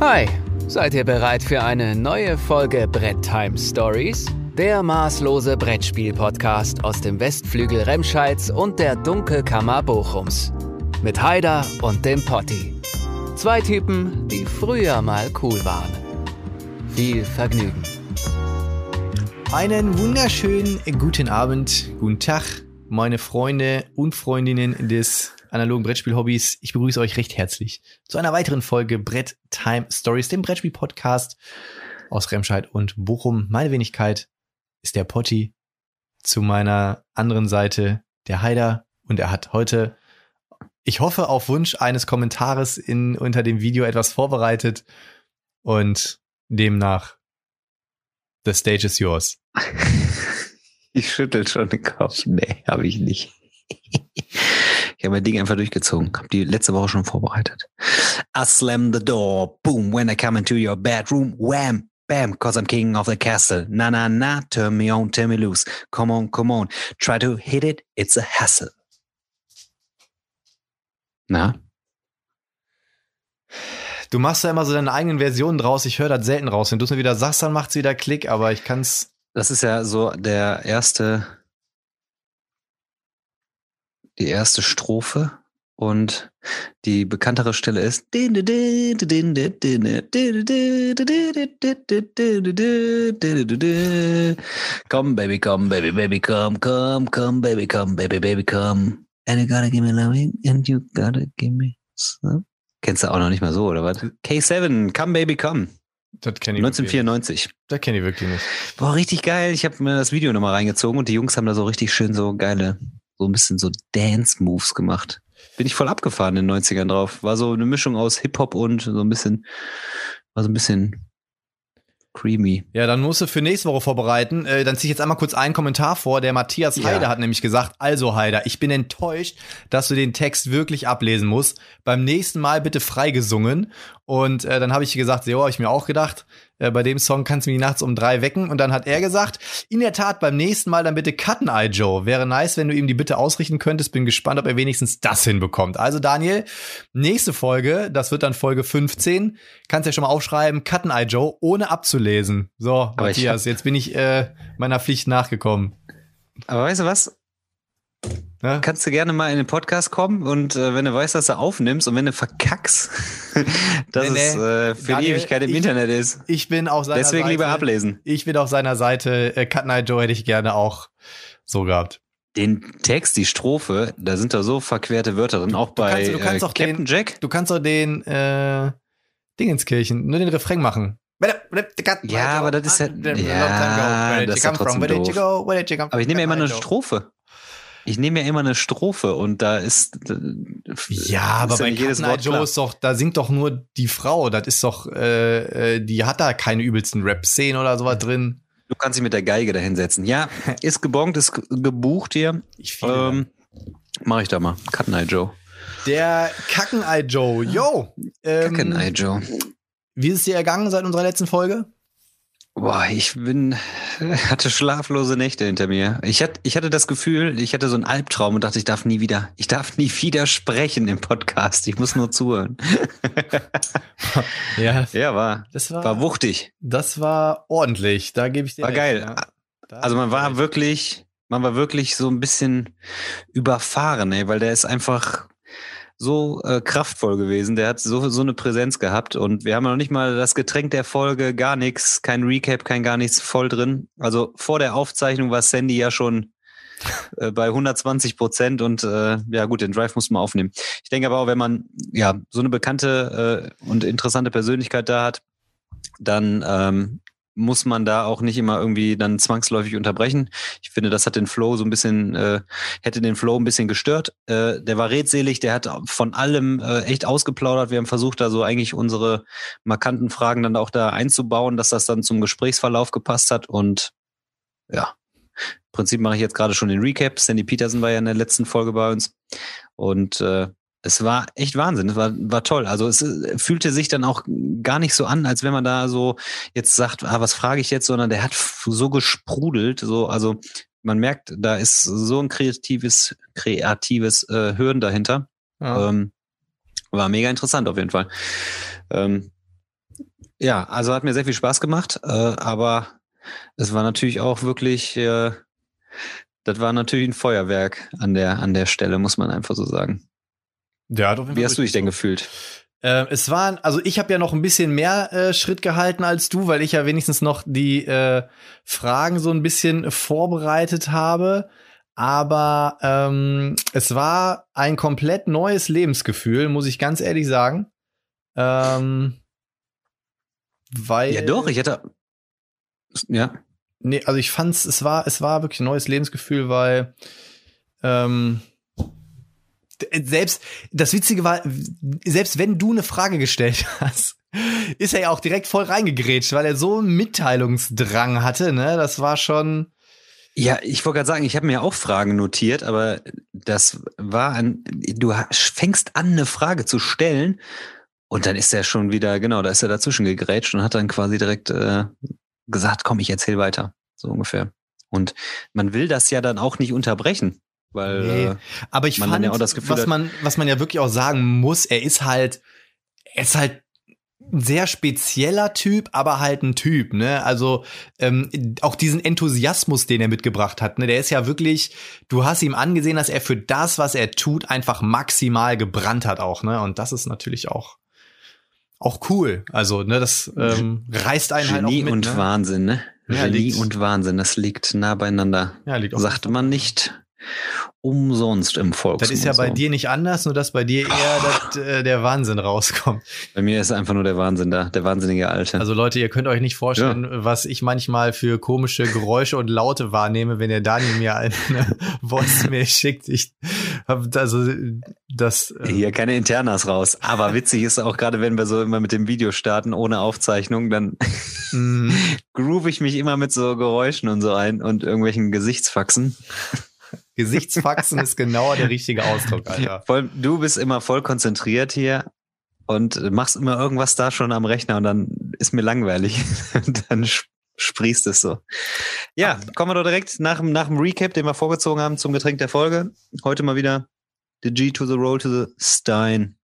Hi, seid ihr bereit für eine neue Folge Brett Time Stories? Der maßlose Brettspiel-Podcast aus dem Westflügel Remscheids und der Dunkelkammer Bochums. Mit Haider und dem Potti. Zwei Typen, die früher mal cool waren. Viel Vergnügen. Einen wunderschönen guten Abend, guten Tag, meine Freunde und Freundinnen des analogen Brettspiel-Hobbys. Ich begrüße euch recht herzlich zu einer weiteren Folge Brett Time Stories, dem Brettspiel-Podcast aus Remscheid und Bochum. Meine Wenigkeit ist der Potti. Zu meiner anderen Seite der Haider. Und er hat heute, ich hoffe, auf Wunsch eines Kommentares in, unter dem Video etwas vorbereitet. Und demnach, the stage is yours. Ich schüttel schon den Kopf. Nee, habe ich nicht. Ich habe mein Ding einfach durchgezogen. Habe die letzte Woche schon vorbereitet. I slam the door, boom, when I come into your bedroom, wham, bam, cause I'm king of the castle. Na, na, na, turn me on, turn me loose. Come on, come on. Try to hit it, it's a hassle. Na? Du machst ja immer so deine eigenen Versionen draus. Ich höre das selten raus. Wenn du es mir wieder sagst, dann macht's wieder Klick, aber ich kann's. Das ist ja so der erste, die erste Strophe und die bekanntere Stelle ist Come baby come baby baby come come come baby come baby baby come and you gotta give me loving and you gotta give me some. Kennst du auch noch nicht mal so oder was? K7 Come baby come Das kenne ich 1994. Das kenne ich wirklich nicht. Boah, richtig geil. Ich habe mir das Video nochmal reingezogen und die Jungs haben da so richtig schön so geile, so ein bisschen so Dance-Moves gemacht. Bin ich voll abgefahren in den 90ern drauf. War so eine Mischung aus Hip-Hop und so ein bisschen, war so ein bisschen creamy. Ja, dann musst du für nächste Woche vorbereiten. Äh, dann ziehe ich jetzt einmal kurz einen Kommentar vor. Der Matthias Ja. Heider hat nämlich gesagt, also Heider, ich bin enttäuscht, dass du den Text wirklich ablesen musst. Beim nächsten Mal bitte freigesungen. Und äh, dann habe ich gesagt, so habe ich mir auch gedacht, äh, bei dem Song kannst du mich nachts um drei wecken. Und dann hat er gesagt, in der Tat, beim nächsten Mal dann bitte Cutten Eye Joe. Wäre nice, wenn du ihm die Bitte ausrichten könntest. Bin gespannt, ob er wenigstens das hinbekommt. Also Daniel, nächste Folge, das wird dann Folge 15. Kannst ja schon mal aufschreiben, Cutten Eye Joe, ohne abzulesen. So, Aber Matthias, jetzt bin ich äh, meiner Pflicht nachgekommen. Aber weißt du was? Ne? Kannst du gerne mal in den Podcast kommen und äh, wenn du weißt, dass du aufnimmst und wenn du verkackst, dass Nee, es äh, für Daniel, die Ewigkeit im ich- Internet ist. Ich bin auf seiner Deswegen Seite. lieber ablesen. Ich bin auf seiner Seite. Äh, Cutten Eye Joe hätte ich gerne auch so gehabt. Den Text, die Strophe, da sind da so verquerte Wörter drin, auch bei kannst- du kannst äh, auch den- Captain Jack. Du kannst doch den äh, Dingenskirchen, nur den Refrain machen. Ja, aber das ist ja- das ist trotzdem doof. Aber ich nehme ja immer eine. Strophe. Ich nehme ja immer eine Strophe und da ist äh, Ja, aber ist bei jedes Cutten Eye Wort Joe ist doch, da singt doch nur die Frau. Das ist doch, äh, äh, die hat da keine übelsten Rap-Szenen oder sowas drin. Du kannst dich mit der Geige da hinsetzen. Ja, ist gebongt, ist ge- gebucht hier. Ich Ähm, mach ich da mal. Cut Night Joe. Der Kacken-Eye Joe. Yo! Ähm, Kacken Night Joe. Wie ist es dir ergangen seit unserer letzten Folge? Boah, ich bin, hatte schlaflose Nächte hinter mir. Ich hatte, ich hatte das Gefühl, ich hatte so einen Albtraum und dachte, ich darf nie wieder, ich darf nie wieder sprechen im Podcast. Ich muss nur zuhören. Ja, Ja, war, das war, war wuchtig. das war ordentlich. Da gebe ich dir War recht, geil. ja. Da Also man war wirklich, man war wirklich so ein bisschen überfahren, ey, weil der ist einfach so äh, kraftvoll gewesen. Der hat so, so eine Präsenz gehabt und wir haben noch nicht mal das Getränk der Folge, gar nichts, kein Recap, kein gar nichts voll drin. Also vor der Aufzeichnung war Sandy ja schon äh, bei 120 Prozent und äh, ja gut, den Drive muss man aufnehmen. Ich denke aber auch, wenn man ja so eine bekannte äh, und interessante Persönlichkeit da hat, dann ähm, muss man da auch nicht immer irgendwie dann zwangsläufig unterbrechen. Ich finde, das hat den Flow so ein bisschen, äh, hätte den Flow ein bisschen gestört. Äh, der war redselig, der hat von allem äh, echt ausgeplaudert. Wir haben versucht, da so eigentlich unsere markanten Fragen dann auch da einzubauen, dass das dann zum Gesprächsverlauf gepasst hat. Und ja, im Prinzip mache ich jetzt gerade schon den Recap. Sandy Peterson war ja in der letzten Folge bei uns. Und äh, es war echt Wahnsinn. Es war, war toll. Also es äh, fühlte sich dann auch gar nicht so an, als wenn man da so jetzt sagt, ah, was frage ich jetzt, sondern der hat so gesprudelt, so, also man merkt, da ist so ein kreatives, kreatives äh, Hören dahinter. Ja. Ähm, war mega interessant auf jeden Fall. Ähm, Ja, also hat mir sehr viel Spaß gemacht, äh, aber es war natürlich auch wirklich, äh, das war natürlich ein Feuerwerk an der, an der Stelle, muss man einfach so sagen. Ja, doch, Wie hast du dich denn gefühlt? Äh, es waren, also ich habe ja noch ein bisschen mehr äh, Schritt gehalten als du, weil ich ja wenigstens noch die äh, Fragen so ein bisschen vorbereitet habe. Aber ähm, es war ein komplett neues Lebensgefühl, muss ich ganz ehrlich sagen. Ähm, weil. Ja, doch, ich hätte. Ja. Nee, also ich fand's, es war, es war wirklich ein neues Lebensgefühl, weil ähm, selbst das Witzige war, selbst wenn du eine Frage gestellt hast, ist er ja auch direkt voll reingegrätscht, weil er so einen Mitteilungsdrang hatte, ne? Das war schon. Ja, ich wollte gerade sagen, ich habe mir auch Fragen notiert, aber das war ein, du fängst an, eine Frage zu stellen und dann ist er schon wieder, genau, da ist er dazwischen gegrätscht und hat dann quasi direkt äh, gesagt, komm, ich erzähl weiter, so ungefähr. Und man will das ja dann auch nicht unterbrechen. Weil, nee, äh, aber ich fand, ja Gefühl, was man, was man ja wirklich auch sagen muss, er ist halt, er ist halt ein sehr spezieller Typ, aber halt ein Typ, ne? Also ähm, auch diesen Enthusiasmus, den er mitgebracht hat, ne? Der ist ja wirklich, du hast ihm angesehen, dass er für das, was er tut, einfach maximal gebrannt hat auch, ne? Und das ist natürlich auch auch cool. Also, ne, das ähm, reißt einen Genie halt auch mit. und ne? Wahnsinn, ne? Ja, Genie und Wahnsinn, das liegt nah beieinander. Ja, liegt auch Sagt man nicht umsonst im Volksmund. Das ist ja bei dir nicht anders, nur dass bei dir eher das, äh, der Wahnsinn rauskommt. Bei mir ist einfach nur der Wahnsinn da, der wahnsinnige Alte. Also Leute, ihr könnt euch nicht vorstellen, ja. was ich manchmal für komische Geräusche und Laute wahrnehme, wenn der Daniel mir eine Voice-Mail schickt. Ich hab also das. Äh Hier keine Internas raus. Aber witzig ist auch gerade, wenn wir so immer mit dem Video starten, ohne Aufzeichnung, dann mm. groove ich mich immer mit so Geräuschen und so ein und irgendwelchen Gesichtsfaxen. Gesichtsfaxen ist genau der richtige Ausdruck, Alter. Voll, du bist immer voll konzentriert hier und machst immer irgendwas da schon am Rechner und dann ist mir langweilig. dann sprießt es so. Ja, kommen wir doch direkt nach, nach dem Recap, den wir vorgezogen haben zum Getränk der Folge. Heute mal wieder the G to the roll to the Stein.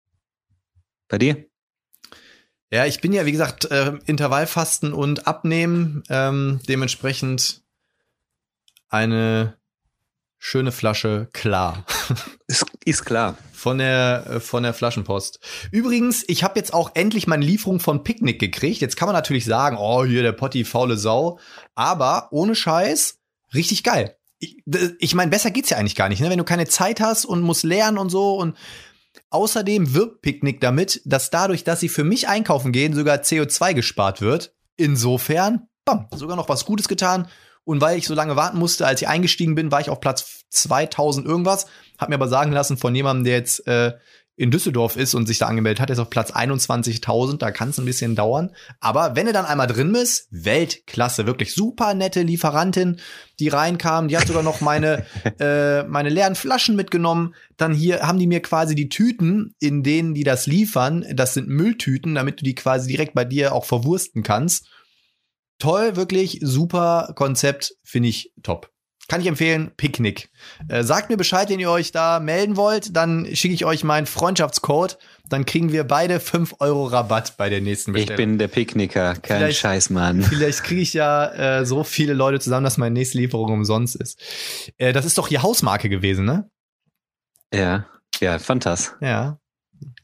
Bei dir? Ja, ich bin ja, wie gesagt, äh, Intervallfasten und Abnehmen. Ähm, dementsprechend eine schöne Flasche klar. Ist, ist klar. Von der, äh, von der Flaschenpost. Übrigens, ich habe jetzt auch endlich meine Lieferung von Picknick gekriegt. Jetzt kann man natürlich sagen, oh, hier der Potti, faule Sau. Aber ohne Scheiß, richtig geil. Ich, ich meine, besser geht's ja eigentlich gar nicht, ne? Wenn du keine Zeit hast und musst lernen und so und Außerdem wirbt Picknick damit, dass dadurch, dass sie für mich einkaufen gehen, sogar CO2 gespart wird. Insofern, bam, sogar noch was Gutes getan. Und weil ich so lange warten musste, als ich eingestiegen bin, war ich auf Platz 2000 irgendwas. Hab mir aber sagen lassen von jemandem, der jetzt äh, in Düsseldorf ist und sich da angemeldet hat, ist auf Platz 21.000. Da kann es ein bisschen dauern. Aber wenn du dann einmal drin bist, Weltklasse, wirklich super nette Lieferantin, die reinkam. Die hat sogar noch meine äh, meine leeren Flaschen mitgenommen. Dann hier haben die mir quasi die Tüten, in denen die das liefern. Das sind Mülltüten, damit du die quasi direkt bei dir auch verwursten kannst toll, wirklich super Konzept, finde ich top. Kann ich empfehlen, Picknick. Äh, sagt mir Bescheid, wenn ihr euch da melden wollt, dann schicke ich euch meinen Freundschaftscode. Dann kriegen wir beide 5 Euro Rabatt bei der nächsten Bestellung. Ich bin der Picknicker, kein vielleicht, Scheiß, Mann. Vielleicht kriege ich ja äh, so viele Leute zusammen, dass meine nächste Lieferung umsonst ist. Äh, das ist doch hier Hausmarke gewesen, ne? Ja, ja, fantastisch. Ja,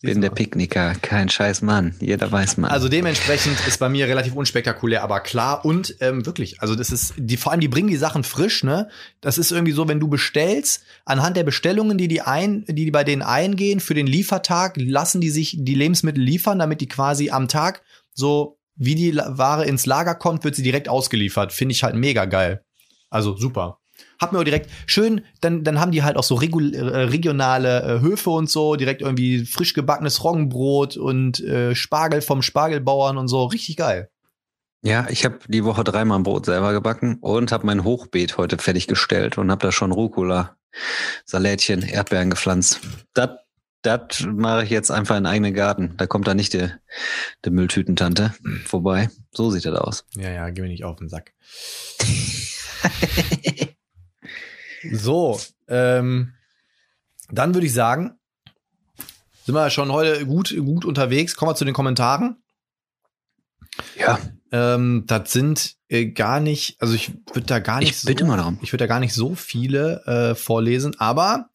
bin der Picknicker, kein scheiß Mann. Jeder weiß man. Also dementsprechend ist bei mir relativ unspektakulär, aber klar und ähm, wirklich. Also das ist die vor allem die bringen die Sachen frisch, ne? Das ist irgendwie so, wenn du bestellst anhand der Bestellungen, die die ein, die, die bei denen eingehen für den Liefertag, lassen die sich die Lebensmittel liefern, damit die quasi am Tag so wie die Ware ins Lager kommt, wird sie direkt ausgeliefert. Finde ich halt mega geil. Also super. Hab mir auch direkt schön, dann, dann haben die halt auch so äh, regionale äh, Höfe und so, direkt irgendwie frisch gebackenes Roggenbrot und äh, Spargel vom Spargelbauern und so. Richtig geil. Ja, ich habe die Woche dreimal ein Brot selber gebacken und habe mein Hochbeet heute fertiggestellt und habe da schon Rucola, Salätchen, Erdbeeren gepflanzt. Das das mache ich jetzt einfach in den eigenen Garten. Da kommt da nicht die, die Mülltütentante vorbei. So sieht das aus. Ja, ja, geh mir nicht auf den Sack. So, ähm, dann würde ich sagen, sind wir schon heute gut, gut unterwegs. Kommen wir zu den Kommentaren. Ja. Ähm, das sind äh, gar nicht, also ich würde da gar nicht ich bitte so, mal darum. ich würde da gar nicht so viele äh, vorlesen, aber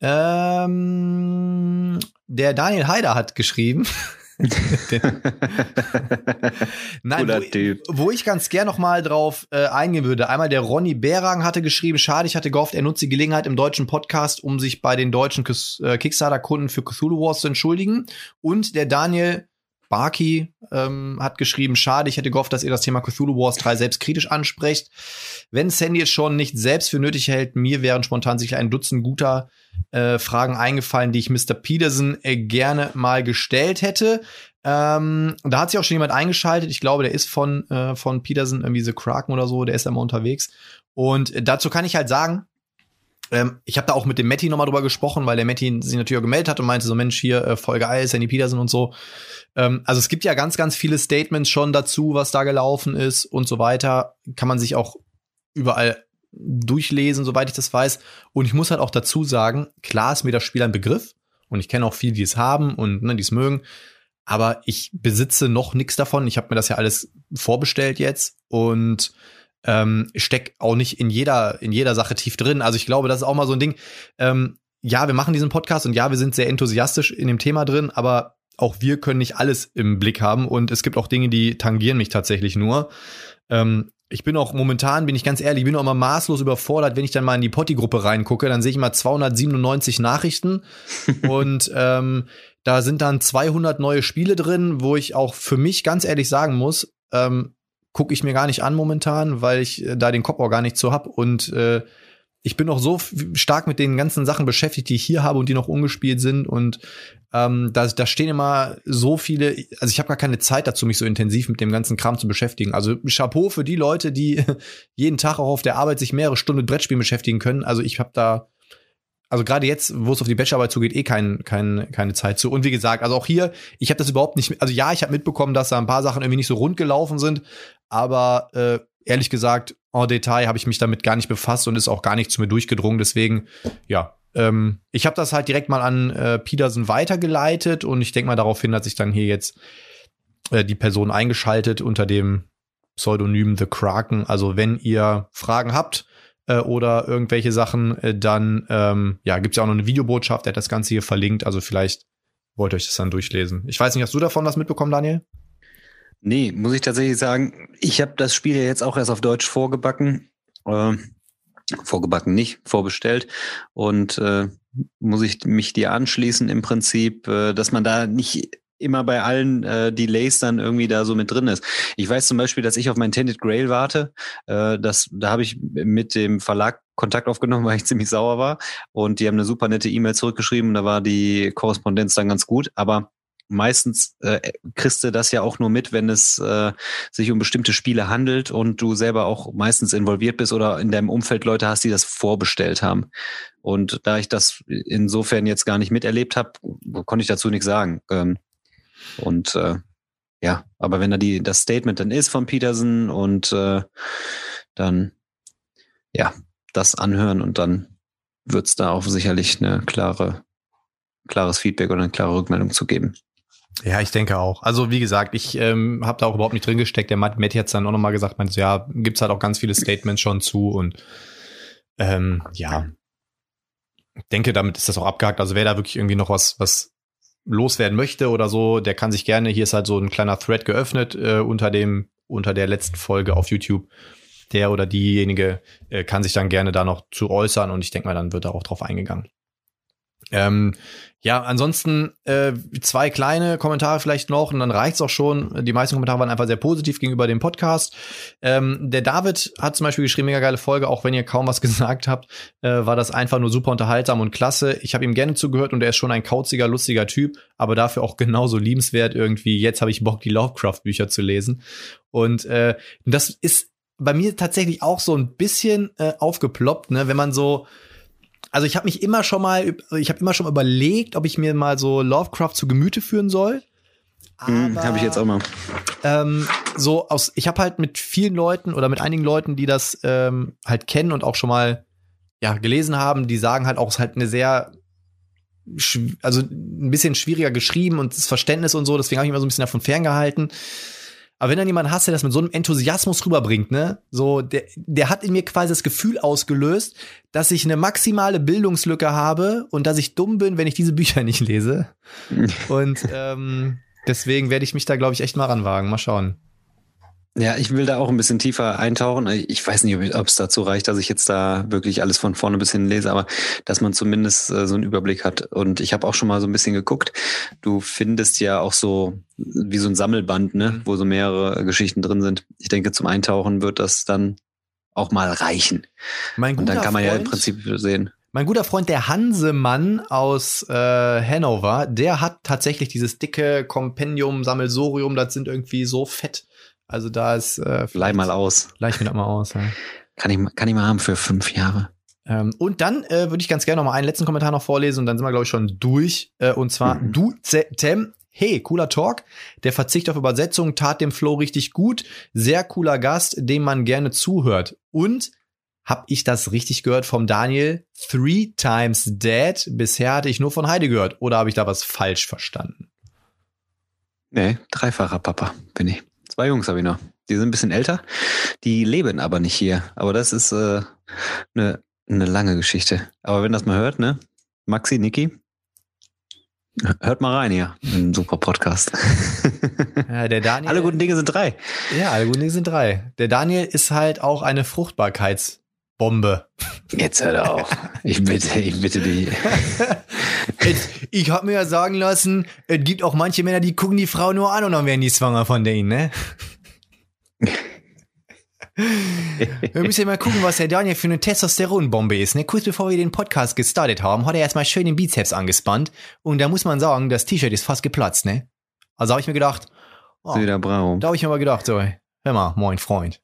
ähm, der Daniel Haider hat geschrieben. Nein, wo, wo ich ganz gern noch mal drauf äh, eingehen würde. Einmal der Ronny Berang hatte geschrieben, schade, ich hatte gehofft, er nutzt die Gelegenheit im deutschen Podcast, um sich bei den deutschen äh, Kickstarter-Kunden für Cthulhu Wars zu entschuldigen. Und der Daniel Barkey ähm, hat geschrieben, schade, ich hätte gehofft, dass ihr das Thema Cthulhu Wars 3 selbst kritisch ansprecht. Wenn Sandy es schon nicht selbst für nötig hält, mir wären spontan sicher ein Dutzend guter äh, Fragen eingefallen, die ich Mr. Peterson äh, gerne mal gestellt hätte. Ähm, da hat sich auch schon jemand eingeschaltet. Ich glaube, der ist von, äh, von Peterson, irgendwie The Kraken oder so, der ist da immer unterwegs. Und äh, dazu kann ich halt sagen, ähm, ich habe da auch mit dem Matti nochmal drüber gesprochen, weil der Matti sich natürlich auch gemeldet hat und meinte so, Mensch, hier, äh, voll geil, Sandy Peterson und so. Ähm, also es gibt ja ganz, ganz viele Statements schon dazu, was da gelaufen ist und so weiter. Kann man sich auch überall durchlesen, soweit ich das weiß. Und ich muss halt auch dazu sagen, klar ist mir das Spiel ein Begriff und ich kenne auch viele, die es haben und ne, die es mögen. Aber ich besitze noch nichts davon. Ich habe mir das ja alles vorbestellt jetzt und ähm, steck auch nicht in jeder, in jeder Sache tief drin. Also ich glaube, das ist auch mal so ein Ding. Ähm, ja, wir machen diesen Podcast und ja, wir sind sehr enthusiastisch in dem Thema drin, aber auch wir können nicht alles im Blick haben und es gibt auch Dinge, die tangieren mich tatsächlich nur. Ähm, ich bin auch momentan, bin ich ganz ehrlich, ich bin auch immer maßlos überfordert, wenn ich dann mal in die Potti-Gruppe reingucke, dann sehe ich mal 297 Nachrichten und ähm, da sind dann 200 neue Spiele drin, wo ich auch für mich ganz ehrlich sagen muss, ähm, gucke ich mir gar nicht an momentan, weil ich äh, da den Kopf auch gar nicht so hab und äh, ich bin noch so stark mit den ganzen Sachen beschäftigt, die ich hier habe und die noch ungespielt sind und ähm, da, da stehen immer so viele, also ich habe gar keine Zeit dazu, mich so intensiv mit dem ganzen Kram zu beschäftigen. Also Chapeau für die Leute, die jeden Tag auch auf der Arbeit sich mehrere Stunden mit Brettspielen beschäftigen können. Also ich habe da, also gerade jetzt, wo es auf die Bachelorarbeit zugeht, eh kein, kein, keine Zeit zu. Und wie gesagt, also auch hier, ich habe das überhaupt nicht, also ja, ich habe mitbekommen, dass da ein paar Sachen irgendwie nicht so rund gelaufen sind, aber äh, ehrlich gesagt, en Detail habe ich mich damit gar nicht befasst und ist auch gar nicht zu mir durchgedrungen. Deswegen, ja, ähm, ich habe das halt direkt mal an äh, Peterson weitergeleitet und ich denke mal daraufhin hat sich dann hier jetzt äh, die Person eingeschaltet unter dem Pseudonym The Kraken. Also wenn ihr Fragen habt äh, oder irgendwelche Sachen, äh, dann ähm, ja, gibt's ja auch noch eine Videobotschaft, der hat das Ganze hier verlinkt. Also vielleicht wollt ihr euch das dann durchlesen. Ich weiß nicht, hast du davon was mitbekommen, Daniel? Nee, muss ich tatsächlich sagen, ich habe das Spiel ja jetzt auch erst auf Deutsch vorgebacken. Äh, vorgebacken nicht, vorbestellt. Und äh, muss ich mich dir anschließen im Prinzip, äh, dass man da nicht immer bei allen äh, Delays dann irgendwie da so mit drin ist. Ich weiß zum Beispiel, dass ich auf mein Tended Grail warte. Äh, das, da habe ich mit dem Verlag Kontakt aufgenommen, weil ich ziemlich sauer war. Und die haben eine super nette E-Mail zurückgeschrieben. und Da war die Korrespondenz dann ganz gut. Aber meistens äh, kriegst du das ja auch nur mit, wenn es äh, sich um bestimmte Spiele handelt und du selber auch meistens involviert bist oder in deinem Umfeld Leute hast, die das vorbestellt haben. Und da ich das insofern jetzt gar nicht miterlebt habe, konnte ich dazu nichts sagen. Ähm, und äh, ja, aber wenn da die das Statement dann ist von Peterson und äh, dann ja das anhören und dann wird's da auch sicherlich eine klare klares Feedback oder eine klare Rückmeldung zu geben. Ja, ich denke auch. Also wie gesagt, ich ähm, habe da auch überhaupt nicht drin gesteckt. Der Matt, Matty hat dann auch nochmal gesagt, meinte, so, ja, gibt's halt auch ganz viele Statements schon zu und ähm, ja, ich denke, damit ist das auch abgehakt. Also wer da wirklich irgendwie noch was, was loswerden möchte oder so, der kann sich gerne, hier ist halt so ein kleiner Thread geöffnet äh, unter dem, unter der letzten Folge auf YouTube. Der oder diejenige äh, kann sich dann gerne da noch zu äußern und ich denke mal, dann wird da auch drauf eingegangen. Ähm, ja, ansonsten äh, zwei kleine Kommentare vielleicht noch und dann reicht's auch schon. Die meisten Kommentare waren einfach sehr positiv gegenüber dem Podcast. Ähm, der David hat zum Beispiel geschrieben, mega geile Folge, auch wenn ihr kaum was gesagt habt, äh, war das einfach nur super unterhaltsam und klasse. Ich habe ihm gerne zugehört und er ist schon ein kauziger, lustiger Typ, aber dafür auch genauso liebenswert irgendwie. Jetzt habe ich Bock, die Lovecraft-Bücher zu lesen. Und äh, das ist bei mir tatsächlich auch so ein bisschen äh, aufgeploppt, ne, wenn man so also ich habe mich immer schon mal, ich habe immer schon überlegt, ob ich mir mal so Lovecraft zu Gemüte führen soll. Hm, habe ich jetzt auch mal. Ähm, so aus, ich habe halt mit vielen Leuten oder mit einigen Leuten, die das ähm, halt kennen und auch schon mal ja gelesen haben, die sagen halt auch, es ist halt eine sehr also ein bisschen schwieriger geschrieben und das Verständnis und so, deswegen habe ich immer so ein bisschen davon ferngehalten. Aber wenn dann jemand hast, der das mit so einem Enthusiasmus rüberbringt, ne, so, der, der hat in mir quasi das Gefühl ausgelöst, dass ich eine maximale Bildungslücke habe und dass ich dumm bin, wenn ich diese Bücher nicht lese. und ähm, deswegen werde ich mich da, glaube ich, echt mal ranwagen. Mal schauen. Ja, ich will da auch ein bisschen tiefer eintauchen. Ich weiß nicht, ob es dazu reicht, dass ich jetzt da wirklich alles von vorne bis hin lese, aber dass man zumindest äh, so einen Überblick hat. Und ich habe auch schon mal so ein bisschen geguckt. Du findest ja auch so wie so ein Sammelband, ne, mhm. wo so mehrere Geschichten drin sind. Ich denke, zum Eintauchen wird das dann auch mal reichen. Mein Und dann kann man Freund, ja im Prinzip sehen. Mein guter Freund, der Hansemann aus äh, Hannover, der hat tatsächlich dieses dicke Kompendium, Sammelsorium, das sind irgendwie so fett also da ist. Äh, Leih mal aus. Leih ich mir das mal aus. Ja. Kann, ich, kann ich mal haben für fünf Jahre. Ähm, und dann äh, würde ich ganz gerne noch mal einen letzten Kommentar noch vorlesen und dann sind wir, glaube ich, schon durch. Äh, und zwar mhm. du, Tem. Hey, cooler Talk. Der Verzicht auf Übersetzung tat dem Flow richtig gut. Sehr cooler Gast, dem man gerne zuhört. Und hab ich das richtig gehört vom Daniel? Three times dead. Bisher hatte ich nur von Heide gehört. Oder habe ich da was falsch verstanden? Nee, dreifacher Papa bin ich. Zwei Jungs habe ich noch. Die sind ein bisschen älter. Die leben aber nicht hier. Aber das ist äh, eine, eine lange Geschichte. Aber wenn das mal hört, ne? Maxi, Niki, Hört mal rein hier. Ein super Podcast. Ja, der Daniel, alle guten Dinge sind drei. Ja, alle guten Dinge sind drei. Der Daniel ist halt auch eine Fruchtbarkeitsbombe. Jetzt hör auf. Ich bitte, ich bitte dich. ich habe mir ja sagen lassen, es gibt auch manche Männer, die gucken die Frau nur an und dann werden die schwanger von denen, ne? wir müssen ja mal gucken, was der Daniel für eine Testosteronbombe ist. Ne? Kurz bevor wir den Podcast gestartet haben, hat er erstmal schön den Bizeps angespannt. Und da muss man sagen, das T-Shirt ist fast geplatzt, ne? Also habe ich mir gedacht, oh. Da habe ich mir mal gedacht, so, hör mal, moin Freund.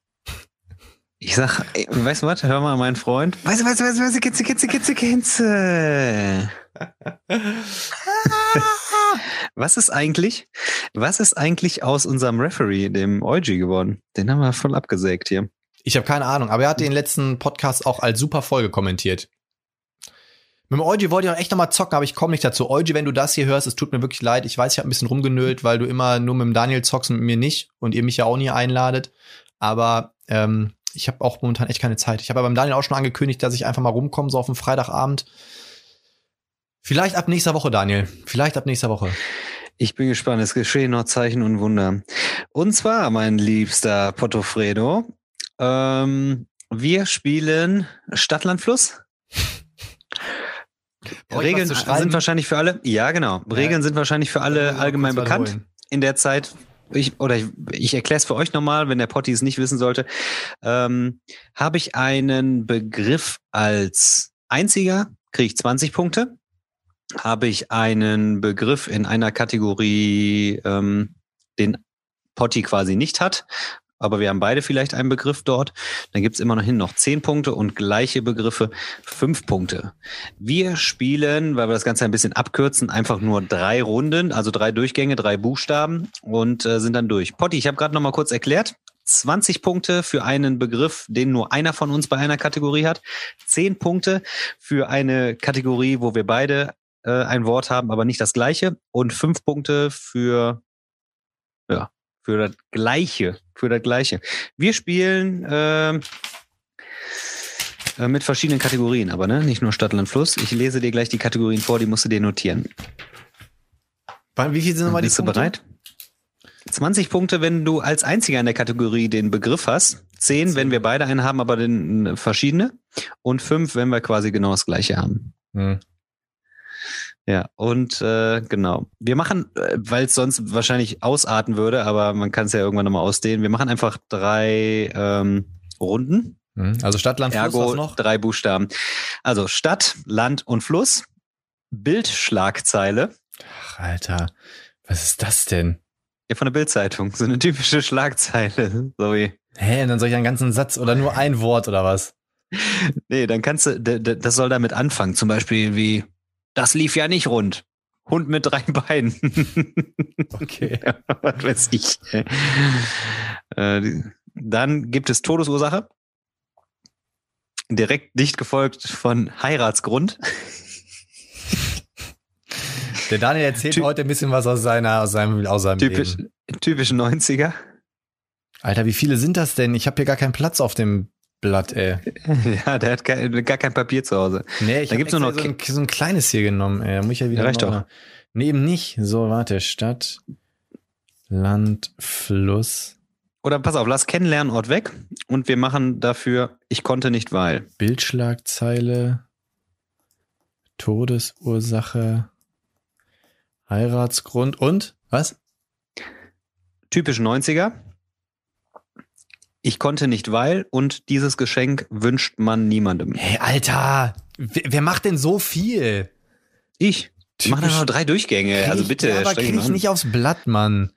Ich sag, ey, weißt du was? Hör mal, mein Freund. Weißt du, weißt du, weißt du, weißt du, Kitze, Kitze, Kitze, Kitze. was ist eigentlich, was ist eigentlich aus unserem Referee, dem Eugi, geworden? Den haben wir voll abgesägt hier. Ich habe keine Ahnung, aber er hat den letzten Podcast auch als super Folge kommentiert. Mit dem Eugi wollte ich auch echt nochmal zocken, aber ich komme nicht dazu. Eugi, wenn du das hier hörst, es tut mir wirklich leid. Ich weiß, ich habe ein bisschen rumgenölt, weil du immer nur mit dem Daniel zockst und mit mir nicht und ihr mich ja auch nie einladet. Aber ähm, ich habe auch momentan echt keine Zeit. Ich habe beim Daniel auch schon angekündigt, dass ich einfach mal rumkomme, so auf dem Freitagabend. Vielleicht ab nächster Woche, Daniel. Vielleicht ab nächster Woche. Ich bin gespannt. Es geschehen noch Zeichen und Wunder. Und zwar, mein liebster Portofredo, ähm, wir spielen Stadtlandfluss. Regeln sind wahrscheinlich für alle. Ja, genau. Regeln ja. sind wahrscheinlich für alle allgemein bekannt. In der Zeit ich, oder ich, ich erkläre es für euch nochmal, wenn der Potti es nicht wissen sollte, ähm, habe ich einen Begriff als einziger, kriege ich 20 Punkte. Habe ich einen Begriff in einer Kategorie, ähm, den Potti quasi nicht hat, aber wir haben beide vielleicht einen Begriff dort. Dann gibt's immer noch hin noch zehn Punkte und gleiche Begriffe fünf Punkte. Wir spielen, weil wir das Ganze ein bisschen abkürzen, einfach nur drei Runden, also drei Durchgänge, drei Buchstaben und äh, sind dann durch. Potti, ich habe gerade noch mal kurz erklärt. 20 Punkte für einen Begriff, den nur einer von uns bei einer Kategorie hat. 10 Punkte für eine Kategorie, wo wir beide äh, ein Wort haben, aber nicht das gleiche. Und 5 Punkte für ja, für das Gleiche. Für das Gleiche. Wir spielen äh, äh, mit verschiedenen Kategorien, aber ne? nicht nur Stadt, Land, Fluss. Ich lese dir gleich die Kategorien vor, die musst du dir notieren. Wie viel sind nochmal die Bist Punkte? du bereit? 20 Punkte, wenn du als einziger in der Kategorie den Begriff hast. 10, wenn wir beide einen haben, aber den verschiedene. Und 5, wenn wir quasi genau das gleiche haben. Hm. Ja, und äh, genau. Wir machen, äh, weil es sonst wahrscheinlich ausarten würde, aber man kann es ja irgendwann nochmal ausdehnen. Wir machen einfach drei ähm, Runden. Mhm. Also Stadt, Land, Fluss, Ergo noch? drei Buchstaben. Also Stadt, Land und Fluss. Bildschlagzeile. Ach, Alter, was ist das denn? Ja, von der Bildzeitung. So eine typische Schlagzeile. Sorry. Hä, dann soll ich einen ganzen Satz oder nur ein Wort oder was? Nee, dann kannst du, das soll damit anfangen. Zum Beispiel wie das lief ja nicht rund. Hund mit drei Beinen. Okay. was weiß ich. Äh, dann gibt es Todesursache. Direkt nicht gefolgt von Heiratsgrund. Der Daniel erzählt Ty heute ein bisschen was aus seiner, aus seinem, aus seinem typisch, Leben. Typisch 90er. Alter, wie viele sind das denn? Ich habe hier gar keinen Platz auf dem Blatt, ey. Ja, der hat gar, gar kein Papier zu Hause. Nee, ich Da hab gibt's nur extra noch so ein, so ein kleines hier genommen, ey. Da muss ich ja wieder. Reicht doch. eine- Nee, eben nicht. So, warte. Stadt, Land, Fluss, Oder pass auf, lass Kennenlernort weg und wir machen dafür, ich konnte nicht, weil. Bildschlagzeile, Todesursache, Heiratsgrund und was? Typisch 90er. Ich konnte nicht, weil und dieses Geschenk wünscht man niemandem. Hey, Alter, wer, wer macht denn so viel? Ich. Mach Typisch- doch noch drei Durchgänge. Also bitte, ja, aber krieg ich nicht aufs Blatt, Mann.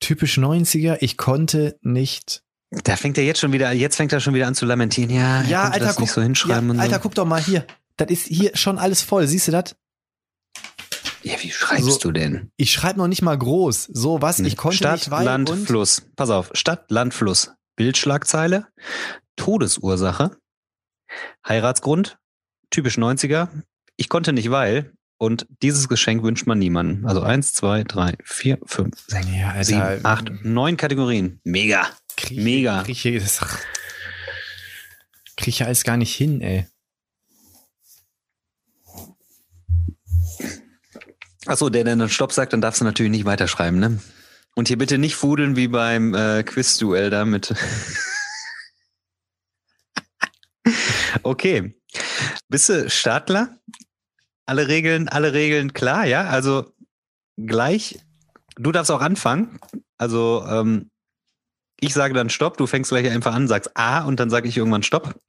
Typisch 90er, ich konnte nicht. Da fängt er jetzt schon wieder, jetzt fängt er schon wieder an zu lamentieren. Ja, Ja, Alter, das guck, nicht so hinschreiben ja, und so. Alter, guck doch mal hier. Das ist hier schon alles voll. Siehst du das? Ja, wie schreibst So- du denn? Ich schreibe noch nicht mal groß. So was, ich konnte Stadt, nicht, weil Land, Fluss. Pass auf. Stadt, Land, Fluss. Bildschlagzeile. Todesursache. Heiratsgrund. Typisch 90er. Ich konnte nicht, weil. Und dieses Geschenk wünscht man niemandem. Also eins, zwei, drei, vier, fünf, sechs, Ja, sieben, acht, neun Kategorien. Mega. krieg, mega. Krieg ich, das, krieg ich alles gar nicht hin, ey. Achso, der, der dann Stopp sagt, dann darfst du natürlich nicht weiterschreiben, ne? Und hier bitte nicht fudeln wie beim äh, Quizduell da mit. okay. Bist du Startler? Alle Regeln, alle Regeln klar, ja? Also gleich. Du darfst auch anfangen. Also ähm, ich sage dann Stopp, du fängst gleich einfach an, sagst A und dann sage ich irgendwann Stopp.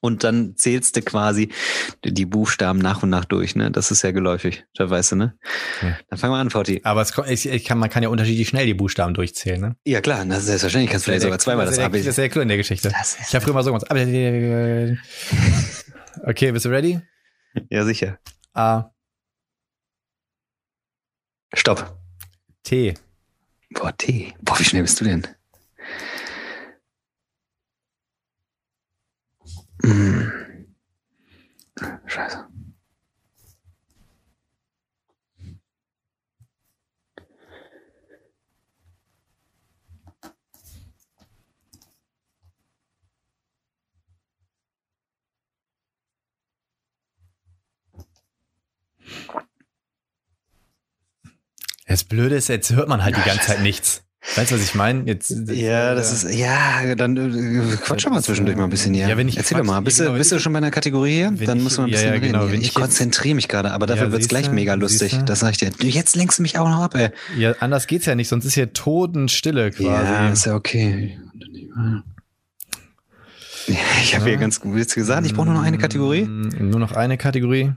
Und dann zählst du quasi die Buchstaben nach und nach durch, ne? Das ist ja geläufig, das weißt du, ne? Ja. Dann fangen wir an, Forti. Aber es, ich, kann, man kann ja unterschiedlich schnell die Buchstaben durchzählen, ne? Ja klar, das ist selbstverständlich. Kannst du vielleicht sogar zweimal das Das AB. ist ja sehr cool in der Geschichte. Das Ich habe früher mal so gemacht. Okay, bist du ready? ja sicher. A, Stopp. T. Boah, T. Boah, wie schnell bist du denn? Hm. Scheiße. Das Blöde ist, jetzt hört man halt die ganze Zeit nichts. Weißt du, was ich meine? Jetzt, Ja, das ist, ja, dann äh, quatsch mal zwischendurch mal ein bisschen hier. Ja, wenn ich Erzähl doch mal, bist, ja, genau, du, bist du schon bei einer Kategorie hier? Dann müssen wir ein ja, bisschen ja, reden. genau, wenn ich ich konzentriere mich gerade, aber dafür Ja, wird's gleich mega lustig. siehste. Das sag ich dir. Du, Jetzt lenkst du mich auch noch ab, ey. Ja, anders geht's ja nicht, sonst ist hier Totenstille quasi. Ja, ist ja okay. Ja, Ich habe Ja. hier ganz gut gesagt, ich brauche nur noch eine Kategorie. Mm, Nur noch eine Kategorie.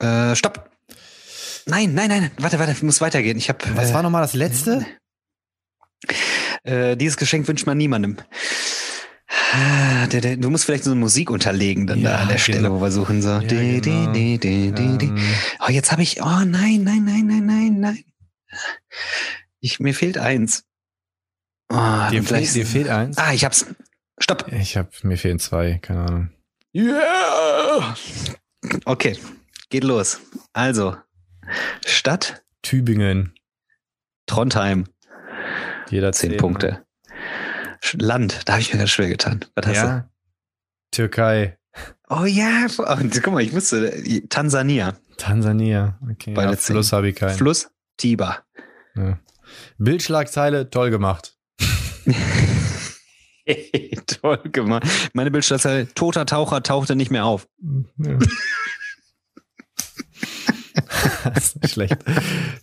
Äh, stopp. Nein, nein, nein, warte, warte, muss weitergehen. Ich habe Was äh, war nochmal das letzte? äh, dieses Geschenk wünscht man niemandem. Ah, du musst vielleicht so eine Musik unterlegen dann Ja, da an der Stelle, genau. wo wir suchen so. Ja, di, genau. di, di. Ähm, Oh, jetzt habe ich. Oh nein, nein, nein, nein, nein, nein. Ich, mir fehlt eins. Oh, dir, fehlt, dir fehlt eins. Ah, ich hab's. Stopp. Ich hab, mir fehlen zwei, keine Ahnung. Yeah. Okay, geht los. Also, Stadt Tübingen. Trondheim, Jeder zehn zehn. Punkte. Sch- Land, da habe ich mir ganz schwer getan. Was hast Ja. Türkei. du? Oh ja, oh, guck mal, ich wusste, Tansania, Tansania. Okay. Beide ja. Fluss habe ich keinen. Fluss, Tiber. Ja. Bildschlagzeile, toll gemacht. Toll gemacht. Meine Bildschlagzeile, toter Taucher tauchte nicht mehr auf. Ja. das ist nicht schlecht.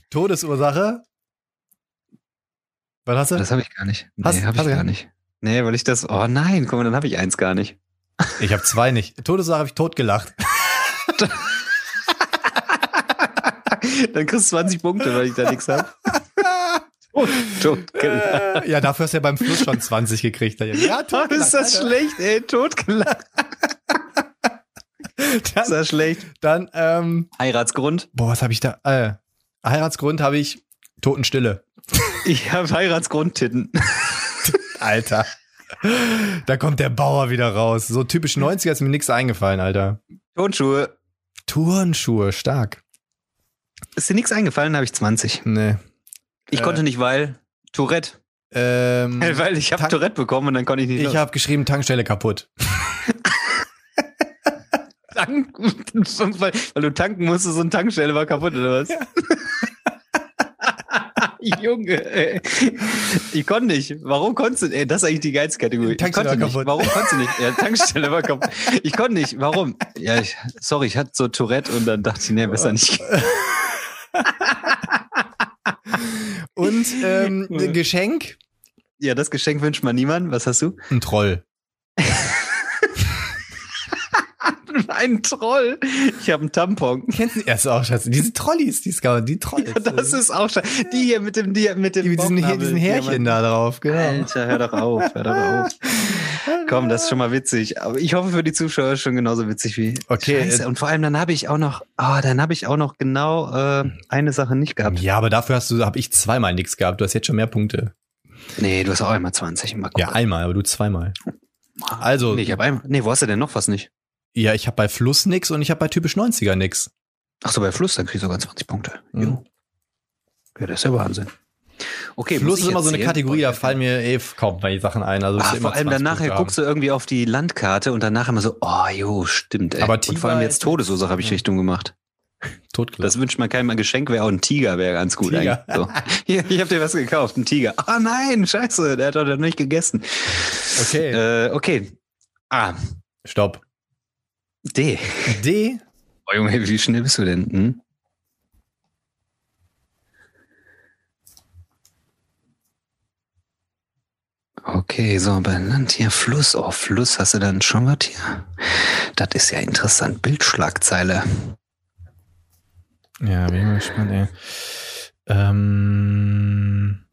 Todesursache. Was hast du? Das habe ich gar nicht. Nee, Hast- habe ich gar nicht. Nee, weil ich das, oh nein, guck mal, dann habe ich eins gar nicht. Ich habe zwei nicht. Todesursache habe ich totgelacht. dann kriegst du 20 Punkte, weil ich da nichts habe. Tot, tot gelacht. ja, dafür hast du ja beim Fluss schon 20 gekriegt. Ja, Oh, ist das Alter. schlecht, ey, totgelacht. Ist Dann, das schlecht. dann ähm, Heiratsgrund. boah, was habe ich da? Äh, Heiratsgrund habe ich Totenstille. Ich habe Heiratsgrundtitten. Alter. Da kommt der Bauer wieder raus. So typisch 90er ist mir nichts eingefallen, Alter. Turnschuhe. Turnschuhe, stark. Ist dir nichts eingefallen, habe ich 20. Nee. Ich Äh. konnte nicht, weil Tourette. Ähm, Weil ich habe Tourette bekommen und dann konnte ich nicht ich habe geschrieben, Tankstelle kaputt. Tanken, weil, weil du tanken musstest und Tankstelle war kaputt oder was? Junge, ey. ich konnte nicht. Warum konntest du? Ey, das ist eigentlich die geilste Kategorie. Ich Tankstelle konnte war nicht. kaputt. Warum konntest du nicht? Ja, Tankstelle war kaputt. Ich konnte nicht. Warum? Ja, ich, sorry, ich hatte so Tourette und dann dachte ich, nee, besser nicht. Und ähm, Geschenk? Ja, das Geschenk wünscht man niemandem. Was hast du? Ein Troll. Ein Troll. Ich habe einen Tampon. Kennst du? Ja, ist auch scheiße. Diese Trollis, die Scout, die Trolls. Ja, das ist auch schon. Die hier mit dem, die, mit dem die mit diesen, Härchen da drauf, genau. Alter, hör doch auf, hör doch auf. Komm, das ist schon mal witzig. Aber ich hoffe für die Zuschauer schon genauso witzig wie. Okay, Scheiße. äh, Und vor allem dann habe ich auch noch, ah, dann habe ich auch noch genau äh, eine Sache nicht gehabt. Ja, aber dafür hast du, habe ich zweimal nichts gehabt. Du hast jetzt schon mehr Punkte. Nee, du hast auch einmal 20. Mal Ja, einmal, aber du zweimal. Also, Nee, ich habe einmal. Nee, wo hast du denn noch was nicht? Ja, ich habe bei Fluss nix und ich habe bei typisch 90er nix. Ach so, bei Fluss, dann krieg ich sogar 20 Punkte. Mhm. Jo. Ja, das ist ja Wahnsinn. Okay, Fluss ist immer so eine erzählen? Kategorie, da fallen mir eh kaum bei Sachen ein. Also Ah, vor allem 20 dann nachher guckst du irgendwie auf die Landkarte und danach immer so, oh jo, stimmt, ey. Aber und vor allem Tiger jetzt Todesursache habe ich Ja. Richtung gemacht. Totgelassen. Das wünscht man keinem ein Geschenk, wäre auch ein Tiger, wäre ganz gut Tiger. eigentlich. So. Hier, ich habe dir was gekauft, ein Tiger. Ah nein, scheiße, der hat doch noch nicht gegessen. Okay. Äh, okay. A. Stopp. D. D. Oh Junge, wie schnell bist du denn? Hm? Okay, so, bei Land hier Fluss. Oh, Fluss, hast du dann schon was hier? Das ist ja interessant. Bildschlagzeile. Ja, bin ich mal gespannt, ey. Ähm.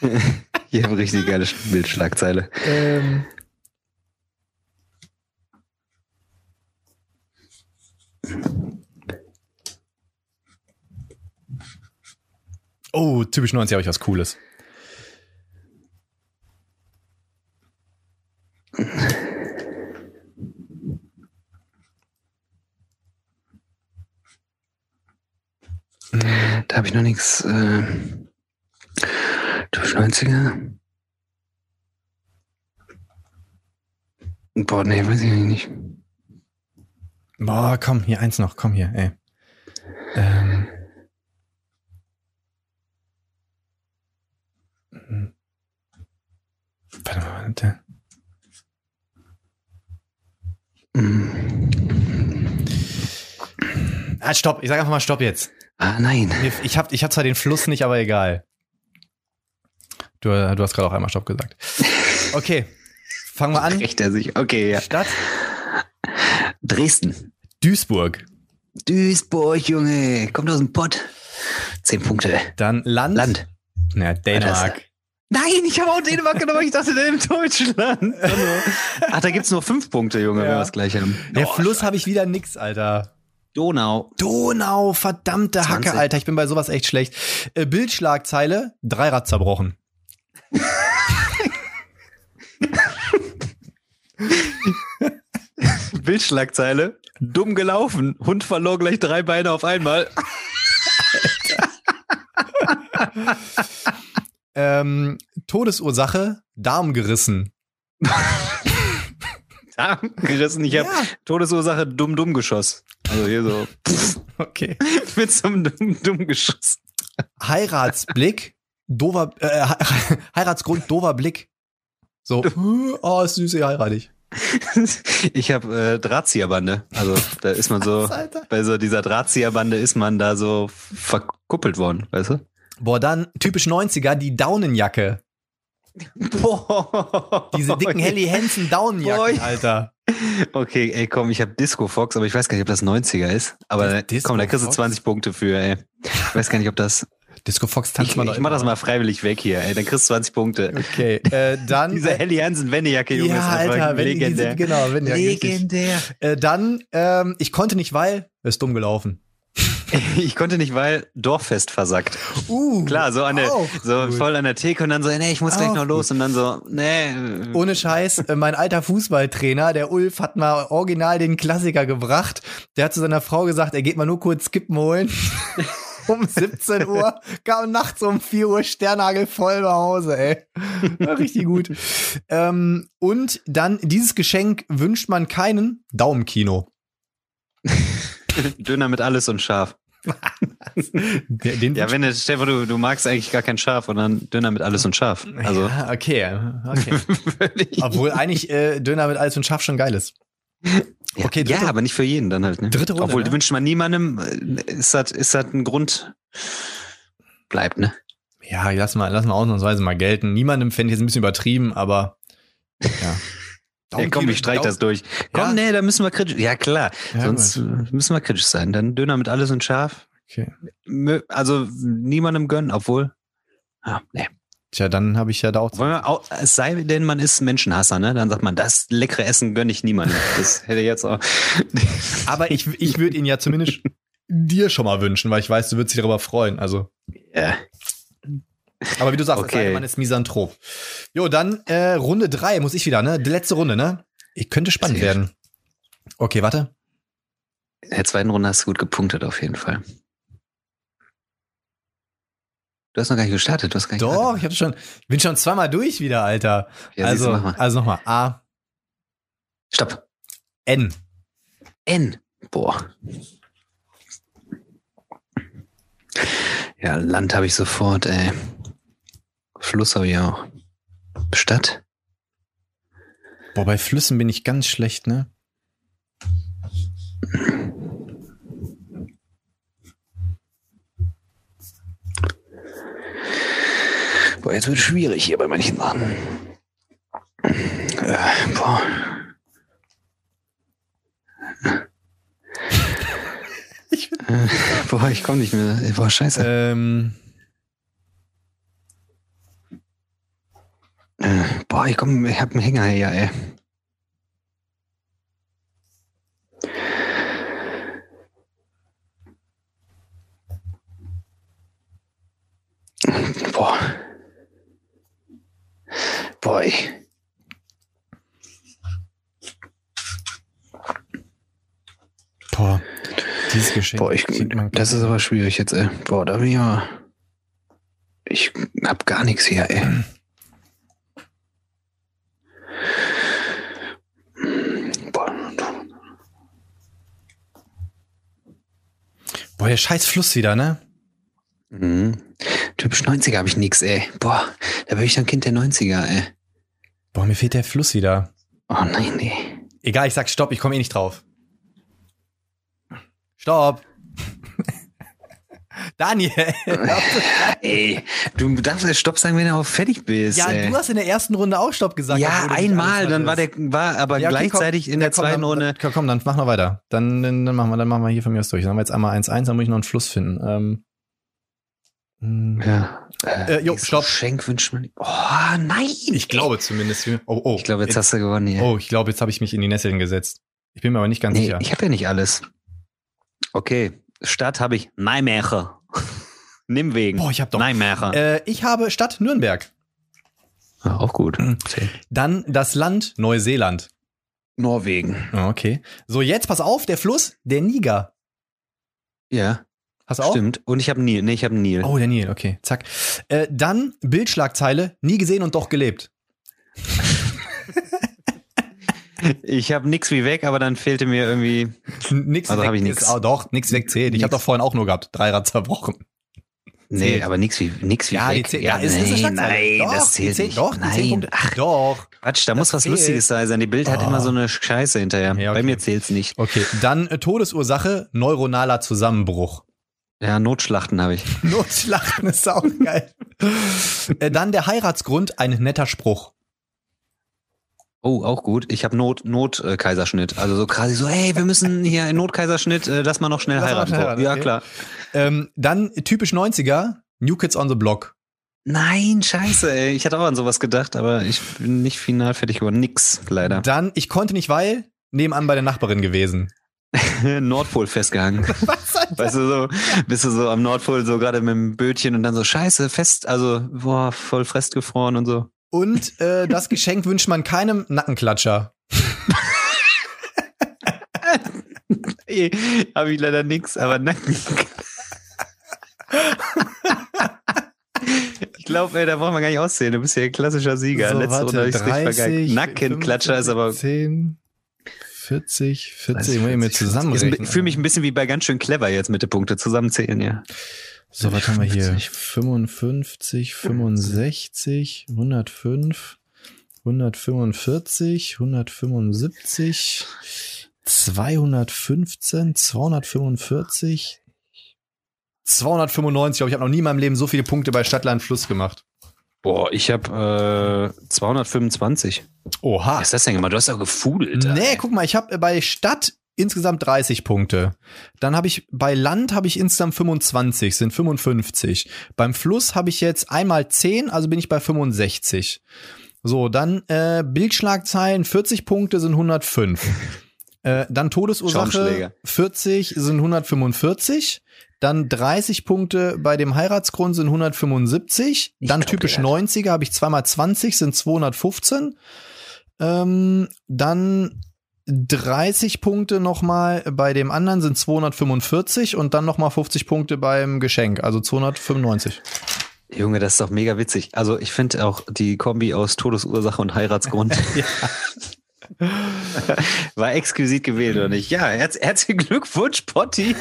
Hier eine richtig geile Bildschlagzeile. Ähm. Oh, typisch 90 habe ich was Cooles. Da habe ich noch nichts. Äh, durch 90er. Boah, nee, weiß ich nicht. Boah, komm, hier eins noch, komm hier, ey. Ähm. Hm. Warte mal, warte. Hm. Ah, stopp, ich sag einfach mal Stopp jetzt. Ah, nein. Ich hab, ich hab zwar den Fluss nicht, aber egal. Du, du hast gerade auch einmal Stopp gesagt. Okay, fangen wir an. Recht er sich. Okay, ja. Stadt Dresden. Duisburg. Duisburg, Junge. Kommt aus dem Pott. Zehn Punkte. Dann Land. Land. Ja, Dänemark. Nein, ich habe auch Dänemark genommen. Ich dachte, der in Deutschland. Ach, da gibt's nur fünf Punkte, Junge, wenn Ja. wir das gleich haben. Der Oh, Fluss habe ich wieder nix, Alter. Donau. Donau, verdammte 20. Hacke, Alter. Ich bin bei sowas echt schlecht. Äh, Bildschlagzeile, Dreirad zerbrochen. Bildschlagzeile. Dumm gelaufen. Hund verlor gleich drei Beine auf einmal. Ähm, Todesursache, Darm gerissen. Darm gerissen. Ich habe Ja. Todesursache dumm dumm geschoss. Also hier so Okay. mit so einem dumm dumm Geschoss. Heiratsblick, dover, äh, He- Heiratsgrund, dover Blick. So, oh, ist süß, ich heirate ich. Ich habe äh, Drahtzieherbande. Also da ist man so bei so dieser Drahtzieherbande ist man da so verkuppelt worden, weißt du? Boah, dann typisch 90er, die Daunenjacke. Boah. Diese dicken Helly Hansen Daunenjacken. Alter. Okay, ey, komm, ich habe Disco Fox, aber ich weiß gar nicht, ob das 90er ist. Aber komm, da kriegst du Fox? 20 Punkte für, ey. Ich weiß gar nicht, ob das. Disco Fox Ich, tanzt man doch ich mach das mal freiwillig weg hier, ey. Dann kriegst du 20 Punkte. Okay, äh, dann. Diese Helly Hansen Wendejacke, Junge, ja, Alter, wenn legendär. diese, genau, richtig. legendär. Äh, dann, ähm, ich konnte nicht, weil, ist dumm gelaufen. Ich konnte nicht, weil Dorffest versackt. Uh, Klar, so an der, so gut. voll an der Theke und dann so, nee, ich muss gleich noch los und dann so, nee. Ohne Scheiß, äh, mein alter Fußballtrainer, der Ulf, hat mal original den Klassiker gebracht. Der hat zu seiner Frau gesagt, er geht mal nur kurz Skippen holen. um 17 Uhr, kam nachts um 4 Uhr Sternagel voll nach Hause, ey. War richtig gut. ähm, und dann, dieses Geschenk wünscht man keinen Daumenkino. Döner mit alles und scharf. Den Ja, wenn du, Stefan, du, du magst eigentlich gar kein Scharf und dann Döner mit alles und scharf. Also, Ja, okay, okay. Obwohl eigentlich äh, Döner mit alles und scharf schon geil ist. Okay, ja, dritte- aber nicht für jeden dann halt. Ne? Dritte Runde, Obwohl, ne? wünscht man niemandem, äh, ist das, ist das ein Grund, bleibt, ne? Ja, lass mal, lass mal ausnahmsweise mal gelten. Niemandem fände ich jetzt ein bisschen übertrieben, aber ja. Ja, komm, ich streich das durch. Komm, Ja. nee, da müssen wir kritisch. Ja, klar. Ja, Sonst äh, müssen wir kritisch sein. Dann Döner mit alles und scharf. Okay. Also niemandem gönnen, obwohl. Ah, nee. Tja, dann habe ich ja da auch. Auch, es sei denn, man ist Menschenhasser, ne? Dann sagt man, das leckere Essen gönne ich niemandem. Das hätte jetzt auch. Aber ich, ich würde ihn ja zumindest dir schon mal wünschen, weil ich weiß, du würdest dich darüber freuen. Also, Ja. aber wie du sagst, Okay. man ist Misanthrop. Jo, dann äh, Runde drei muss ich wieder, ne? Die letzte Runde, ne? Ich könnte spannend werden. Okay, warte. In der zweiten Runde hast du gut gepunktet, auf jeden Fall. Du hast noch gar nicht gestartet, du hast gar nicht Doch, ich schon, ich bin schon zweimal durch wieder, Alter. Ja, also, also nochmal. A, Stopp. N. N. Boah. Ja, Land habe ich sofort, ey. Fluss habe ich auch. Stadt? Boah, bei Flüssen bin ich ganz schlecht, ne? Boah, jetzt wird es schwierig hier bei manchen Sachen. Äh, boah. Ich Äh, boah, ich komme nicht mehr. Boah, scheiße. Ähm, Äh, boah, ich komm, ich hab einen Hänger hier, ey. Boah. Boah, ich. boah, dieses Geschenk. Boah, ich, das ist aber schwierig jetzt, ey. Boah, da bin ich aber. Ich hab gar nichts hier, ey. Boah. Boah, der scheiß Fluss wieder, ne? Mhm. Typisch 90er habe ich nix, ey. Boah, da bin ich dann Kind der 90er, ey. Boah, mir fehlt der Fluss wieder. Oh nein, nee. Egal, ich sag Stopp, ich komme eh nicht drauf. Stopp. Daniel. Ey, du darfst ja Stopp sagen, wenn du auch fertig bist. ja, ey. du hast in der ersten Runde auch Stopp gesagt. ja einmal, dann war der, war aber Ja, okay, gleichzeitig komm. in der komm, zweiten dann, Runde. Dann, komm, dann mach noch weiter. Dann, dann, machen wir, dann machen wir hier von mir aus durch. Dann haben wir jetzt einmal 1-1, dann muss ich noch einen Fluss finden. Ähm, hm, Ja. Äh, jo, stopp. Geschenk wünscht man. Oh nein. ich glaube zumindest. Oh, oh. Ich glaube, jetzt hast du gewonnen hier. Oh, ich glaube, jetzt habe ich mich in die Nesseln gesetzt. Ich bin mir aber nicht ganz nee, sicher. ich habe ja nicht alles. Okay, Stadt habe ich Nijmegen. Nimm wegen. Boah, ich hab doch- Nijmegen. Äh, ich habe Stadt Nürnberg. Ah, auch gut. Dann das Land Neuseeland. Norwegen. Okay. So, jetzt pass auf, der Fluss, der Niger. Ja, Hast du auch? stimmt. Und ich habe Nil. Nee, ich habe Nil. Oh, der Nil, okay. Zack. Äh, dann Bildschlagzeile, nie gesehen und doch gelebt. Ich habe nix wie weg, aber dann fehlte mir irgendwie. Nix Also weg hab ich ist nix. auch doch, nix wegzählt. Ich habe doch vorhin auch nur gehabt. Dreirad zerbrochen. Nee, Zählt. aber nix wie nix wie Ja, die weg. zählt. Ja, ist, ist nee, nein, doch, das die zählt zählt. Doch, die zählt nein, ach, doch. Quatsch, da muss was zählt. Lustiges da sein. Die Bild hat Oh. immer so eine Scheiße hinterher. Ja, Bei okay. mir zählt's nicht. Okay, dann äh, Todesursache, neuronaler Zusammenbruch. Ja, Notschlachten habe ich. Notschlachten ist auch geil. äh, dann der Heiratsgrund, ein netter Spruch. Oh, auch gut. Ich habe Not, Not äh, Kaiserschnitt. Also so quasi so, hey, wir müssen hier einen Notkaiserschnitt, äh, lass mal noch schnell Lass heiraten. heiraten, Ja, okay. klar. Ähm, dann typisch 90er, New Kids on the Block. Nein, scheiße, ey. Ich hatte auch an sowas gedacht, aber ich bin nicht final fertig geworden. Nix, leider. Dann, ich konnte nicht, weil, nebenan bei der Nachbarin gewesen. Nordpol festgehangen. Was? weißt du, so, bist du so am Nordpol so gerade mit dem Bötchen und dann so scheiße, fest, also boah, voll festgefroren und so. Und äh, das Geschenk wünscht man keinem Nackenklatscher. Ey, Habe ich leider nix, aber Nacken. ich glaube, da braucht man gar nicht auszählen. Du bist ja ein klassischer Sieger. So, Letzte warte, Runde habe ich richtig 30, vergeigt. Nackenklatscher ist aber. 10, 40, 40, 30, muss ich mir 40, zusammenrechnen. Ich fühle mich ein bisschen wie bei ganz schön clever jetzt mit den Punkte zusammenzählen, ja. So, was haben wir hier? 50. 55, 65, 105, 145, 175, 215, 245, 295. Ich glaube, ich habe noch nie in meinem Leben so viele Punkte bei Stadtland Fluss gemacht. Boah, ich habe äh, 225. Oha. Was ist das denn gemacht? Du hast doch gefudelt. Nee, guck mal, ich habe bei Stadt insgesamt 30 Punkte. Dann habe ich bei Land habe ich insgesamt 25, sind 55. Beim Fluss habe ich jetzt einmal 10, also bin ich bei 65. So, dann äh, Bildschlagzeilen 40 Punkte sind 105. äh, dann Todesursache Schaumschläger. 40 sind 145. Dann 30 Punkte bei dem Heiratsgrund sind 175. Ich dann typisch der hat- 90er habe ich zweimal 20 sind 215. Ähm, dann 30 Punkte nochmal bei dem anderen sind 245 und dann nochmal 50 Punkte beim Geschenk, also 295. Junge, das ist doch mega witzig. Also ich finde auch die Kombi aus Todesursache und Heiratsgrund war exquisit gewählt, oder nicht? Ja, herz herzlichen Glückwunsch, Potti.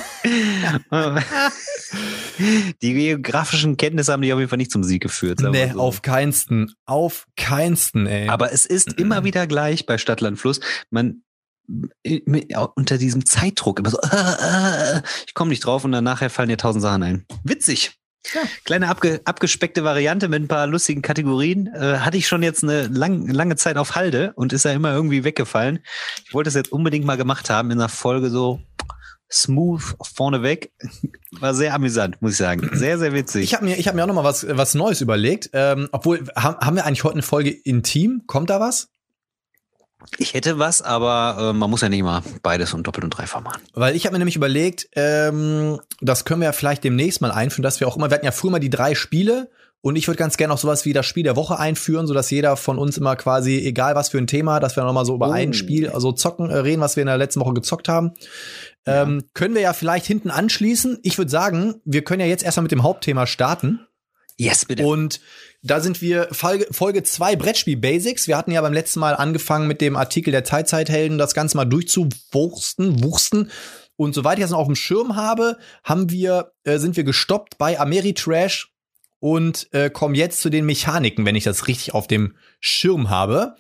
die geografischen Kenntnisse haben die auf jeden Fall nicht zum Sieg geführt. Nee, so. auf keinsten. Auf keinsten, ey. Aber es ist immer wieder gleich bei Stadtland Fluss. Man äh, mit- unter diesem Zeitdruck immer so, äh, äh, ich komme nicht drauf und dann nachher fallen dir tausend Sachen ein. Witzig. Ja. Kleine abge, abgespeckte Variante mit ein paar lustigen Kategorien. Äh, hatte ich schon jetzt eine lang, lange Zeit auf Halde und ist ja immer irgendwie weggefallen. Ich wollte es jetzt unbedingt mal gemacht haben in einer Folge so smooth vorneweg. War sehr amüsant, muss ich sagen. Sehr, sehr witzig. ich habe mir, ich hab mir auch noch mal was, was Neues überlegt. Ähm, obwohl, haben, haben wir eigentlich heute eine Folge intim? Kommt da was? Ich hätte was, aber äh, man muss ja nicht mal beides und doppelt und dreifach machen. Weil ich habe mir nämlich überlegt, ähm, das können wir ja vielleicht demnächst mal einführen, dass wir auch immer, wir hatten ja früher mal die drei Spiele und ich würde ganz gerne auch sowas wie das Spiel der Woche einführen, sodass jeder von uns immer quasi, egal was für ein Thema, dass wir noch mal so über Oh. ein Spiel, also zocken, äh, reden, was wir in der letzten Woche gezockt haben. Ähm, können wir ja vielleicht hinten anschließen. Ich würde sagen, wir können ja jetzt erstmal mit dem Hauptthema starten. Yes, bitte. Und da sind wir Folge, Folge 2 Brettspiel Basics. Wir hatten ja beim letzten Mal angefangen mit dem Artikel der Teilzeithelden, das Ganze mal durchzuwursten, wursten. Und soweit ich das noch auf dem Schirm habe, haben wir, äh, sind wir gestoppt bei Ameritrash und äh, kommen jetzt zu den Mechaniken, wenn ich das richtig auf dem Schirm habe.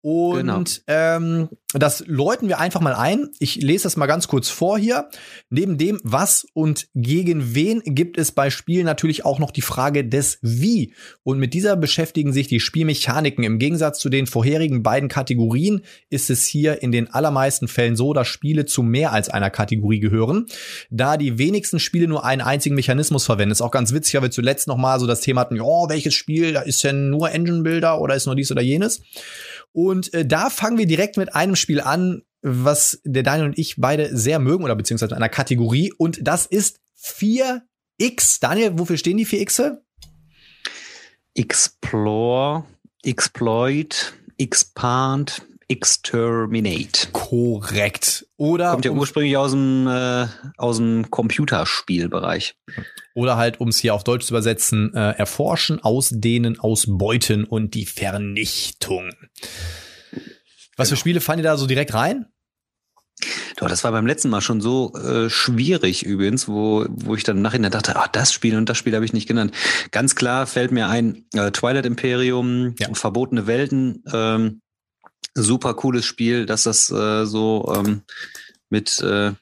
Und Genau. ähm, das läuten wir einfach mal ein. Ich lese das mal ganz kurz vor hier. Neben dem, was und gegen wen gibt es bei Spielen natürlich auch noch die Frage des Wie. Und mit dieser beschäftigen sich die Spielmechaniken. Im Gegensatz zu den vorherigen beiden Kategorien ist es hier in den allermeisten Fällen so, dass Spiele zu mehr als einer Kategorie gehören. Da die wenigsten Spiele nur einen einzigen Mechanismus verwenden. Ist auch ganz witzig, weil wir zuletzt noch mal so das Thema hatten, ja, welches Spiel, da ist denn nur Engine Builder oder ist nur dies oder jenes? Und äh, da fangen wir direkt mit einem Spiel an, was der Daniel und ich beide sehr mögen oder beziehungsweise einer Kategorie. Und das ist 4X. Daniel, wofür stehen die 4X? Explore, Exploit, Expand, Exterminate. Korrekt. Oder, Kommt ja um, ursprünglich aus dem, äh, aus dem Computerspielbereich. oder halt, um es hier auf Deutsch zu übersetzen, äh, erforschen, ausdehnen, ausbeuten und die Vernichtung. Was für Genau. Spiele fallen dir da so direkt rein? Doch, das war beim letzten Mal schon so äh, schwierig übrigens, wo, wo ich dann im Nachhinein dachte, ah, das Spiel und das Spiel habe ich nicht genannt. Ganz klar fällt mir ein, äh, Twilight Imperium, Ja. Verbotene Welten, ähm, super cooles Spiel, dass das äh, so ähm, mit, äh,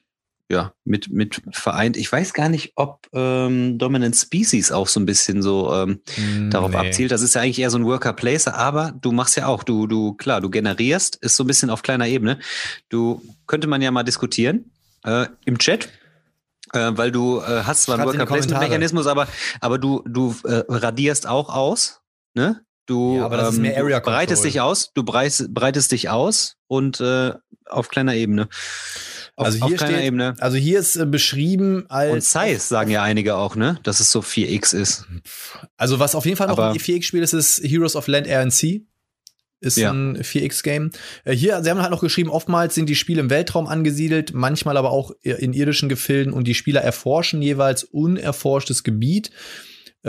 ja, mit, mit vereint. Ich weiß gar nicht, ob ähm, Dominant Species auch so ein bisschen so ähm, darauf Nee. abzielt. Das ist ja eigentlich eher so ein Worker Placer, aber du machst ja auch, du, du, klar, du generierst, ist so ein bisschen auf kleiner Ebene. Du könnte man ja mal diskutieren äh, im Chat. Äh, weil du äh, hast zwar einen Schreibt's in die Worker Placement Kommentare. Mechanismus, aber, aber du, du äh, radierst auch aus, ne? Du, Ja, aber das ist ähm, mehr Area du breitest dich aus, du breitest, breitest dich aus und äh, auf kleiner Ebene. Auf, also auf hier keiner steht, Ebene. also hier ist äh, beschrieben als Und Size sagen ja einige auch, ne? Dass es so 4x ist. Also was auf jeden Fall noch Aber- ein 4X-Spiel ist, ist Heroes of Land RNC. Ist Ja. ein 4X-Game. Äh, Hier, sie haben halt noch geschrieben, oftmals sind die Spiele im Weltraum angesiedelt, manchmal aber auch in irdischen Gefilden und die Spieler erforschen jeweils unerforschtes Gebiet,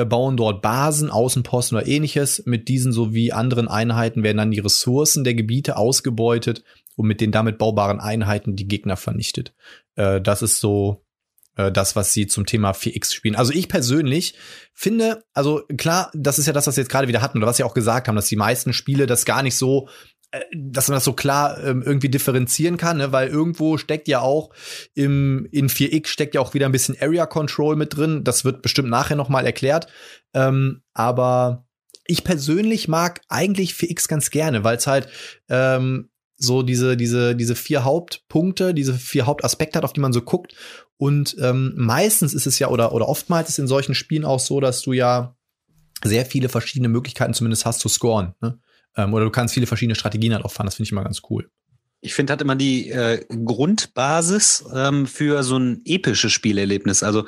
bauen dort Basen, Außenposten oder ähnliches. Mit diesen sowie anderen Einheiten werden dann die Ressourcen der Gebiete ausgebeutet und mit den damit baubaren Einheiten die Gegner vernichtet. Äh, Das ist so äh, das, was sie zum Thema 4X spielen. Also ich persönlich finde, also klar, das ist ja das, was wir jetzt gerade wieder hatten oder was sie auch gesagt haben, dass die meisten Spiele das gar nicht so äh, dass man das so klar ähm, irgendwie differenzieren kann, ne? weil irgendwo steckt ja auch im in 4X steckt ja auch wieder ein bisschen Area Control mit drin. Das wird bestimmt nachher noch mal erklärt. Ähm, aber ich persönlich mag eigentlich 4X ganz gerne, weil es halt ähm, so diese diese diese vier Hauptpunkte, diese vier Hauptaspekte hat, auf die man so guckt. Und ähm, meistens ist es ja oder oder oftmals ist in solchen Spielen auch so, dass du ja sehr viele verschiedene Möglichkeiten zumindest hast zu scoren. Ne? Ähm, oder du kannst viele verschiedene Strategien halt auch fahren. Das finde ich immer ganz cool. Ich finde, hat immer die äh, Grundbasis ähm, für so ein episches Spielerlebnis. Also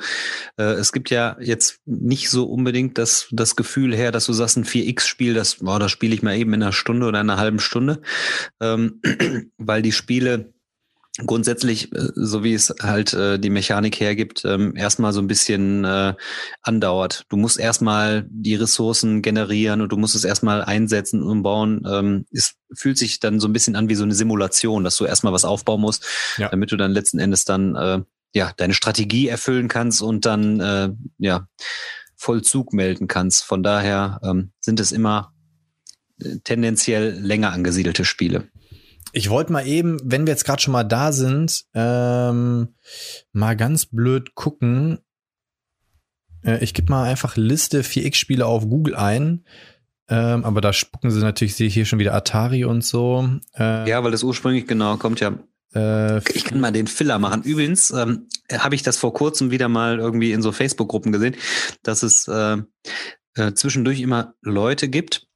äh, es gibt ja jetzt nicht so unbedingt das, das Gefühl her, dass du sagst, ein 4X-Spiel, das, das spiele ich mal eben in einer Stunde oder einer halben Stunde, ähm, weil die Spiele grundsätzlich, äh, so wie es halt äh, die Mechanik hergibt, ähm, erstmal so ein bisschen äh, andauert. Du musst erstmal die Ressourcen generieren und du musst es erstmal einsetzen und bauen. Ähm, es fühlt sich dann so ein bisschen an wie so eine Simulation, dass du erstmal was aufbauen musst, Ja. damit du dann letzten Endes dann äh, ja deine Strategie erfüllen kannst und dann äh, ja Vollzug melden kannst. Von daher ähm, sind es immer äh, tendenziell länger angesiedelte Spiele. Ich wollte mal eben, wenn wir jetzt gerade schon mal da sind, ähm, mal ganz blöd gucken. Äh, ich gebe mal einfach Liste 4X-Spiele auf Google ein. Ähm, aber da spucken sie natürlich, sehe ich hier schon wieder Atari und so. Äh, Ja, weil das ursprünglich genau kommt ja äh, Ich kann mal den Filler machen. Übrigens ähm, habe ich das vor kurzem wieder mal irgendwie in so Facebook-Gruppen gesehen, dass es äh, äh, zwischendurch immer Leute gibt,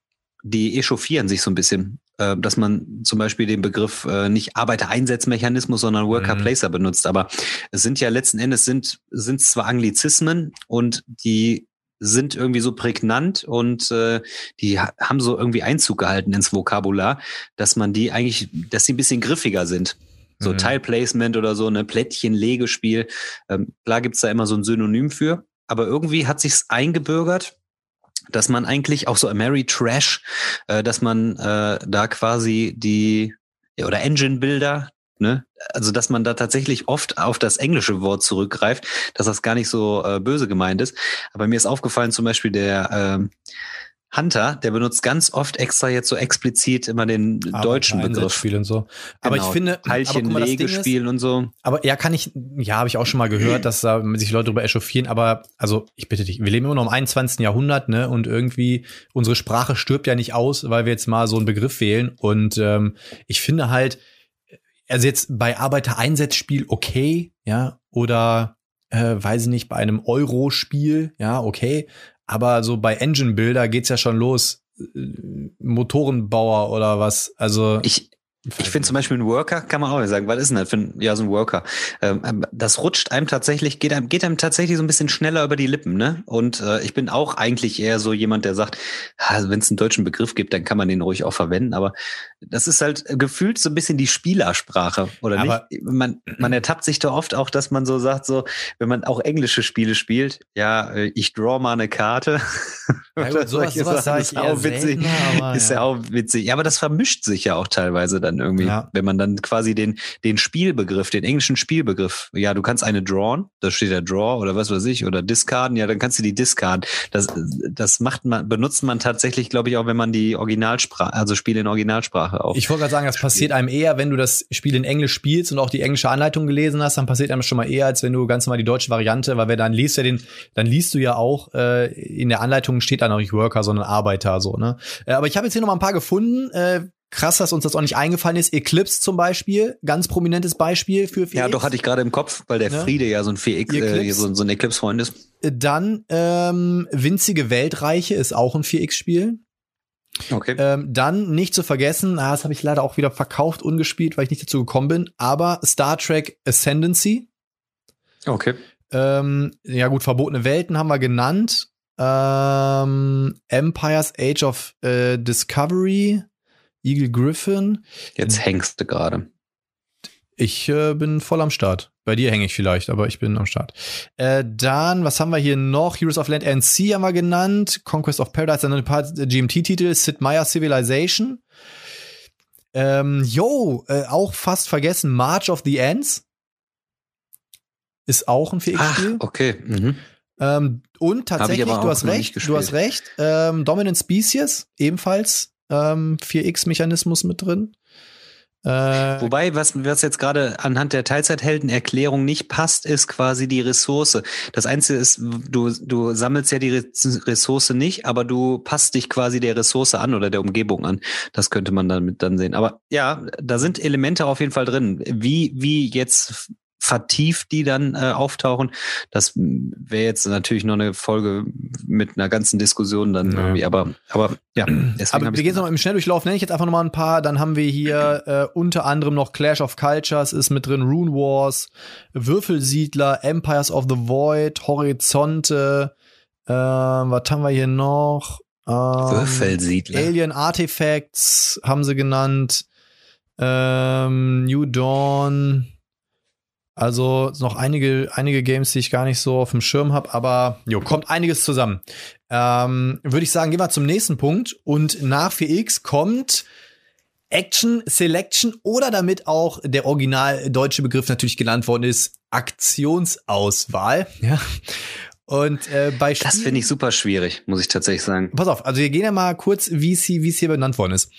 die echauffieren sich so ein bisschen, äh, dass man zum Beispiel den Begriff äh, nicht Arbeitereinsatzmechanismus, sondern Worker-Placer benutzt. Aber es sind ja letzten Endes sind sind zwar Anglizismen und die sind irgendwie so prägnant und äh, die ha haben so irgendwie Einzug gehalten ins Vokabular, dass man die eigentlich, dass sie ein bisschen griffiger sind. So Mhm. Tile-Placement oder so, ne Plättchen-Legespiel. Ähm, klar gibt's da immer so ein Synonym für, aber irgendwie hat sich's eingebürgert, dass man eigentlich auch so Mary Trash, äh, dass man äh, da quasi die ja, oder Engine-Builder, ne, also dass man da tatsächlich oft auf das englische Wort zurückgreift, dass das gar nicht so äh, böse gemeint ist. Aber mir ist aufgefallen, zum Beispiel der ähm, Hunter, der benutzt ganz oft extra jetzt so explizit immer den deutschen Begriff. Und so. Aber ich Genau, finde, aber guck Teilchen, mal, das Ding ist- Legespiel und so. Aber ja, kann ich, ja, habe ich auch schon mal gehört, dass da sich Leute darüber echauffieren, aber also ich bitte dich, wir leben immer noch im 21. Jahrhundert, ne? Und irgendwie, unsere Sprache stirbt ja nicht aus, weil wir jetzt mal so einen Begriff wählen. Und ähm, ich finde halt, also jetzt bei Arbeitereinsatzspiel okay, ja, oder äh, weiß ich nicht, bei einem Euro-Spiel, ja, okay. Aber so bei Engine Builder geht's ja schon los. Äh, Motorenbauer oder was. Also Ich, ich finde zum Beispiel ein Worker, kann man auch nicht sagen, was ist denn das für ein, ja, so ein Worker? Ähm, das rutscht einem tatsächlich, geht einem, geht einem tatsächlich so ein bisschen schneller über die Lippen, ne? Und äh, ich bin auch eigentlich eher so jemand, der sagt, also wenn es einen deutschen Begriff gibt, dann kann man den ruhig auch verwenden, aber das ist halt gefühlt so ein bisschen die Spielersprache, oder Aber- nicht? Man, man ertappt sich da oft auch, dass man so sagt, so, wenn man auch englische Spiele spielt, ja, äh, ich draw mal eine Karte. Ja gut, sowas- sowas Sachen, sag ist eher auch witzig. seltener, aber ist ja. ja auch witzig. Ja, aber das vermischt sich ja auch teilweise dann irgendwie, Ja. wenn man dann quasi den, den Spielbegriff, den englischen Spielbegriff, ja, du kannst eine drawn, da steht der Draw oder was weiß ich, oder discarden, ja, dann kannst du die discarden. Das, das macht man, benutzt man tatsächlich, glaube ich, auch, wenn man die Originalsprache, also Spiele in Originalsprache auch. Ich wollte gerade sagen, das passiert einem eher, wenn du das Spiel in Englisch spielst und auch die englische Anleitung gelesen hast, dann passiert einem schon mal eher, als wenn du ganz normal die deutsche Variante, weil wer dann liest ja den, dann liest du ja auch, äh, in der Anleitung steht da noch nicht Worker, sondern Arbeiter, so, ne? Äh, aber ich habe jetzt hier noch mal ein paar gefunden, äh, krass, dass uns das auch nicht eingefallen ist. Eclipse zum Beispiel, ganz prominentes Beispiel für 4X. ja, doch hatte ich gerade im Kopf, weil der Ne? Friede ja so ein 4X, äh, so, so ein Eclipse-Freund ist. Dann ähm, Winzige Weltreiche ist auch ein 4X-Spiel. Okay. Ähm, dann nicht zu vergessen, ah, das habe ich leider auch wieder verkauft, ungespielt, weil ich nicht dazu gekommen bin, aber Star Trek Ascendancy. Okay. Ähm, ja gut, verbotene Welten haben wir genannt. Ähm, Empires Age of äh, Discovery, Eagle Griffin. Jetzt hängst du gerade. Ich äh, bin voll am Start. Bei dir hänge ich vielleicht, aber ich bin am Start. Äh, dann, was haben wir hier noch? Heroes of Land and Sea haben wir genannt. Conquest of Paradise, dann ein paar GMT-Titel. Sid Meier Civilization. Ähm, yo, äh, auch fast vergessen. March of the Ants. Ist auch ein 4X-Spiel. okay. Mhm. Ähm, und tatsächlich, du hast recht, du hast recht. Ähm, Dominant Species, ebenfalls ähm, 4X-Mechanismus mit drin. Äh, Wobei, was, was jetzt gerade anhand der Teilzeitheldenerklärung nicht passt, ist quasi die Ressource. Das Einzige ist, du, du sammelst ja die Re- Ressource nicht, aber du passt dich quasi der Ressource an oder der Umgebung an. Das könnte man damit dann sehen. Aber ja, da sind Elemente auf jeden Fall drin. Wie, wie jetzt vertieft die dann äh, auftauchen, das wäre jetzt natürlich noch eine Folge mit einer ganzen Diskussion dann Ja. irgendwie, aber, aber ja. Aber wir gehen noch im Schnelldurchlauf, nenne ich jetzt einfach noch mal ein paar. Dann haben wir hier äh, unter anderem noch Clash of Cultures ist mit drin, Rune Wars, Würfelsiedler, Empires of the Void, Horizonte, äh, was haben wir hier noch? Ähm, Würfelsiedler. Alien Artifacts haben sie genannt. Ähm, New Dawn. Also noch einige, einige Games, die ich gar nicht so auf dem Schirm habe, aber jo, kommt einiges zusammen. Ähm, Würde ich sagen, gehen wir zum nächsten Punkt. Und nach 4X kommt Action Selection oder damit auch der original deutsche Begriff natürlich genannt worden ist, Aktionsauswahl. Ja. Und äh, bei Das Spielen- finde ich super schwierig, muss ich tatsächlich sagen. Pass auf, also wir gehen ja mal kurz, wie es hier, wie es hier benannt worden ist.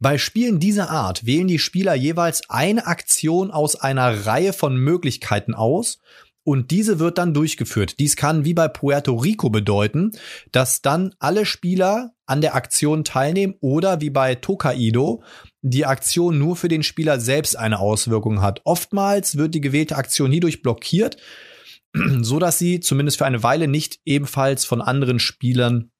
Bei Spielen dieser Art wählen die Spieler jeweils eine Aktion aus einer Reihe von Möglichkeiten aus und diese wird dann durchgeführt. Dies kann wie bei Puerto Rico bedeuten, dass dann alle Spieler an der Aktion teilnehmen oder wie bei Tokaido die Aktion nur für den Spieler selbst eine Auswirkung hat. Oftmals wird die gewählte Aktion hierdurch blockiert, so dass sie zumindest für eine Weile nicht ebenfalls von anderen Spielern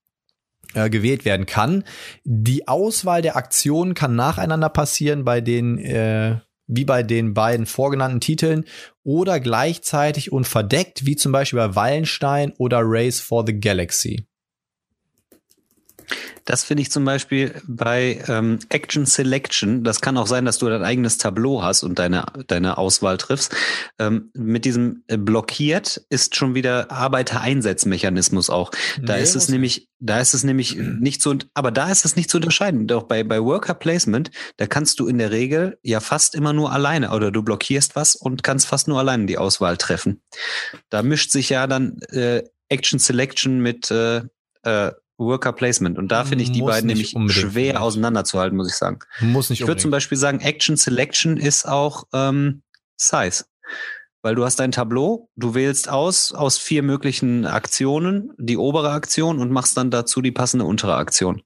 äh, gewählt werden kann. Die Auswahl der Aktionen kann nacheinander passieren bei den äh, wie bei den beiden vorgenannten Titeln oder gleichzeitig und verdeckt, wie zum Beispiel bei Wallenstein oder Race for the Galaxy. Das finde ich zum Beispiel bei ähm, Action Selection. Das kann auch sein, dass du dein eigenes Tableau hast und deine, deine Auswahl triffst. Ähm, mit diesem äh, blockiert ist schon wieder Arbeitereinsatzmechanismus auch. Da Nee, ist es nämlich, da ist es nämlich nicht so, aber da ist es nicht zu unterscheiden. Doch bei, bei Worker Placement, da kannst du in der Regel ja fast immer nur alleine oder du blockierst was und kannst fast nur alleine die Auswahl treffen. Da mischt sich ja dann äh, Action Selection mit äh, äh, Worker Placement. Und da finde ich die beiden nämlich schwer auseinanderzuhalten, muss ich sagen. Muss nicht Ich würde zum. Beispiel sagen, Action Selection ist auch ähm, Size. Weil du hast ein Tableau, du wählst aus aus vier möglichen Aktionen die obere Aktion und machst dann dazu die passende untere Aktion.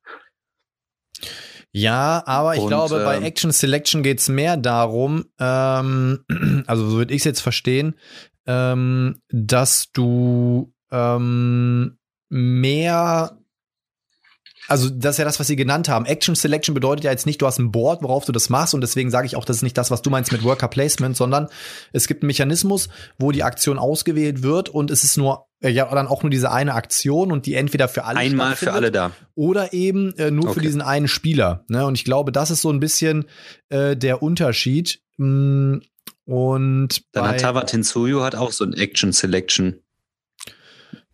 Ja, aber ich Und, glaube, bei ähm, Action Selection geht's mehr darum, ähm, also so würde ich es jetzt verstehen, ähm, dass du ähm, mehr also das ist ja das, was Sie genannt haben. Action Selection bedeutet ja jetzt nicht, du hast ein Board, worauf du das machst und deswegen sage ich auch, das ist nicht das, was du meinst mit Worker Placement, sondern es gibt einen Mechanismus, wo die Aktion ausgewählt wird und es ist nur äh, ja dann auch nur diese eine Aktion und die entweder für alle Einmal für alle da. oder eben äh, nur für Okay. diesen einen Spieler. Ne? Und ich glaube, das ist so ein bisschen äh, der Unterschied. Mm, Und Dann hat Tawatinsuyu hat auch so ein Action Selection.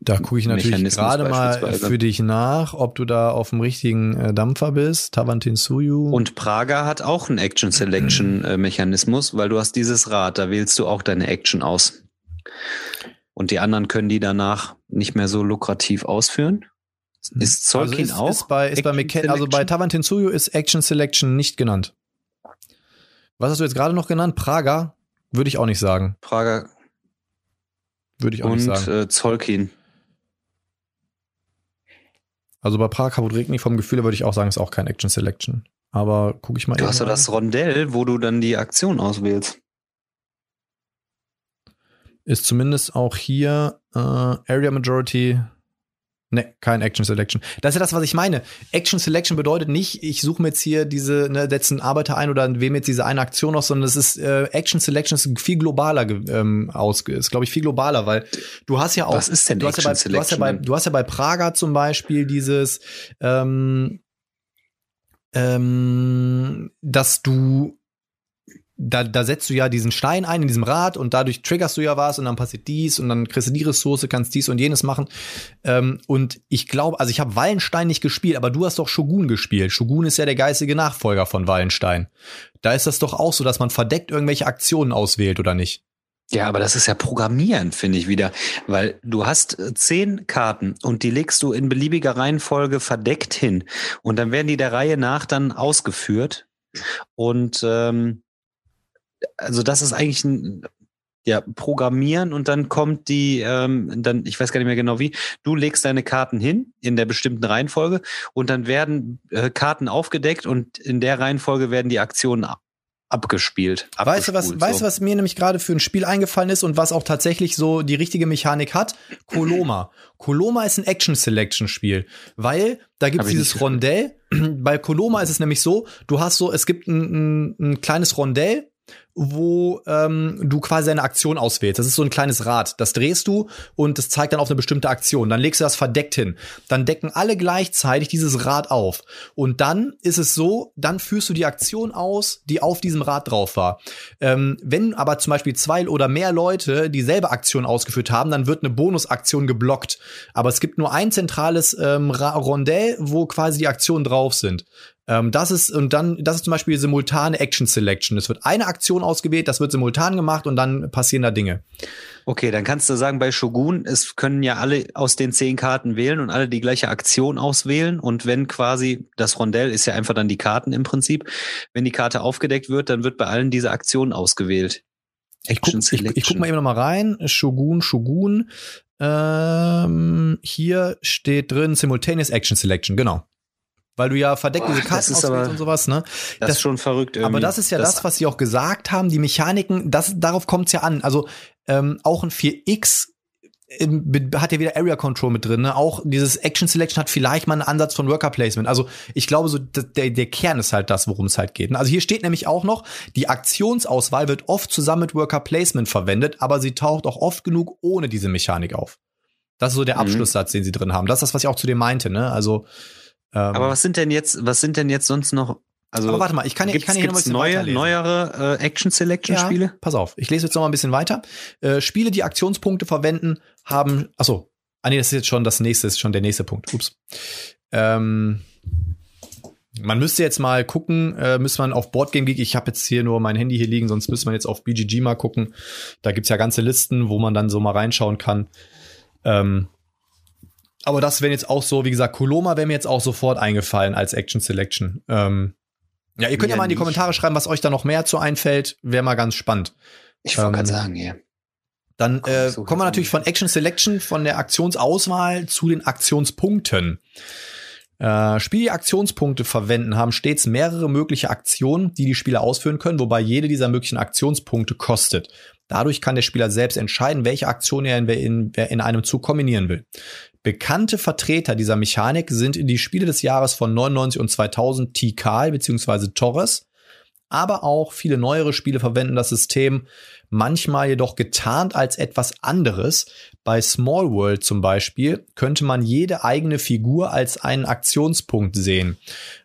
Da gucke ich natürlich gerade mal für dich nach, ob du da auf dem richtigen äh, Dampfer bist. Tavantinsuyu. Und Praga hat auch einen Action Selection äh, Mechanismus, weil du hast dieses Rad, da wählst du auch deine Action aus. Und die anderen können die danach nicht mehr so lukrativ ausführen. Ist Zolkin also ist, auch? Ist bei, ist bei Mecha- also bei Selection? Tavantinsuyu ist Action Selection nicht genannt. Was hast du jetzt gerade noch genannt? Praga? Würde ich auch nicht sagen. Prager Würde ich auch nicht und sagen. äh, Zolkin. Also bei Praga Regni vom Gefühl würde ich auch sagen, ist auch kein Action Selection. Aber gucke ich mal Du hast rein. das Rondell, wo du dann die Aktion auswählst. ist zumindest auch hier äh, Area Majority Ne, kein Action Selection. Das ist ja das, was ich meine. Action Selection bedeutet nicht, ich suche mir jetzt hier diese, ne, setze einen Arbeiter ein oder wähle mir jetzt diese eine Aktion aus, sondern es ist äh, Action Selection ist viel globaler ähm, aus, ist glaube ich viel globaler, weil du hast ja auch. Was ist denn du Action hast ja bei, du hast ja bei, du hast ja bei Praga zum Beispiel dieses, ähm, ähm, dass du da, da setzt du ja diesen Stein ein in diesem Rad und dadurch triggerst du ja was und dann passiert dies und dann kriegst du die Ressource, kannst dies und jenes machen. Ähm, und ich glaube, also ich habe Wallenstein nicht gespielt, aber du hast doch Shogun gespielt. Shogun ist ja der geistige Nachfolger von Wallenstein. Da ist das doch auch so, dass man verdeckt irgendwelche Aktionen auswählt, oder nicht? Ja, aber das ist ja Programmieren, finde ich wieder, weil du hast äh, zehn Karten und die legst du in beliebiger Reihenfolge verdeckt hin und dann werden die der Reihe nach dann ausgeführt und ähm, also das ist eigentlich ein ja, Programmieren und dann kommt die, ähm, dann, ich weiß gar nicht mehr genau wie, du legst deine Karten hin in der bestimmten Reihenfolge und dann werden äh, Karten aufgedeckt und in der Reihenfolge werden die Aktionen abgespielt. Weißt du, was, so. weißt du, was mir nämlich gerade für ein Spiel eingefallen ist und was auch tatsächlich so die richtige Mechanik hat? Coloma. Coloma ist ein Action-Selection-Spiel, weil da gibt es dieses Rondell. Bei Coloma ist es nämlich so, du hast so, es gibt ein, ein, ein kleines Rondell wo ähm, du quasi eine Aktion auswählst. Das ist so ein kleines Rad. Das drehst du und das zeigt dann auf eine bestimmte Aktion. Dann legst du das verdeckt hin. Dann decken alle gleichzeitig dieses Rad auf. Und dann ist es so, dann führst du die Aktion aus, die auf diesem Rad drauf war. Ähm, wenn aber zum Beispiel zwei oder mehr Leute dieselbe Aktion ausgeführt haben, dann wird eine Bonusaktion geblockt. Aber es gibt nur ein zentrales ähm, Rondell, wo quasi die Aktionen drauf sind. Ähm, das ist, und dann, das ist zum Beispiel simultane Action Selection. Es wird eine Aktion ausgewählt, das wird simultan gemacht und dann passieren da Dinge. Okay, dann kannst du sagen, bei Shogun, es können ja alle aus den zehn Karten wählen und alle die gleiche Aktion auswählen. Und wenn quasi das Rondell ist ja einfach dann die Karten im Prinzip, wenn die Karte aufgedeckt wird, dann wird bei allen diese Aktion ausgewählt. Ich guck, ich, ich guck mal eben noch mal rein. Shogun, Shogun. Ähm, hier steht drin Simultaneous Action Selection, genau weil du ja verdeckt diese Karten auswählst und sowas, ne? Das, das, ist schon verrückt irgendwie. Aber das ist ja das, das was sie auch gesagt haben, die Mechaniken, das, darauf kommt es ja an. Also ähm, auch ein 4X hat ja wieder Area Control mit drin, ne? Auch dieses Action Selection hat vielleicht mal einen Ansatz von Worker Placement. Also ich glaube, so der, der Kern ist halt das, worum es halt geht. Ne? Also hier steht nämlich auch noch, die Aktionsauswahl wird oft zusammen mit Worker Placement verwendet, aber sie taucht auch oft genug ohne diese Mechanik auf. Das ist so der mhm. Abschlusssatz, den sie drin haben. Das ist das, was ich auch zu dir meinte, ne? Also ähm, aber was sind denn jetzt, was sind denn jetzt sonst noch? Also, aber warte mal, ich kann, ich kann hier noch ein neue, neuere äh, Action-Selection-Spiele? Ja, pass auf, ich lese jetzt noch mal ein bisschen weiter. Äh, Spiele, die Aktionspunkte verwenden, haben, achso, ah nee, das ist jetzt schon das nächste, ist schon der nächste Punkt. Ups. Ähm, man müsste jetzt mal gucken, äh, müsste man auf Boardgame Geek, ich habe jetzt hier nur mein Handy hier liegen, sonst müsste man jetzt auf BGG mal gucken. Da gibt's ja ganze Listen, wo man dann so mal reinschauen kann. Ähm, aber das wäre jetzt auch so, wie gesagt, Koloma wäre mir jetzt auch sofort eingefallen als Action Selection. Ähm, ja, ihr könnt ja, ja mal in die Kommentare schreiben, was euch da noch mehr zu einfällt. Wäre mal ganz spannend. Ich wollte ähm, gerade sagen, ja. Dann äh, so kommen wir natürlich von Action Selection, von der Aktionsauswahl zu den Aktionspunkten. Äh, Spiele, die Aktionspunkte verwenden, haben stets mehrere mögliche Aktionen, die die Spieler ausführen können, wobei jede dieser möglichen Aktionspunkte kostet. Dadurch kann der Spieler selbst entscheiden, welche Aktion er in, in, in einem Zug kombinieren will. Bekannte Vertreter dieser Mechanik sind in die Spiele des Jahres von 99 und 2000 Tikal bzw. Torres, aber auch viele neuere Spiele verwenden das System, manchmal jedoch getarnt als etwas anderes. Bei Small World zum Beispiel könnte man jede eigene Figur als einen Aktionspunkt sehen.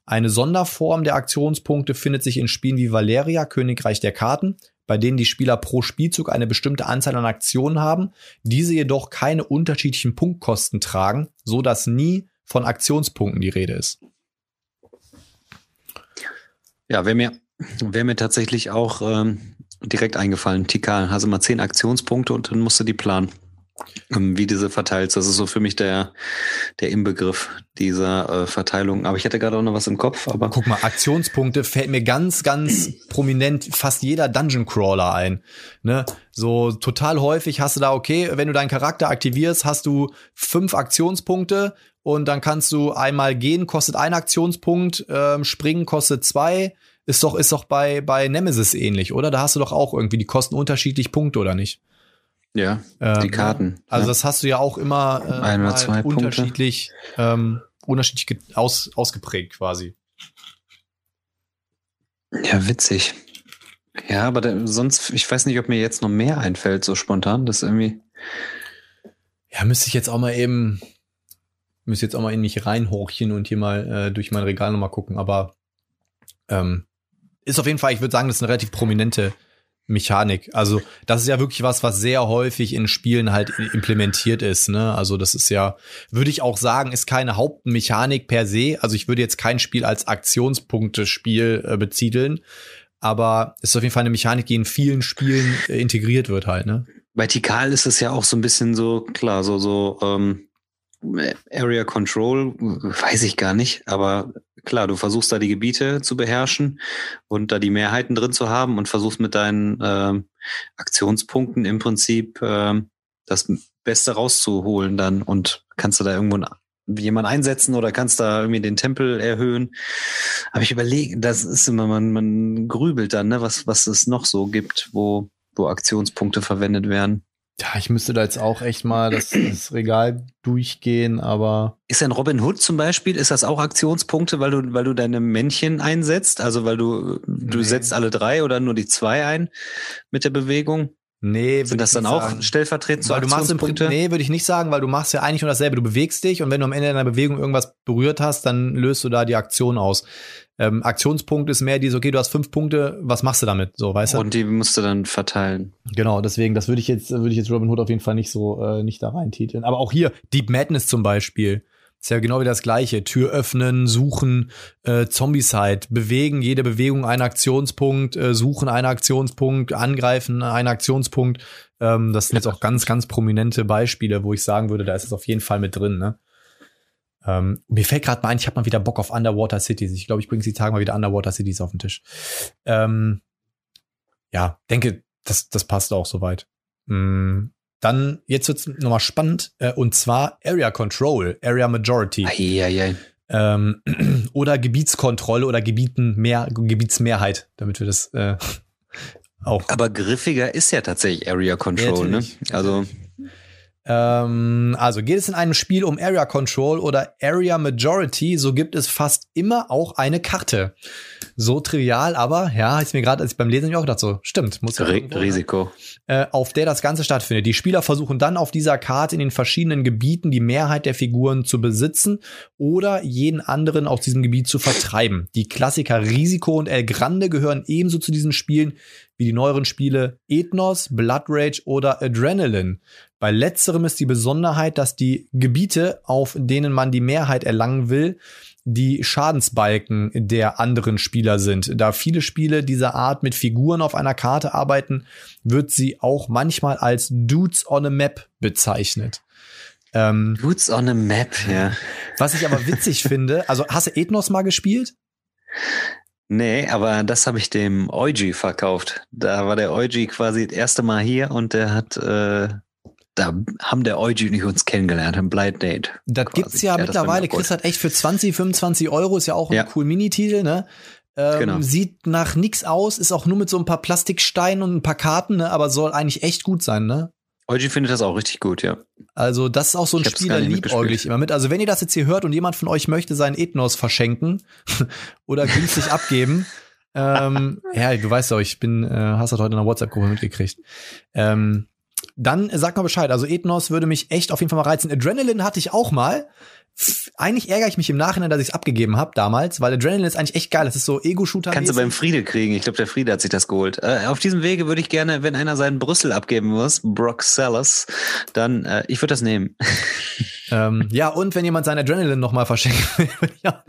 Eine Sonderform der Aktionspunkte findet sich in Spielen wie Valeria, Königreich der Karten, bei denen die Spieler pro Spielzug eine bestimmte Anzahl an Aktionen haben, diese jedoch keine unterschiedlichen Punktkosten tragen, so dass nie von Aktionspunkten die Rede ist. Ja, wäre mir, wäre mir tatsächlich auch ähm, direkt eingefallen. Tikal, also mal zehn Aktionspunkte und dann musst du die planen. Ähm, wie diese verteilt. Das ist so für mich der, der Inbegriff dieser äh, Verteilung. Aber ich hätte gerade auch noch was im Kopf. Aber guck mal, Aktionspunkte fällt mir ganz, ganz prominent fast jeder Dungeon Crawler ein. Ne? So total häufig hast du da, okay, wenn du deinen Charakter aktivierst, hast du fünf Aktionspunkte und dann kannst du einmal gehen, kostet ein Aktionspunkt, ähm, springen kostet zwei. Ist doch, ist doch bei, bei Nemesis ähnlich, oder? Da hast du doch auch irgendwie, die kosten unterschiedlich Punkte, oder nicht? Ja, ähm, die Karten. Also ja. das hast du ja auch immer äh, Ein oder zwei unterschiedlich, ähm, unterschiedlich aus, ausgeprägt quasi. Ja, witzig. Ja, aber da, sonst, ich weiß nicht, ob mir jetzt noch mehr einfällt, so spontan. Das irgendwie. Ja, müsste ich jetzt auch mal eben, müsste jetzt auch mal in mich reinhorchen und hier mal äh, durch mein Regal nochmal gucken. Aber ähm, ist auf jeden Fall, ich würde sagen, das ist eine relativ prominente Mechanik. Also das ist ja wirklich was, was sehr häufig in Spielen halt implementiert ist. Ne? Also das ist ja, würde ich auch sagen, ist keine Hauptmechanik per se. Also ich würde jetzt kein Spiel als Aktionspunkte-Spiel äh, beziedeln, aber es ist auf jeden Fall eine Mechanik, die in vielen Spielen äh, integriert wird halt. Ne? Bei Tikal ist es ja auch so ein bisschen so klar, so so ähm, Area Control, weiß ich gar nicht, aber klar, du versuchst da die Gebiete zu beherrschen und da die Mehrheiten drin zu haben und versuchst mit deinen äh, Aktionspunkten im Prinzip äh, das Beste rauszuholen dann und kannst du da irgendwo jemand einsetzen oder kannst da irgendwie den Tempel erhöhen. Aber ich überlege, das ist immer, man, man grübelt dann, ne, was, was es noch so gibt, wo, wo Aktionspunkte verwendet werden. Ja, ich müsste da jetzt auch echt mal das, das, Regal durchgehen, aber. Ist denn Robin Hood zum Beispiel, ist das auch Aktionspunkte, weil du, weil du deine Männchen einsetzt? Also weil du, du nee. setzt alle drei oder nur die zwei ein mit der Bewegung? Nee, sind das dann auch sagen. stellvertretend zu Aktionspunkte? Nee, würde ich nicht sagen, weil du machst ja eigentlich nur dasselbe. Du bewegst dich und wenn du am Ende deiner Bewegung irgendwas berührt hast, dann löst du da die Aktion aus. Ähm, Aktionspunkt ist mehr diese, okay, du hast fünf Punkte, was machst du damit? So, weißt du? Und die musst du dann verteilen. Genau, deswegen, das würde ich jetzt, würde ich jetzt Robin Hood auf jeden Fall nicht so, äh, nicht da reintiteln. Aber auch hier, Deep Madness zum Beispiel. Ist ja genau wie das gleiche. Tür öffnen, suchen, äh, Zombie-Side, bewegen, jede Bewegung ein Aktionspunkt, äh, suchen einen Aktionspunkt, angreifen einen Aktionspunkt. Ähm, das sind jetzt auch ganz, ganz prominente Beispiele, wo ich sagen würde, da ist es auf jeden Fall mit drin. Ne? Ähm, mir fällt gerade mal ein, ich habe mal wieder Bock auf Underwater Cities. Ich glaube, ich bringe die Tage mal wieder Underwater Cities auf den Tisch. Ähm, ja, denke, das, das passt auch soweit. Mm, dann, jetzt wird's nochmal spannend, äh, und zwar Area Control, Area Majority. Ai, ai, ai. Ähm, oder Gebietskontrolle oder Gebieten mehr, Gebietsmehrheit, damit wir das äh, auch. Aber griffiger ist ja tatsächlich Area Control, ja, ne? Also. Ähm, also geht es in einem Spiel um Area Control oder Area Majority, so gibt es fast immer auch eine Karte. So trivial, aber ja, ist mir gerade, als ich beim Lesen auch gedacht, so stimmt, muss ja Risiko. Äh, auf der das Ganze stattfindet. Die Spieler versuchen dann auf dieser Karte in den verschiedenen Gebieten die Mehrheit der Figuren zu besitzen oder jeden anderen aus diesem Gebiet zu vertreiben. Die Klassiker Risiko und El Grande gehören ebenso zu diesen Spielen wie die neueren Spiele Ethnos, Blood Rage oder Adrenaline. Bei letzterem ist die Besonderheit, dass die Gebiete, auf denen man die Mehrheit erlangen will, die Schadensbalken der anderen Spieler sind. Da viele Spiele dieser Art mit Figuren auf einer Karte arbeiten, wird sie auch manchmal als Dudes on a Map bezeichnet. Ähm, Dudes on a Map, ja. Was ich aber witzig finde, also hast du Ethnos mal gespielt? Nee, aber das habe ich dem Eugi verkauft. Da war der Eugi quasi das erste Mal hier und der hat äh, da haben der Eugi und ich uns kennengelernt, ein Blind Date. Das quasi. gibt's ja mittlerweile. Chris hat echt für 20, 25 Euro, ist ja auch ein ja. cool Minititel, ne? Ähm, genau. Sieht nach nix aus, ist auch nur mit so ein paar Plastiksteinen und ein paar Karten, ne? aber soll eigentlich echt gut sein, ne? Eugi findet das auch richtig gut, ja. Also, das ist auch so ein Spiel, da liebäuglich immer mit. Also, wenn ihr das jetzt hier hört und jemand von euch möchte seinen Ethnos verschenken oder günstig abgeben, ähm, ja, du weißt doch, ich bin, äh, hast das heute in der WhatsApp-Gruppe mitgekriegt. Ähm, dann sag mal Bescheid. Also Ethnos würde mich echt auf jeden Fall mal reizen. Adrenaline hatte ich auch mal. Eigentlich ärgere ich mich im Nachhinein, dass ich es abgegeben habe damals, weil Adrenaline ist eigentlich echt geil. Das ist so Ego-Shooter. Kannst du beim Friede kriegen. Ich glaube, der Friede hat sich das geholt. Äh, auf diesem Wege würde ich gerne, wenn einer seinen Brüssel abgeben muss, Brock Sellers, dann äh, ich würde das nehmen. ähm, ja, und wenn jemand sein Adrenaline nochmal verschenkt. ja.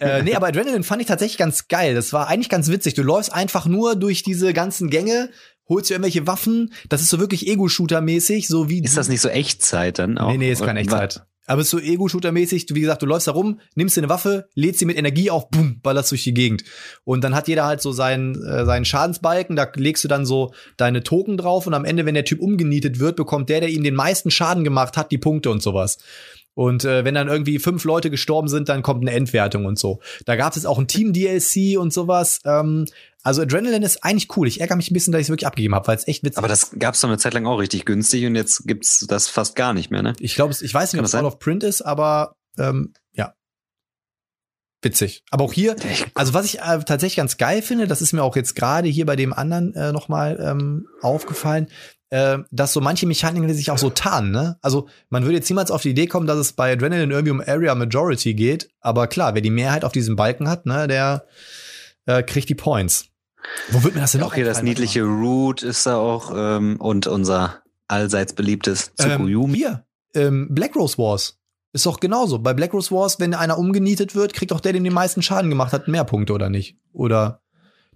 äh, nee, aber Adrenaline fand ich tatsächlich ganz geil. Das war eigentlich ganz witzig. Du läufst einfach nur durch diese ganzen Gänge, holst du irgendwelche Waffen. Das ist so wirklich Ego-Shooter-mäßig, so wie. Ist das nicht so Echtzeit dann auch? Nee, nee, ist keine Echtzeit. Aber es ist so Ego-Shooter-mäßig, wie gesagt, du läufst da rum, nimmst dir eine Waffe, lädst sie mit Energie auf, boom, ballerst durch die Gegend. Und dann hat jeder halt so seinen, äh, seinen Schadensbalken, da legst du dann so deine Token drauf und am Ende, wenn der Typ umgenietet wird, bekommt der, der ihm den meisten Schaden gemacht hat, die Punkte und sowas. Und äh, wenn dann irgendwie fünf Leute gestorben sind, dann kommt eine Endwertung und so. Da gab es auch ein Team-DLC und sowas. Ähm, Also Adrenaline ist eigentlich cool. Ich ärgere mich ein bisschen, dass ich es wirklich abgegeben habe, weil es echt witzig Aber das gab's doch eine Zeit lang auch richtig günstig und jetzt gibt's das fast gar nicht mehr, ne? Ich glaube, ich weiß nicht, ob es out of print ist, aber ähm, ja. Witzig. Aber auch hier, also was ich äh, tatsächlich ganz geil finde, das ist mir auch jetzt gerade hier bei dem anderen äh, nochmal ähm, aufgefallen, äh, dass so manche Mechaniken sich auch so tarnen, ne? Also man würde jetzt niemals auf die Idee kommen, dass es bei Adrenaline irgendwie um Area Majority geht, aber klar, wer die Mehrheit auf diesem Balken hat, ne, der äh, kriegt die Points. Wo wird mir das denn noch okay, das niedliche Root ist da auch ähm, und unser allseits beliebtes mal. ähm, Tsukuyomi. Hier, ähm, Black Rose Wars. Ist doch genauso. Bei Black Rose Wars, wenn einer umgenietet wird, kriegt doch der, dem den meisten Schaden gemacht hat, mehr Punkte, oder nicht? Oder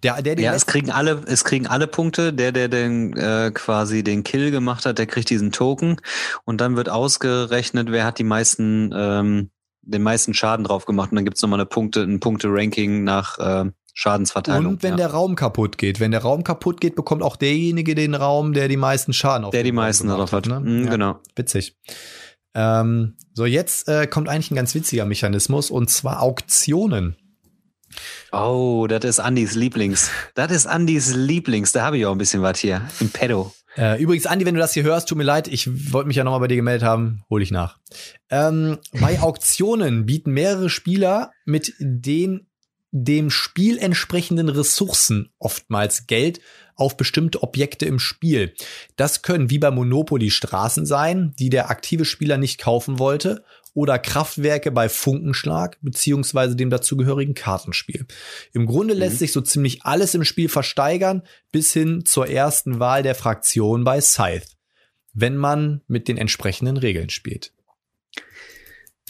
der, der, den ja, es kriegen alle, es kriegen alle Punkte. Der, der den äh, quasi den Kill gemacht hat, der kriegt diesen Token und dann wird ausgerechnet, wer hat die meisten, ähm, den meisten Schaden drauf gemacht und dann gibt's nochmal eine Punkte, ein Punkte-Ranking nach äh, Schadensverteilung. Und wenn ja. der Raum kaputt geht. Wenn der Raum kaputt geht, bekommt auch derjenige den Raum, der die meisten Schaden auf der die meisten darauf hat. Ne? Mhm, Ja, Genau. Witzig. Ähm, so, jetzt äh, kommt eigentlich ein ganz witziger Mechanismus und zwar Auktionen. Oh, das ist Andys Lieblings. Das ist Andys Lieblings. Da habe ich auch ein bisschen was hier im Pedo. Äh, übrigens, Andi, wenn du das hier hörst, tut mir leid, ich wollte mich ja nochmal bei dir gemeldet haben, hole ich nach. Ähm, bei Auktionen bieten mehrere Spieler mit den dem Spiel entsprechenden Ressourcen oftmals Geld auf bestimmte Objekte im Spiel. Das können wie bei Monopoly Straßen sein, die der aktive Spieler nicht kaufen wollte, oder Kraftwerke bei Funkenschlag beziehungsweise dem dazugehörigen Kartenspiel. Im Grunde lässt sich so ziemlich alles im Spiel versteigern, bis hin zur ersten Wahl der Fraktion bei Scythe, wenn man mit den entsprechenden Regeln spielt.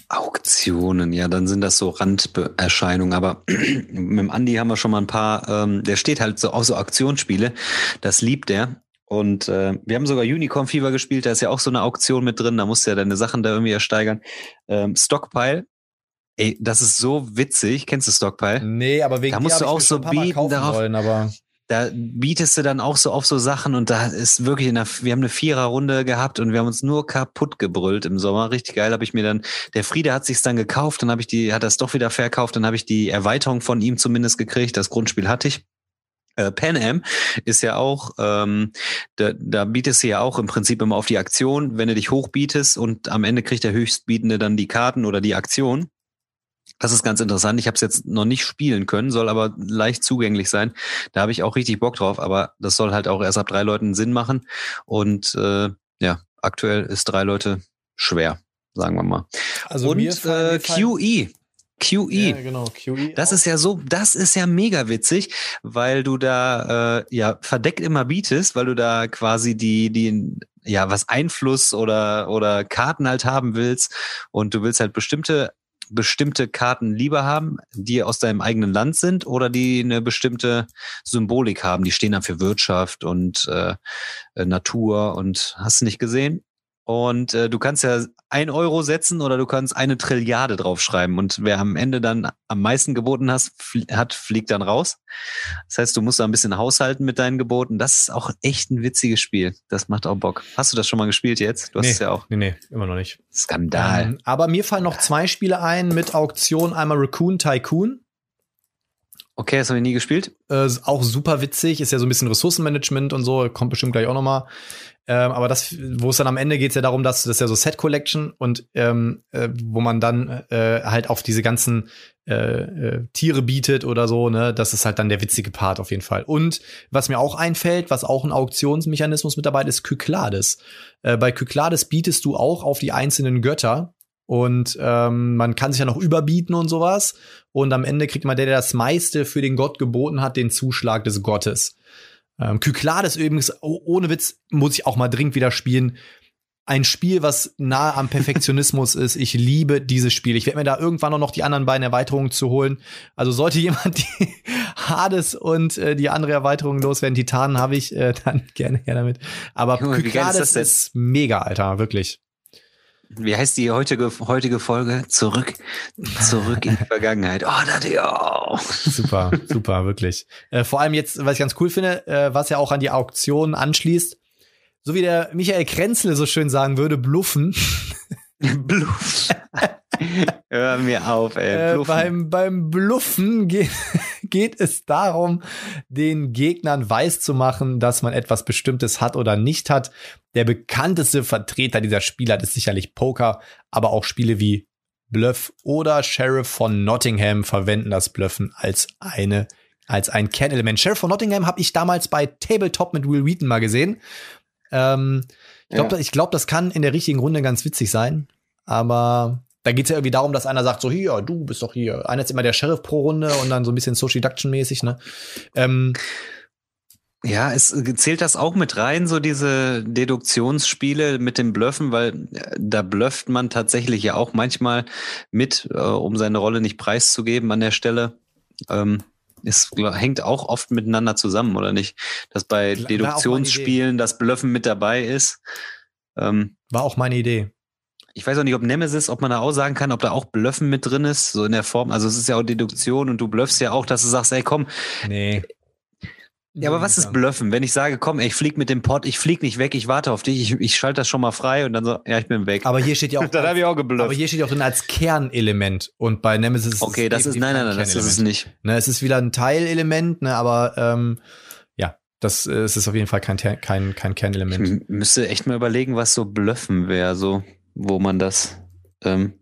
Auktionen, ja, dann sind das so Randerscheinungen. Aber mit dem Andi haben wir schon mal ein paar, ähm, der steht halt so auf so Auktionsspiele. Das liebt er. Und äh, wir haben sogar Unicorn Fever gespielt, da ist ja auch so eine Auktion mit drin, da musst du ja deine Sachen da irgendwie ersteigern. Ähm, Stockpile, ey, das ist so witzig. Kennst du Stockpile? Nee, aber wegen Da musst du auch so bieten darauf. Wollen, aber Da bietest du dann auch so auf so Sachen und da ist wirklich in der, wir haben eine Viererrunde gehabt und wir haben uns nur kaputt gebrüllt im Sommer. Richtig geil, habe ich mir dann, der Friede hat sich's dann gekauft, dann habe ich die, hat das doch wieder verkauft, dann habe ich die Erweiterung von ihm zumindest gekriegt. Das Grundspiel hatte ich. Äh, Pan Am ist ja auch, ähm, da, da bietest du ja auch im Prinzip immer auf die Aktion, wenn du dich hochbietest und am Ende kriegt der Höchstbietende dann die Karten oder die Aktion. Das ist ganz interessant. Ich habe es jetzt noch nicht spielen können, soll aber leicht zugänglich sein. Da habe ich auch richtig Bock drauf, aber das soll halt auch erst ab drei Leuten Sinn machen. Und äh, ja, aktuell ist drei Leute schwer, sagen wir mal. also und äh, QE. QE. Ja, genau, QE. Das auch. ist ja so, das ist ja mega witzig, weil du da äh, ja verdeckt immer bietest, weil du da quasi die die ja was Einfluss oder oder Karten halt haben willst und du willst halt bestimmte bestimmte Karten lieber haben, die aus deinem eigenen Land sind oder die eine bestimmte Symbolik haben. Die stehen dann für Wirtschaft und äh, äh, Natur und hast du nicht gesehen? Und äh, du kannst ja ein Euro setzen oder du kannst eine Trilliarde draufschreiben. Und wer am Ende dann am meisten geboten hast, fl hat, fliegt dann raus. Das heißt, du musst da ein bisschen haushalten mit deinen Geboten. Das ist auch echt ein witziges Spiel. Das macht auch Bock. Hast du das schon mal gespielt jetzt? Du hast Nee. es ja auch. Nee, nee, immer noch nicht. Skandal. Ähm, aber mir fallen noch zwei Spiele ein mit Auktion. Einmal Raccoon Tycoon. Okay, das habe ich nie gespielt. Äh, auch super witzig, ist ja so ein bisschen Ressourcenmanagement und so, kommt bestimmt gleich auch noch mal. Ähm, aber das, wo es dann am Ende geht, ja darum, dass das ist ja so Set Collection und ähm, äh, wo man dann äh, halt auf diese ganzen äh, äh, Tiere bietet oder so, ne, das ist halt dann der witzige Part auf jeden Fall. Und was mir auch einfällt, was auch ein Auktionsmechanismus mit dabei ist, Kyklades. Äh, bei Kyklades bietest du auch auf die einzelnen Götter und ähm, man kann sich ja noch überbieten und sowas. Und am Ende kriegt man der, der das meiste für den Gott geboten hat, den Zuschlag des Gottes. Ähm, Kyklades übrigens, oh, ohne Witz, muss ich auch mal dringend wieder spielen. Ein Spiel, was nahe am Perfektionismus ist. Ich liebe dieses Spiel. Ich werde mir da irgendwann auch noch die anderen beiden Erweiterungen zu holen. Also sollte jemand die Hades und äh, die andere Erweiterung loswerden, Titanen habe ich, äh, dann gerne her damit. Aber ist Kyklades denn? ist mega, Alter, wirklich. Wie heißt die heutige, heutige Folge? Zurück, zurück in die Vergangenheit. Oh, das ja. Super, super, wirklich. Äh, vor allem jetzt, was ich ganz cool finde, äh, was ja auch an die Auktion anschließt, so wie der Michael Krenzle so schön sagen würde, bluffen. Bluff. Hör mir auf, ey. Äh, Bluffen. beim, beim Bluffen geht, geht es darum, den Gegnern weiß zu machen, dass man etwas Bestimmtes hat oder nicht hat. Der bekannteste Vertreter dieser Spielart ist sicherlich Poker, aber auch Spiele wie Bluff oder Sheriff von Nottingham verwenden das Bluffen als eine als ein Kernelement. Sheriff von Nottingham habe ich damals bei Tabletop mit Will Wheaton mal gesehen. Ähm, ich glaube, Ja. glaub, das kann in der richtigen Runde ganz witzig sein. Aber da geht es ja irgendwie darum, dass einer sagt, so hier, du bist doch hier. Einer ist immer der Sheriff pro Runde und dann so ein bisschen Social Deduction mäßig, ne? Ähm, Ja, es zählt das auch mit rein, so diese Deduktionsspiele mit dem Bluffen, weil äh, da blufft man tatsächlich ja auch manchmal mit, äh, um seine Rolle nicht preiszugeben an der Stelle. Ähm, es hängt auch oft miteinander zusammen, oder nicht? Dass bei War. Deduktionsspielen das Bluffen mit dabei ist. Ähm, war auch meine Idee. ich weiß auch nicht, ob Nemesis, ob man da auch sagen kann, ob da auch Bluffen mit drin ist, so in der Form. Also es ist ja auch Deduktion und du bluffst ja auch, dass du sagst, ey komm, Nee. Ja, aber was ist Bluffen? Wenn ich sage, komm, ey, ich flieg mit dem Pott, ich flieg nicht weg, ich warte auf dich, ich, ich schalte das schon mal frei und dann so, ja, ich bin weg. Aber hier steht ja auch, dann habe ich auch aber geblufft. hier steht ja auch drin als Kernelement. Und bei Nemesis ist Okay, das ist, nein, nein, nein, das ist es nicht. Ne, es ist wieder ein Teilelement, ne, aber ähm, ja, das äh, es ist auf jeden Fall kein, kein, kein Ich Kernelement. m- müsste echt mal überlegen, was so Bluffen wäre, so, wo man das, ähm,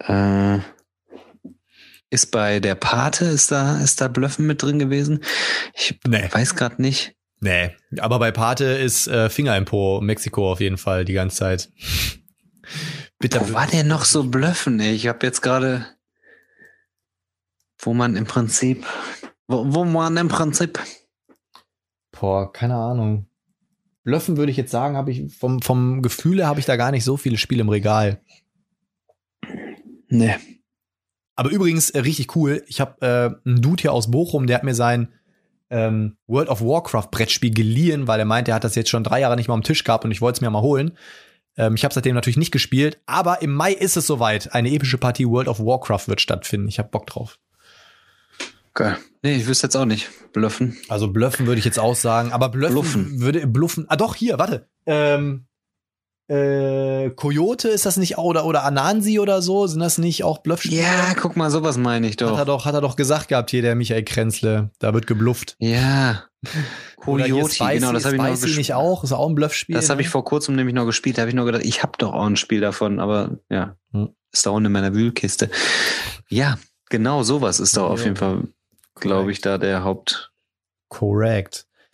äh, ist bei der Pate, ist da, ist da Bluffen mit drin gewesen? Ich Nee. weiß gerade nicht. Nee, aber bei Pate ist äh, Finger im Po, Mexiko auf jeden Fall die ganze Zeit. Bitter. Wo war der noch so Bluffen, ey? Ich habe jetzt gerade, wo man im Prinzip, wo, wo man im Prinzip Boah, keine Ahnung. Blöffen würde ich jetzt sagen, habe ich vom, vom Gefühle habe ich da gar nicht so viele Spiele im Regal. Nee. Aber übrigens äh, richtig cool. Ich habe äh, einen Dude hier aus Bochum, der hat mir sein ähm, World of Warcraft Brettspiel geliehen, weil er meint, er hat das jetzt schon drei Jahre nicht mal am Tisch gehabt und ich wollte es mir mal holen. Ähm, ich habe seitdem natürlich nicht gespielt, aber im Mai ist es soweit. Eine epische Partie World of Warcraft wird stattfinden. Ich habe Bock drauf. Geil. Nee, ich wüsste jetzt auch nicht. Bluffen. Also bluffen würde ich jetzt auch sagen, aber bluffen, Bluffen. würde bluffen. Ah doch hier, warte. Ähm, äh, Coyote ist das nicht auch oder oder Anansi oder so? Sind das nicht auch Bluffspiele? Ja, guck mal, sowas meine ich Hat er doch. doch, hat er doch gesagt gehabt hier, der Michael Krenzle. Da wird geblufft. Ja. Coyote, Spicy, genau, das habe ich noch gespielt. nicht auch. Ist auch ein Bluffspiel. Das habe ich ne? vor kurzem nämlich noch gespielt. Da habe ich nur gedacht, ich habe doch auch ein Spiel davon, aber ja, Hm. ist da unten in meiner Wühlkiste. Ja, genau, sowas ist doch auf Jo. jeden Fall, glaube ich, da der Hauptkern.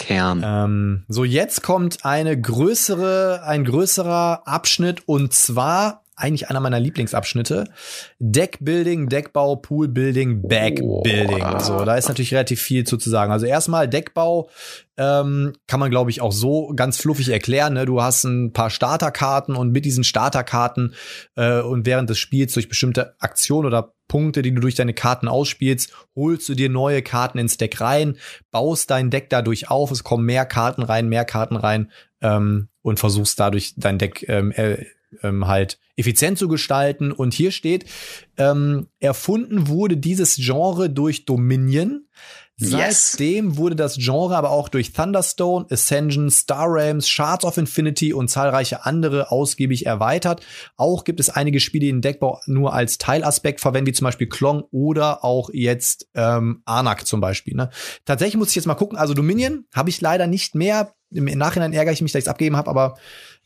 Correct. Ähm, so, jetzt kommt eine größere, ein größerer Abschnitt und zwar eigentlich einer meiner Lieblingsabschnitte. Deckbuilding, Deckbau, Poolbuilding, Backbuilding. Boah. So, da ist natürlich relativ viel zu, zu sagen. Also erstmal Deckbau ähm, kann man, glaube ich, auch so ganz fluffig erklären. Ne? Du hast ein paar Starterkarten und mit diesen Starterkarten äh, und während des Spiels durch bestimmte Aktionen oder Punkte, die du durch deine Karten ausspielst, holst du dir neue Karten ins Deck rein, baust dein Deck dadurch auf, es kommen mehr Karten rein, mehr Karten rein ähm, und versuchst dadurch dein Deck ähm, äh, ähm, halt effizient zu gestalten. Und hier steht, ähm, erfunden wurde dieses Genre durch Dominion. Yes. Seitdem wurde das Genre aber auch durch Thunderstone, Ascension, Star Realms, Shards of Infinity und zahlreiche andere ausgiebig erweitert. Auch gibt es einige Spiele, die den Deckbau nur als Teilaspekt verwenden, wie zum Beispiel Klong oder auch jetzt ähm, Anak zum Beispiel. Ne? Tatsächlich muss ich jetzt mal gucken. Also Dominion habe ich leider nicht mehr. Im Nachhinein ärgere ich mich, dass ich es abgegeben habe, aber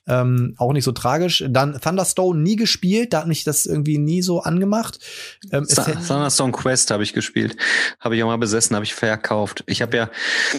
ähm, auch nicht so tragisch. Dann Thunderstone nie gespielt, da hat mich das irgendwie nie so angemacht. Ähm, Thunderstone Quest habe ich gespielt. Habe ich auch mal besessen, habe ich verkauft. Ich habe ja,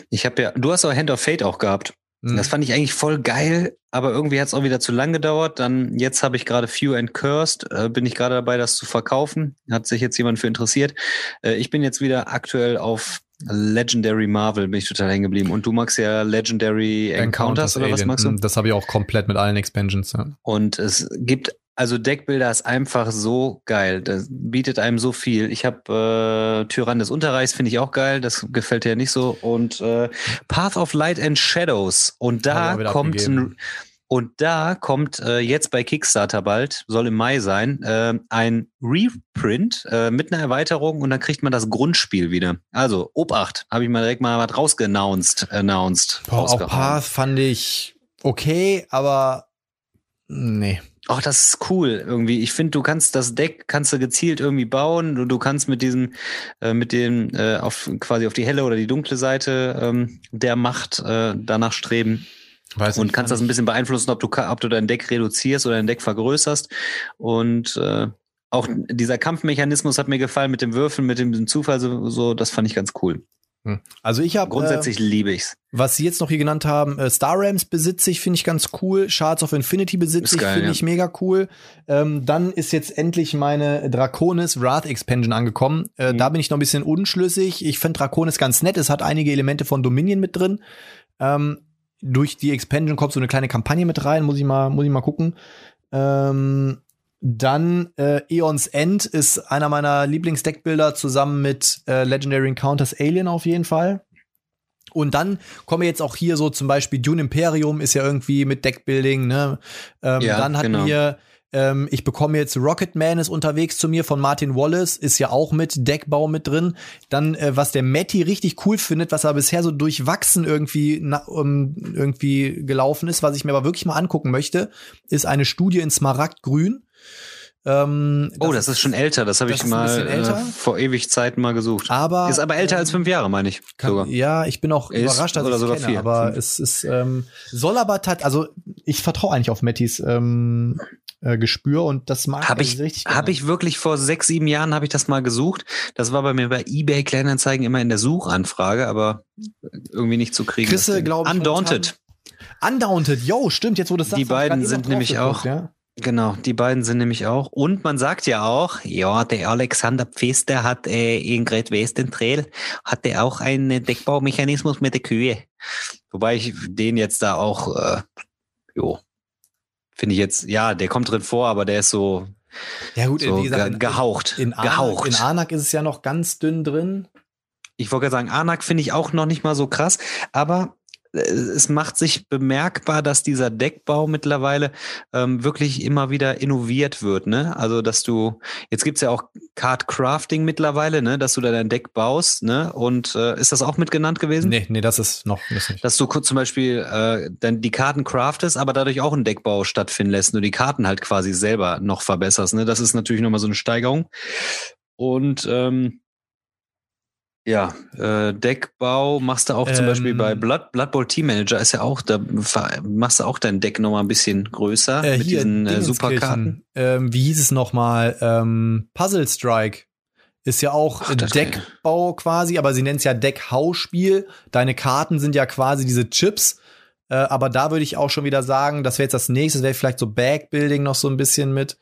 ich habe ja, du hast auch Hand of Fate auch gehabt. Mhm. Das fand ich eigentlich voll geil, aber irgendwie hat es auch wieder zu lang gedauert. Dann, jetzt habe ich gerade Few and Cursed, äh, bin ich gerade dabei, das zu verkaufen. Hat sich jetzt jemand für interessiert. Äh, ich bin jetzt wieder aktuell auf Legendary Marvel, bin ich total hängen geblieben. Und du magst ja Legendary Encounters, oder was Alien. magst du? Mhm, Das habe ich auch komplett mit allen Expansions. Ja. Und es gibt, also Deckbilder ist einfach so geil. Das bietet einem so viel. Ich habe äh, Tyrann des Unterreichs, finde ich auch geil. Das gefällt dir ja nicht so. Und äh, Path of Light and Shadows. Und da kommt ein, und da kommt äh, jetzt bei Kickstarter bald, soll im Mai sein, äh, ein Reprint äh, mit einer Erweiterung und dann kriegt man das Grundspiel wieder. Also, Obacht, habe ich mal direkt mal was rausgenounced, announced. Boah, auch. Path fand ich okay, aber nee. Ach, das ist cool irgendwie. Ich finde, du kannst das Deck kannst du gezielt irgendwie bauen. Du, du kannst mit diesem, äh, mit dem äh, auf quasi auf die helle oder die dunkle Seite ähm, der Macht äh, danach streben. Weiß und kannst das ein bisschen beeinflussen, ob du ob du dein Deck reduzierst oder dein Deck vergrößerst. Und äh, auch dieser Kampfmechanismus hat mir gefallen mit dem Würfeln, mit dem Zufall, so, so das fand ich ganz cool. Hm. Also ich habe grundsätzlich äh, liebe ich's. Was Sie jetzt noch hier genannt haben, äh, Star Rams besitze ich, finde ich ganz cool. Shards of Infinity besitze ich, finde ja. ich mega cool. Ähm, dann ist jetzt endlich meine Draconis Wrath Expansion angekommen. Äh, mhm. Da bin ich noch ein bisschen unschlüssig. Ich finde Draconis ganz nett. Es hat einige Elemente von Dominion mit drin. Ähm, durch die Expansion kommt so eine kleine Kampagne mit rein. Muss ich mal, muss ich mal gucken. Ähm, dann äh, Eons End ist einer meiner Lieblingsdeckbilder zusammen mit äh, Legendary Encounters Alien auf jeden Fall. Und dann kommen wir jetzt auch hier so zum Beispiel Dune Imperium ist ja irgendwie mit Deckbuilding, ne? Ähm, ja, dann hatten genau. wir ähm, ich bekomme jetzt Rocketman ist unterwegs zu mir von Martin Wallace, ist ja auch mit Deckbau mit drin. Dann, äh, was der Matty richtig cool findet, was er bisher so durchwachsen irgendwie, na, um, irgendwie gelaufen ist, was ich mir aber wirklich mal angucken möchte, ist eine Studie in Smaragdgrün. Ähm, oh, das, das ist schon älter. Das habe ich mal äh, vor ewig Zeiten mal gesucht. Aber ist aber älter ähm, als fünf Jahre, meine ich. Kann, sogar. Ja, ich bin auch ist, überrascht, dass oder sogar kenne, vier. aber fünf. es ist ähm, soll aber tat, also ich vertraue eigentlich auf Mattys ähm, äh, Gespür und das mag hab ich richtig. Habe ich wirklich vor sechs, sieben Jahren habe ich das mal gesucht. Das war bei mir bei eBay Kleinanzeigen immer in der Suchanfrage, aber irgendwie nicht zu kriegen. Chrisse, glaube ich. Undaunted. Undaunted, yo, stimmt, jetzt wo das Die beiden sind nämlich auch. Ja? Genau, die beiden sind nämlich auch. Und man sagt ja auch, ja, der Alexander Pfister hat äh, in Great Western Trail hatte auch einen Deckbaumechanismus mit der Kühe. Wobei ich den jetzt da auch, äh, jo, finde ich jetzt, ja, der kommt drin vor, aber der ist so, ja gut, so gesagt, ge gehaucht. In, in gehaucht. in Anak ist es ja noch ganz dünn drin. Ich wollte gerade sagen, Anak finde ich auch noch nicht mal so krass, aber es macht sich bemerkbar, dass dieser Deckbau mittlerweile ähm, wirklich immer wieder innoviert wird. Ne? Also, dass du, jetzt gibt's ja auch Card Crafting mittlerweile, ne? dass du da dein Deck baust. Ne? Und äh, ist das auch mit genannt gewesen? Nee, nee, das ist noch das nicht. Dass du zum Beispiel äh, dann die Karten craftest, aber dadurch auch einen Deckbau stattfinden lässt du die Karten halt quasi selber noch verbesserst. Ne? Das ist natürlich nochmal so eine Steigerung. Und ähm, ja, äh, Deckbau machst du auch ähm, zum Beispiel bei ähm. Blood, Blood Bowl Team Manager ist ja auch, da machst du auch dein Deck nochmal ein bisschen größer äh, mit hier, diesen äh, Superkarten. Ähm, wie hieß es nochmal? Ähm, Puzzle Strike ist ja auch Ach, Deckbau quasi, aber sie nennt es ja Deckhausspiel. Deine Karten sind ja quasi diese Chips. Äh, aber da würde ich auch schon wieder sagen, das wäre jetzt das nächste, das wäre vielleicht so Backbuilding noch so ein bisschen mit.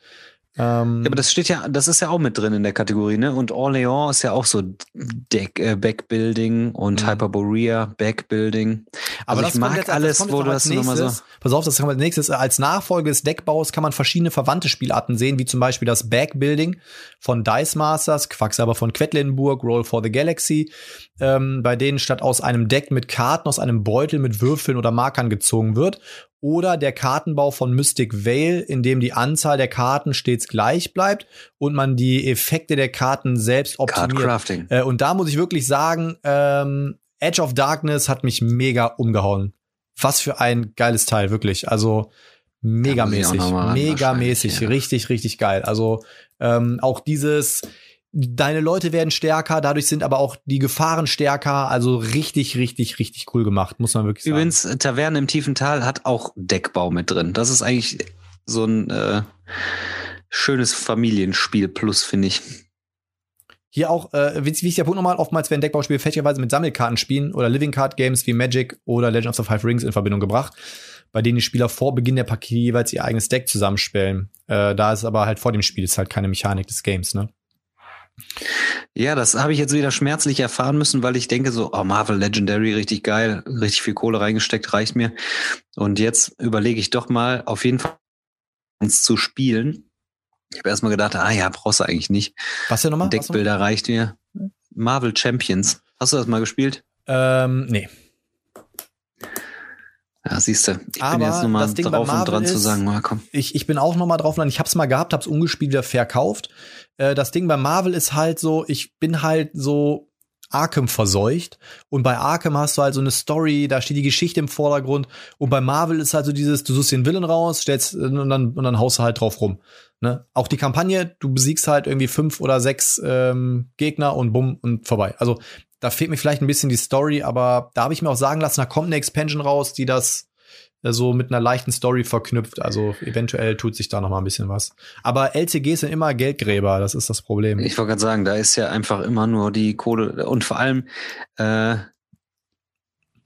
Ähm, ja, aber das steht ja, das ist ja auch mit drin in der Kategorie, ne? Und Orléans ist ja auch so Deck, äh, Backbuilding und mhm. Hyperborea Backbuilding. Also aber ich mag jetzt, alles, wo du das nochmal so. Pass auf, das kommt als nächstes. Als Nachfolge des Deckbaus kann man verschiedene verwandte Spielarten sehen, wie zum Beispiel das Backbuilding von Dice Masters, Quacksalber von Quedlinburg, Roll for the Galaxy, ähm, bei denen statt aus einem Deck mit Karten aus einem Beutel mit Würfeln oder Markern gezogen wird oder der Kartenbau von Mystic Vale, in dem die Anzahl der Karten stets gleich bleibt und man die Effekte der Karten selbst optimiert. Äh, und da muss ich wirklich sagen, ähm, Edge of Darkness hat mich mega umgehauen. Was für ein geiles Teil, wirklich. Also megamäßig, megamäßig, ja. richtig, richtig geil. Also ähm, auch dieses deine Leute werden stärker, dadurch sind aber auch die Gefahren stärker. Also richtig, richtig, richtig cool gemacht, muss man wirklich sagen. Übrigens, Taverne im tiefen Tal hat auch Deckbau mit drin. Das ist eigentlich so ein äh, schönes Familienspiel plus, finde ich. Hier auch, äh, wichtiger Punkt nochmal, oftmals werden Deckbauspiele fälschlicherweise mit Sammelkartenspielen oder Living Card Games wie Magic oder Legends of the Five Rings in Verbindung gebracht, bei denen die Spieler vor Beginn der Partie jeweils ihr eigenes Deck zusammenstellen. Äh, da ist aber halt vor dem Spiel ist halt keine Mechanik des Games, ne? Ja, das habe ich jetzt wieder schmerzlich erfahren müssen, weil ich denke so, oh, Marvel Legendary, richtig geil, richtig viel Kohle reingesteckt, reicht mir. Und jetzt überlege ich doch mal, auf jeden Fall zu spielen. Ich habe erstmal gedacht, ah ja, brauchst du eigentlich nicht. Was denn nochmal? Deckbilder reicht mir. Marvel Champions. Hast du das mal gespielt? Ähm, nee. Ja, siehst du. Ich Aber bin jetzt nochmal drauf und dran ist, zu sagen, mal komm. Ich, ich bin auch nochmal drauf und ich hab's mal gehabt, hab's ungespielt wieder verkauft. Äh, das Ding bei Marvel ist halt so, ich bin halt so Arkham verseucht. Und bei Arkham hast du halt so eine Story, da steht die Geschichte im Vordergrund. Und bei Marvel ist halt so dieses, du suchst den Willen raus, stellst und dann, und dann haust du halt drauf rum. Ne? Auch die Kampagne, du besiegst halt irgendwie fünf oder sechs ähm, Gegner und bumm und vorbei. Also da fehlt mir vielleicht ein bisschen die Story, aber da habe ich mir auch sagen lassen, da kommt eine Expansion raus, die das äh, so mit einer leichten Story verknüpft. Also eventuell tut sich da noch mal ein bisschen was. Aber LCGs sind immer Geldgräber, das ist das Problem. Ich wollte gerade sagen, da ist ja einfach immer nur die Kohle und vor allem äh,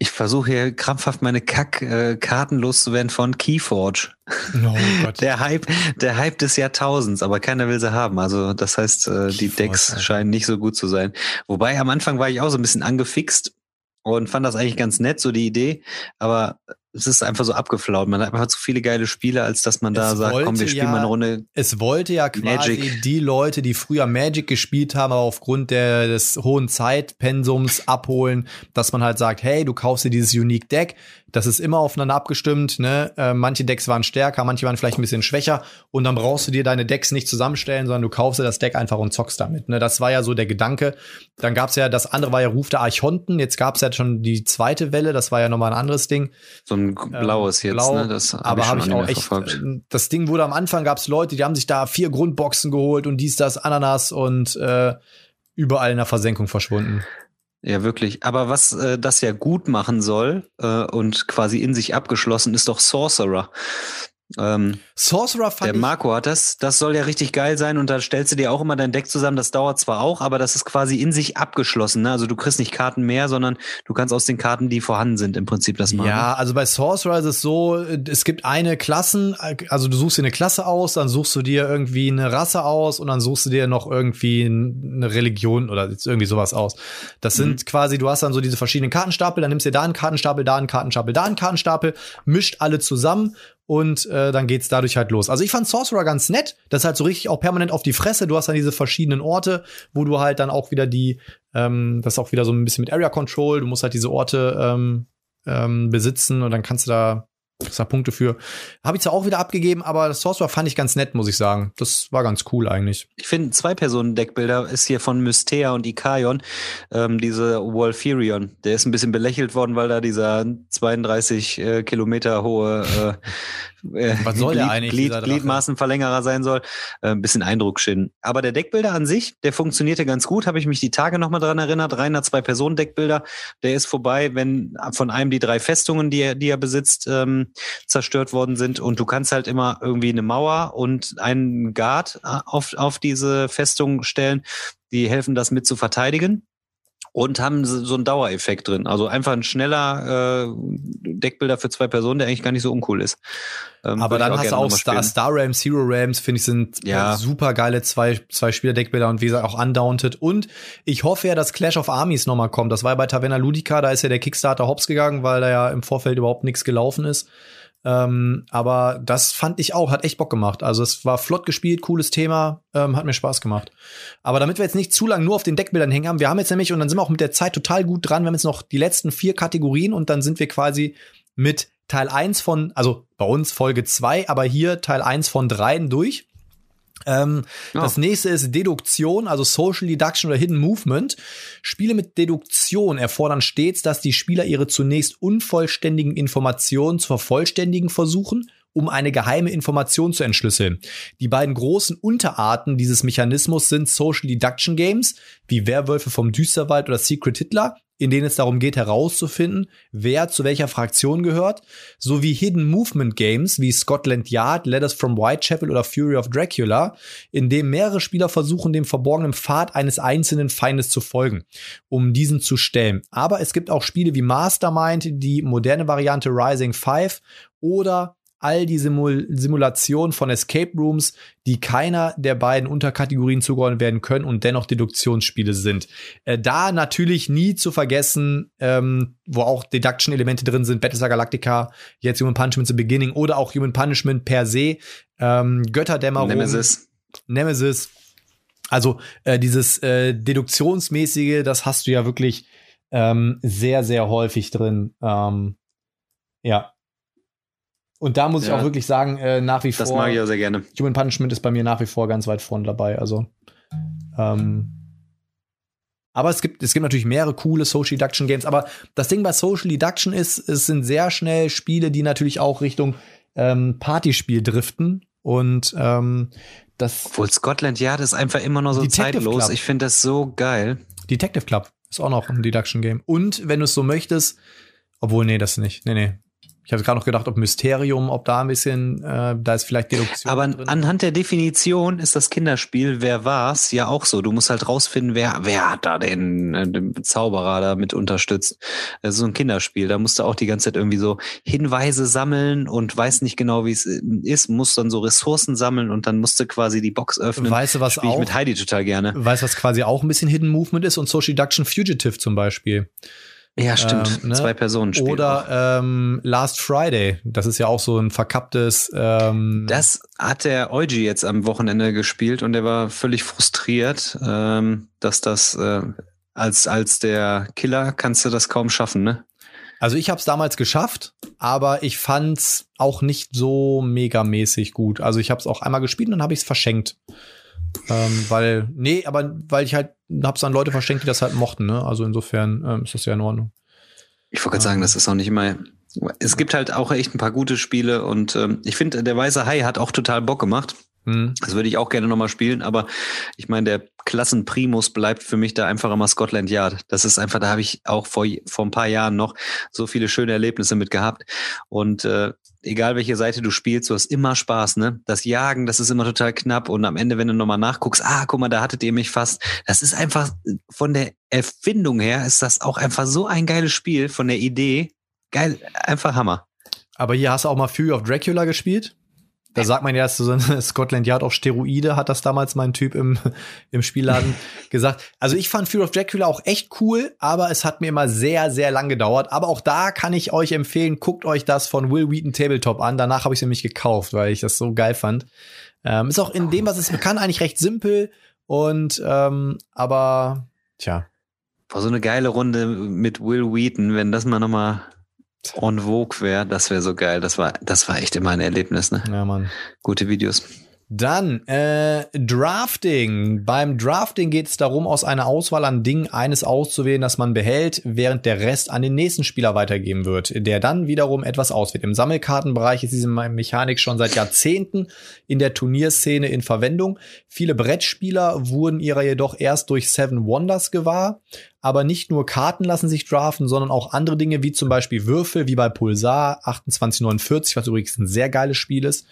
ich versuche hier krampfhaft meine Kack-Karten äh, loszuwerden von Keyforge. Oh Gott. Der Hype, der Hype des Jahrtausends, aber keiner will sie haben. Also das heißt, äh, die Decks scheinen nicht so gut zu sein. Wobei am Anfang war ich auch so ein bisschen angefixt und fand das eigentlich ganz nett, so die Idee. Aber es ist einfach so abgeflaut. Man hat einfach zu viele geile Spiele, als dass man da es sagt, komm, wir spielen ja, mal eine Runde. Es wollte ja quasi Magic. die Leute, die früher Magic gespielt haben, aber aufgrund der, des hohen Zeitpensums abholen, dass man halt sagt, hey, du kaufst dir dieses Unique Deck, das ist immer aufeinander abgestimmt. Ne? Äh, manche Decks waren stärker, manche waren vielleicht ein bisschen schwächer. Und dann brauchst du dir deine Decks nicht zusammenstellen, sondern du kaufst dir das Deck einfach und zockst damit. Ne? Das war ja so der Gedanke. Dann gab's ja, das andere war ja Ruf der Archonten. Jetzt gab's ja schon die zweite Welle. Das war ja nochmal ein anderes Ding. So ein blaues ähm, jetzt, blau, ne? Das hab aber habe ich auch echt. Verfolgt. Äh, das Ding wurde am Anfang gab's Leute, die haben sich da vier Grundboxen geholt und dies, das, Ananas und äh, überall in der Versenkung verschwunden. Ja, wirklich. Aber was äh, das ja gut machen soll äh, und quasi in sich abgeschlossen ist doch Sorcerer. Ähm, Sorcerer fand Der Marco hat das, das soll ja richtig geil sein und da stellst du dir auch immer dein Deck zusammen. Das dauert zwar auch, aber das ist quasi in sich abgeschlossen. Ne? Also du kriegst nicht Karten mehr, sondern du kannst aus den Karten, die vorhanden sind, im Prinzip das machen. Ja, also bei Sorcerer ist es so, es gibt eine Klassen, also du suchst dir eine Klasse aus, dann suchst du dir irgendwie eine Rasse aus und dann suchst du dir noch irgendwie eine Religion oder irgendwie sowas aus. Das sind mhm. quasi, du hast dann so diese verschiedenen Kartenstapel, dann nimmst du dir da einen Kartenstapel, da einen Kartenstapel, da einen Kartenstapel, mischt alle zusammen und äh, dann geht's dadurch halt los. Also ich fand Sorcerer ganz nett. Das ist halt so richtig auch permanent auf die Fresse. Du hast dann diese verschiedenen Orte, wo du halt dann auch wieder die, ähm, das ist auch wieder so ein bisschen mit Area Control. Du musst halt diese Orte ähm, ähm, besitzen und dann kannst du da das da Punkte für. Habe ich zwar auch wieder abgegeben, aber das Sorcerer fand ich ganz nett, muss ich sagen. Das war ganz cool eigentlich. Ich finde, zwei Personen Deckbilder ist hier von Mystea und Ikaion, ähm, diese Wolferion. Der ist ein bisschen belächelt worden, weil da dieser 32 äh, Kilometer hohe äh, äh, Was soll Glied, der eigentlich? Glied, Gliedmaßenverlängerer sein soll. Äh, ein bisschen Eindruck schinden. Aber der Deckbilder an sich, der funktionierte ganz gut. Habe ich mich die Tage nochmal dran erinnert. Reiner Zwei-Personen-Deckbilder. Der ist vorbei, wenn von einem die drei Festungen, die er, die er besitzt, ähm, zerstört worden sind. Und du kannst halt immer irgendwie eine Mauer und einen Guard äh, auf, auf diese Festung stellen. Die helfen, das mit zu verteidigen und haben so einen Dauereffekt drin. Also einfach ein schneller äh, Deckbilder für zwei Personen, der eigentlich gar nicht so uncool ist. Ähm, Aber dann hast du auch Star, Star Rams, Hero Rams, finde ich, sind ja. super geile zwei, zwei Spieler-Deckbilder und wie gesagt auch Undaunted. Und ich hoffe ja, dass Clash of Armies nochmal kommt. Das war ja bei Taverna Ludica, da ist ja der Kickstarter hops gegangen, weil da ja im Vorfeld überhaupt nichts gelaufen ist. Ähm, aber das fand ich auch, hat echt Bock gemacht. Also es war flott gespielt, cooles Thema, ähm, hat mir Spaß gemacht. Aber damit wir jetzt nicht zu lange nur auf den Deckbildern hängen haben, wir haben jetzt nämlich, und dann sind wir auch mit der Zeit total gut dran, wir haben jetzt noch die letzten vier Kategorien und dann sind wir quasi mit Teil 1 von, also bei uns Folge 2, aber hier Teil 1 von 3 durch. Ähm, ja. Das nächste ist Deduktion, also Social Deduction oder Hidden Movement. Spiele mit Deduktion erfordern stets, dass die Spieler ihre zunächst unvollständigen Informationen zu vervollständigen versuchen, um eine geheime Information zu entschlüsseln. Die beiden großen Unterarten dieses Mechanismus sind Social Deduction Games, wie Werwölfe vom Düsterwald oder Secret Hitler, in denen es darum geht herauszufinden, wer zu welcher Fraktion gehört, sowie Hidden Movement Games wie Scotland Yard, Letters from Whitechapel oder Fury of Dracula, in dem mehrere Spieler versuchen, dem verborgenen Pfad eines einzelnen Feindes zu folgen, um diesen zu stellen. Aber es gibt auch Spiele wie Mastermind, die moderne Variante Rising 5 oder all die Simul Simulationen von Escape Rooms, die keiner der beiden Unterkategorien zugeordnet werden können und dennoch Deduktionsspiele sind. Äh, da natürlich nie zu vergessen, ähm, wo auch Deduction-Elemente drin sind, Battlestar Galactica, jetzt Human Punishment The Beginning oder auch Human Punishment per se, ähm, Götterdämmerung, Nemesis. Nemesis. Also äh, dieses äh, Deduktionsmäßige, das hast du ja wirklich ähm, sehr, sehr häufig drin. Ähm, ja, und da muss ja, ich auch wirklich sagen, äh, nach wie vor. Das mag ich auch sehr gerne. Human Punishment ist bei mir nach wie vor ganz weit vorne dabei. Also, ähm, Aber es gibt, es gibt natürlich mehrere coole Social Deduction Games. Aber das Ding bei Social Deduction ist, es sind sehr schnell Spiele, die natürlich auch Richtung ähm, Partyspiel driften. Und ähm, das. Obwohl Scotland Yard ist einfach immer noch so Detective zeitlos. Club. Ich finde das so geil. Detective Club ist auch noch ein Deduction Game. Und wenn du es so möchtest, obwohl, nee, das nicht. Nee, nee. Ich habe gerade noch gedacht, ob Mysterium, ob da ein bisschen, äh, da ist vielleicht Deduktion. Aber drin. anhand der Definition ist das Kinderspiel, wer war's, ja auch so. Du musst halt rausfinden, wer, wer hat da den, äh, den Zauberer da mit unterstützt. Das ist so ein Kinderspiel. Da musst du auch die ganze Zeit irgendwie so Hinweise sammeln und weiß nicht genau, wie es äh, ist, musst dann so Ressourcen sammeln und dann musst du quasi die Box öffnen. Weißt du, was Spiel ich auch- mit Heidi total gerne. Weiß, was quasi auch ein bisschen Hidden Movement ist und Social Deduction Fugitive zum Beispiel. Ja, stimmt. Ähm, ne? Zwei Personen spielen. Oder ähm, Last Friday. Das ist ja auch so ein verkapptes. Ähm, Das hat der Eugi jetzt am Wochenende gespielt und der war völlig frustriert, ähm, dass das äh, als als der Killer kannst du das kaum schaffen, ne? also ich habe es damals geschafft, aber ich fand's auch nicht so megamäßig gut. Also ich habe es auch einmal gespielt und dann habe ich es verschenkt. Ähm, weil, nee, aber weil ich halt hab's an Leute verschenkt, die das halt mochten, ne? Also insofern ähm, ist das ja in Ordnung. Ich wollte gerade sagen, das ist auch nicht immer. Es gibt halt auch echt ein paar gute Spiele und ähm, ich finde, der Weiße Hai hat auch total Bock gemacht. Hm. Das würde ich auch gerne nochmal spielen, aber ich meine, der Klassenprimus bleibt für mich da einfach immer Scotland Yard. Das ist einfach, da habe ich auch vor, vor ein paar Jahren noch so viele schöne Erlebnisse mit gehabt. Und äh, egal welche Seite du spielst, du hast immer Spaß, ne? Das Jagen, das ist immer total knapp und am Ende, wenn du nochmal nachguckst, ah, guck mal, da hattet ihr mich fast. Das ist einfach von der Erfindung her ist das auch einfach so ein geiles Spiel, von der Idee. Geil, einfach Hammer. Aber hier hast du auch mal Fury of Dracula gespielt? Da sagt man ja, dass so ein Scotland Yard auf Steroide, hat das damals mein Typ im, im Spielladen gesagt. Also ich fand Fury of Dracula auch echt cool, aber es hat mir immer sehr, sehr lang gedauert. Aber auch da kann ich euch empfehlen, guckt euch das von Will Wheaton Tabletop an. Danach habe ich es nämlich gekauft, weil ich das so geil fand. Ähm, ist auch in dem, was es bekannt, eigentlich recht simpel. Und ähm, aber, tja, War so eine geile Runde mit Will Wheaton, wenn das mal nochmal en vogue wäre, das wäre so geil. Das war, das war echt immer ein Erlebnis, ne? ja, Mann. Gute Videos. Dann äh, Drafting. Beim Drafting geht es darum, aus einer Auswahl an Dingen eines auszuwählen, das man behält, während der Rest an den nächsten Spieler weitergeben wird, der dann wiederum etwas auswählt. Im Sammelkartenbereich ist diese Mechanik schon seit Jahrzehnten in der Turnierszene in Verwendung. Viele Brettspieler wurden ihrer jedoch erst durch Seven Wonders gewahr. Aber nicht nur Karten lassen sich draften, sondern auch andere Dinge, wie zum Beispiel Würfel, wie bei Pulsar 2849, was übrigens ein sehr geiles Spiel ist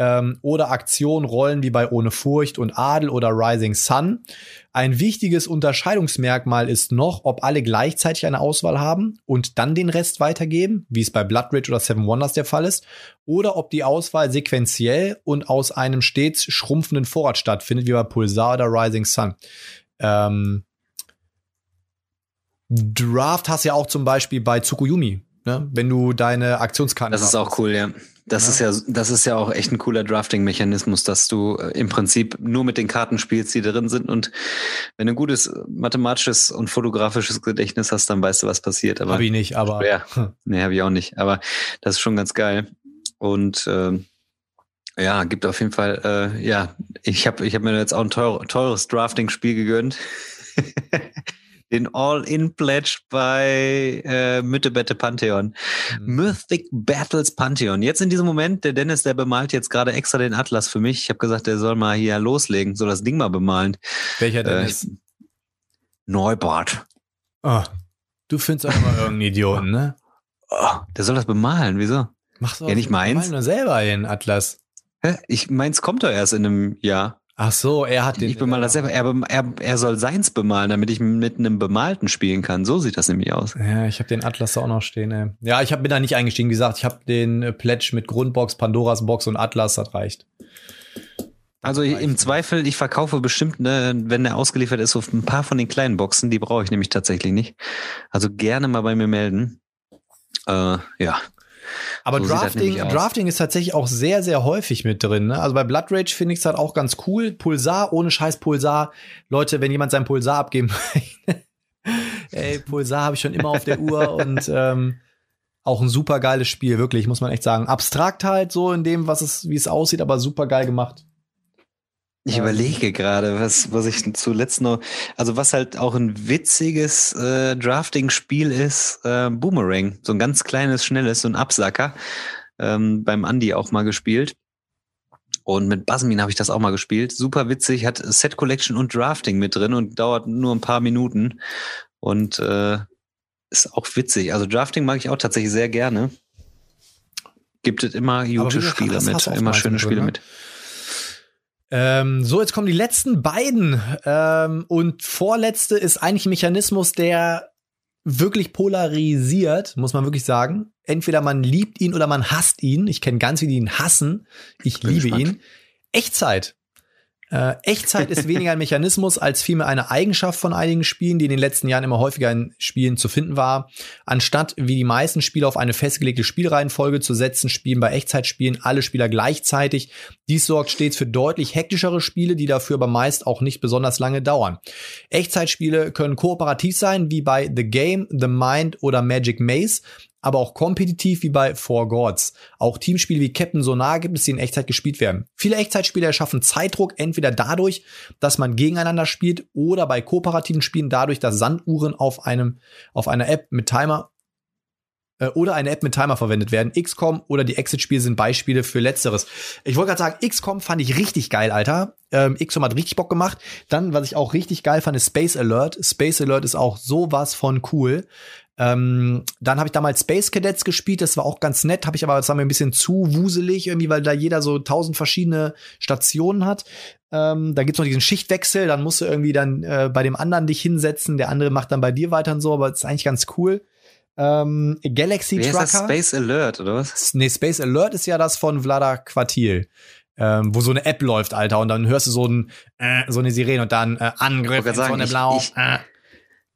ähm, oder Aktionen, Rollen wie bei Ohne Furcht und Adel oder Rising Sun. Ein wichtiges Unterscheidungsmerkmal ist noch, ob alle gleichzeitig eine Auswahl haben und dann den Rest weitergeben, wie es bei Blood Rage oder Seven Wonders der Fall ist, oder ob die Auswahl sequenziell und aus einem stets schrumpfenden Vorrat stattfindet, wie bei Pulsar oder Rising Sun. Ähm, Draft hast du ja auch zum Beispiel bei Tsukuyomi, ne? wenn du deine Aktionskarten Das ist auch cool, ja. Das ist ja, das ist ja auch echt ein cooler Drafting-Mechanismus, dass du äh, im Prinzip nur mit den Karten spielst, die drin sind. Und wenn du ein gutes äh, mathematisches und fotografisches Gedächtnis hast, dann weißt du, was passiert. Aber Hab ich nicht, aber Ja. Nee, habe ich auch nicht. Aber das ist schon ganz geil. Und ähm, ja, gibt auf jeden Fall, äh, ja, ich habe ich hab mir jetzt auch ein teure, teures Drafting-Spiel gegönnt. Den All-In-Pledge bei äh, Müttebette Pantheon. Mhm. Mythic Battles Pantheon. Jetzt in diesem Moment, der Dennis, der bemalt jetzt gerade extra den Atlas für mich. Ich habe gesagt, der soll mal hier loslegen, soll das Ding mal bemalen. welcher Äh, ist? Neubart. Ah, du findest auch immer irgendeinen Idioten, ne? Oh, der soll das bemalen. Wieso? Machst du Ja, nicht meins. Mal nur selber hin, Atlas. Hä? Ich meins kommt doch erst in einem Jahr. Ach so, er hat den. Ich bemal das selber. Er, er, er soll seins bemalen, damit ich mit einem bemalten spielen kann. So sieht das nämlich aus. Ja, ich habe den Atlas auch noch stehen. Ey. Ja, ich hab, bin da nicht eingestiegen. Wie gesagt, ich habe den äh, Pledge mit Grundbox, Pandoras Box und Atlas. Das reicht. Also im mir. Zweifel, ich verkaufe bestimmt, ne, wenn der ausgeliefert ist, auf ein paar von den kleinen Boxen. Die brauche ich nämlich tatsächlich nicht. Also gerne mal bei mir melden. Äh, ja. Aber So das Drafting. Drafting ist tatsächlich auch sehr, sehr häufig mit drin. Ne? Also bei Blood Rage finde ich es halt auch ganz cool. Pulsar, ohne Scheiß Pulsar. Leute, wenn jemand sein Pulsar abgeben möchte, ey, Pulsar habe ich schon immer auf der Uhr und ähm, auch ein super geiles Spiel, wirklich, muss man echt sagen. Abstrakt halt so in dem, was es, wie es aussieht, aber super geil gemacht. Ich ähm, überlege gerade, was, was ich zuletzt noch, also was halt auch ein witziges äh, Drafting-Spiel ist, äh, Boomerang. So ein ganz kleines, schnelles, so ein Absacker. Ähm, beim Andy auch mal gespielt. Und mit Basmin habe ich das auch mal gespielt. Super witzig, hat Set Collection und Drafting mit drin und dauert nur ein paar Minuten. Und äh, ist auch witzig. Also Drafting mag ich auch tatsächlich sehr gerne. Gibt es immer gute Spiele mit, immer schöne Spiele ne? mit. Ähm, so, jetzt kommen die letzten beiden. Ähm, und vorletzte ist eigentlich ein Mechanismus, der wirklich polarisiert, muss man wirklich sagen. Entweder man liebt ihn oder man hasst ihn. Ich kenne ganz viele, die ihn hassen. Ich liebe gespannt. ihn. Echtzeit. Äh, Echtzeit ist weniger ein Mechanismus als vielmehr eine Eigenschaft von einigen Spielen, die in den letzten Jahren immer häufiger in Spielen zu finden war. Anstatt wie die meisten Spiele auf eine festgelegte Spielreihenfolge zu setzen, spielen bei Echtzeitspielen alle Spieler gleichzeitig. Dies sorgt stets für deutlich hektischere Spiele, die dafür aber meist auch nicht besonders lange dauern. Echtzeitspiele können kooperativ sein, wie bei The Game, The Mind oder Magic Maze, aber auch kompetitiv wie bei Four Gods. Auch Teamspiele wie Captain Sonar gibt es, die in Echtzeit gespielt werden. Viele Echtzeitspiele erschaffen Zeitdruck entweder dadurch, dass man gegeneinander spielt oder bei kooperativen Spielen dadurch, dass Sanduhren auf einem, auf einer App mit Timer äh, oder eine App mit Timer verwendet werden. XCOM oder die Exit-Spiele sind Beispiele für Letzteres. Ich wollte gerade sagen, XCOM fand ich richtig geil, Alter. Ähm, XCOM hat richtig Bock gemacht. Dann, was ich auch richtig geil fand, ist Space Alert. Space Alert ist auch sowas von cool. Ähm, dann habe ich damals Space Cadets gespielt, das war auch ganz nett, habe ich aber, das war mir ein bisschen zu wuselig irgendwie, weil da jeder so tausend verschiedene Stationen hat. Ähm, da gibt's noch diesen Schichtwechsel, dann musst du irgendwie dann äh, bei dem anderen dich hinsetzen, der andere macht dann bei dir weiter und so, aber das ist eigentlich ganz cool. Ähm, Galaxy Wie Trucker. Ist das Space Alert, oder was? Nee, Space Alert ist ja das von Vlada Quartil. Ähm, wo so eine App läuft, Alter, und dann hörst du so, ein, äh, so eine Sirene und dann äh, Angriff sagen, Sonne Blau. Ich, äh.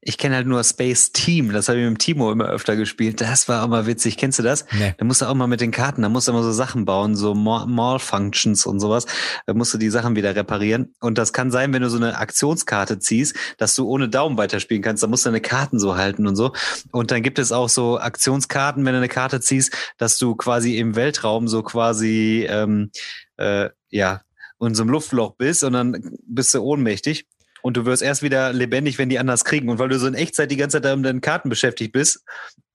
Ich kenne halt nur Space Team, das habe ich mit Timo immer öfter gespielt. Das war auch mal witzig. Kennst du das? Nee. Da musst du auch mal mit den Karten, da musst du immer so Sachen bauen, so Mall-Functions und sowas. Da musst du die Sachen wieder reparieren. Und das kann sein, wenn du so eine Aktionskarte ziehst, dass du ohne Daumen weiterspielen kannst. Da musst du deine Karten so halten und so. Und dann gibt es auch so Aktionskarten, wenn du eine Karte ziehst, dass du quasi im Weltraum so quasi ähm, äh, ja in so einem Luftloch bist und dann bist du ohnmächtig und du wirst erst wieder lebendig, wenn die anders kriegen. Und weil du so in Echtzeit die ganze Zeit mit deinen Karten beschäftigt bist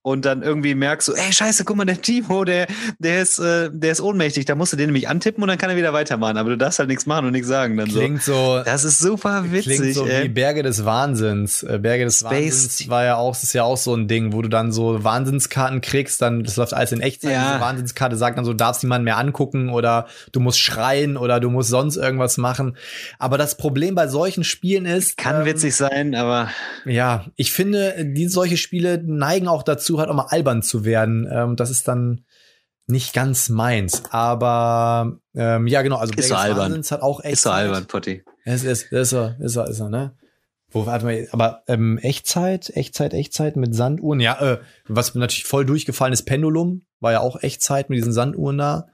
und dann irgendwie merkst du, ey, scheiße, guck mal, der Timo, der, der ist, äh, der ist ohnmächtig. Da musst du den nämlich antippen und dann kann er wieder weitermachen. Aber du darfst halt nichts machen und nichts sagen. Dann klingt so. so das ist super witzig. Klingt so ey. wie Berge des Wahnsinns. Äh, Berge des Space. Wahnsinns war ja auch, das ist ja auch so ein Ding, wo du dann so Wahnsinnskarten kriegst, dann, das läuft alles in Echtzeit. Ja. Diese Wahnsinnskarte sagt dann so, darfst niemanden mehr angucken oder du musst schreien oder du musst sonst irgendwas machen. Aber das Problem bei solchen Spielen ist. Kann ähm, witzig sein, aber. Ja, ich finde, die solche Spiele neigen auch dazu, halt auch mal albern zu werden. Ähm, das ist dann nicht ganz meins. Aber ähm, ja, genau, also ist so albern. hat auch echt. Ist so albern, Potti. Es ist, ist er, ist er, ist er, ne? Wo, warte mal, aber ähm, Echtzeit, Echtzeit, Echtzeit mit Sanduhren, ja, äh, was natürlich voll durchgefallen ist, Pendulum, war ja auch Echtzeit mit diesen Sanduhren da.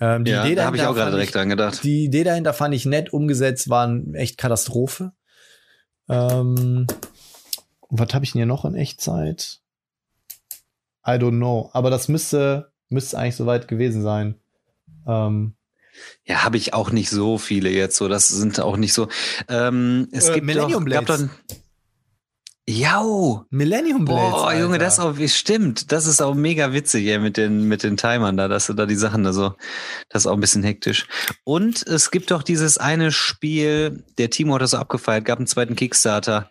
Ähm, die ja, Idee da habe ich auch gerade direkt dran gedacht. Die Idee dahinter fand ich nett umgesetzt, waren echt Katastrophe. Ähm, was habe ich denn hier noch in Echtzeit? I don't know. Aber das müsste, müsste eigentlich soweit gewesen sein. Ähm, ja, habe ich auch nicht so viele jetzt. So, das sind auch nicht so. Ähm, es äh, gibt Millennium doch, Blades. Ja, Millennium Blades. Boah, Alter. Junge, das auch, stimmt. Das ist auch mega witzig, ja, mit den, mit den Timern da, dass du da die Sachen da so, das ist auch ein bisschen hektisch. Und es gibt doch dieses eine Spiel, der Timo hat das so abgefeiert, gab einen zweiten Kickstarter,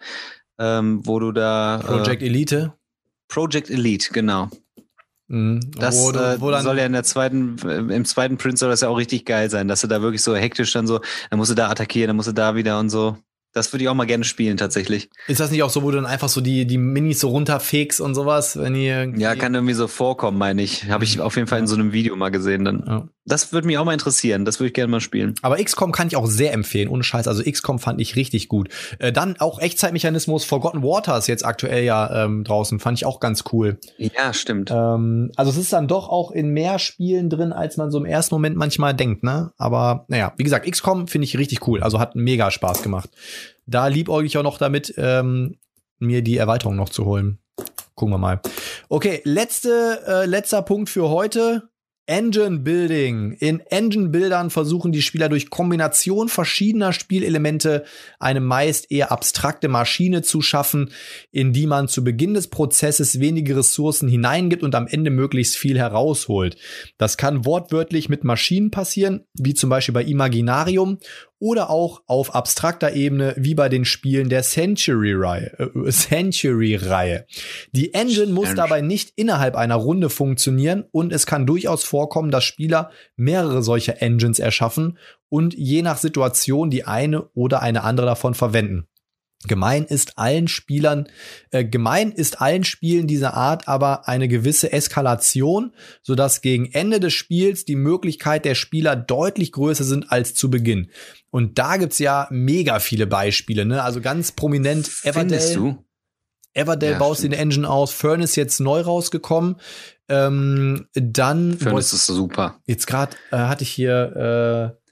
ähm, wo du da. Project äh, Elite? Project Elite, genau. Mhm. Das wo, äh, wo soll ja in der zweiten, im zweiten Print soll das ja auch richtig geil sein, dass du da wirklich so hektisch dann so, dann musst du da attackieren, dann musst du da wieder und so. Das würde ich auch mal gerne spielen, tatsächlich. Ist das nicht auch so, wo du dann einfach so die, die Minis so runterfegst und sowas, wenn ihr. Ja, kann irgendwie so vorkommen, meine ich. Habe ich auf jeden Fall in so einem Video mal gesehen. Dann. Ja. Das würde mich auch mal interessieren. Das würde ich gerne mal spielen. Aber XCOM kann ich auch sehr empfehlen, ohne Scheiß. Also XCOM fand ich richtig gut. Äh, dann auch Echtzeitmechanismus Forgotten Waters jetzt aktuell ja ähm, draußen. Fand ich auch ganz cool. Ja, stimmt. Ähm, also es ist dann doch auch in mehr Spielen drin, als man so im ersten Moment manchmal denkt, ne? Aber naja, wie gesagt, XCOM finde ich richtig cool. Also hat mega Spaß gemacht. Da liebäugel ich auch noch damit, ähm, mir die Erweiterung noch zu holen. Gucken wir mal. Okay, letzte, äh, letzter Punkt für heute. Engine Building. In Engine Bildern versuchen die Spieler durch Kombination verschiedener Spielelemente eine meist eher abstrakte Maschine zu schaffen, in die man zu Beginn des Prozesses wenige Ressourcen hineingibt und am Ende möglichst viel herausholt. Das kann wortwörtlich mit Maschinen passieren, wie zum Beispiel bei Imaginarium oder auch auf abstrakter Ebene wie bei den Spielen der Century-Reihe. Äh, Century-Reihe. Die Engine muss dabei nicht innerhalb einer Runde funktionieren und es kann durchaus vorkommen, dass Spieler mehrere solcher Engines erschaffen und je nach Situation die eine oder eine andere davon verwenden. Gemein ist allen Spielern, äh, gemein ist allen Spielen dieser Art aber eine gewisse Eskalation, so dass gegen Ende des Spiels die Möglichkeit der Spieler deutlich größer sind als zu Beginn. Und da gibt's ja mega viele Beispiele, ne? Also ganz prominent Findest Everdell. du? Everdell Ja, baust stimmt. den Engine aus, Furnace jetzt neu rausgekommen. Ähm, dann Furnace ist super. jetzt gerade äh, hatte ich hier äh,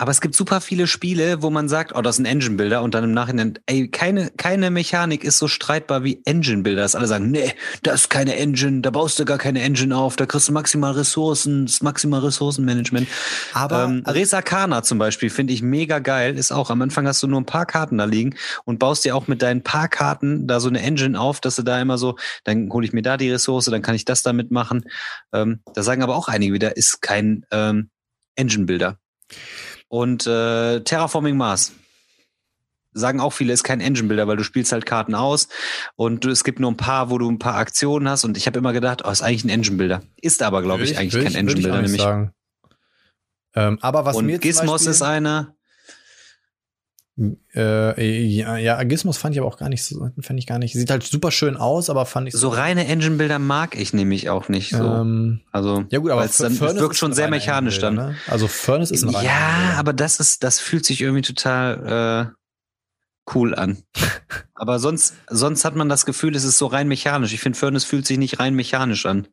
Aber es gibt super viele Spiele, wo man sagt, oh, das ist ein Engine-Builder und dann im Nachhinein, ey, keine, keine Mechanik ist so streitbar wie Engine-Builder, dass alle sagen, nee, das ist keine Engine, da baust du gar keine Engine auf, da kriegst du maximal Ressourcen, das ist maximal Ressourcenmanagement. aber ähm, also, Res Arcana zum Beispiel finde ich mega geil, ist auch, am Anfang hast du nur ein paar Karten da liegen und baust dir auch mit deinen paar Karten da so eine Engine auf, dass du da immer so, dann hole ich mir da die Ressource, dann kann ich das damit machen. Ähm, da sagen aber auch einige wieder, ist kein ähm, Engine-Builder. Und äh, Terraforming Mars. Sagen auch viele, ist kein Engine-Builder, weil du spielst halt Karten aus und es gibt nur ein paar, wo du ein paar Aktionen hast und ich habe immer gedacht, oh, ist eigentlich ein Engine-Builder. Ist aber, glaube ich, will eigentlich kein ich Engine-Builder, auch nicht nämlich. sagen. Ähm, aber was und mir Gizmos ist einer. Äh, ja, ja, Gizmos fand ich aber auch gar nicht so, fand ich gar nicht. Sieht halt super schön aus, aber fand ich So reine Engine-Builder mag ich nämlich auch nicht so. Ähm, also, ja gut, aber dann, es Furnace wirkt schon sehr mechanisch dann. Ne? Also Furnace ist ein reiner Ja, aber das ist, das fühlt sich irgendwie total äh, cool an. aber sonst, sonst hat man das Gefühl, es ist so rein mechanisch. Ich finde, Furnace fühlt sich nicht rein mechanisch an.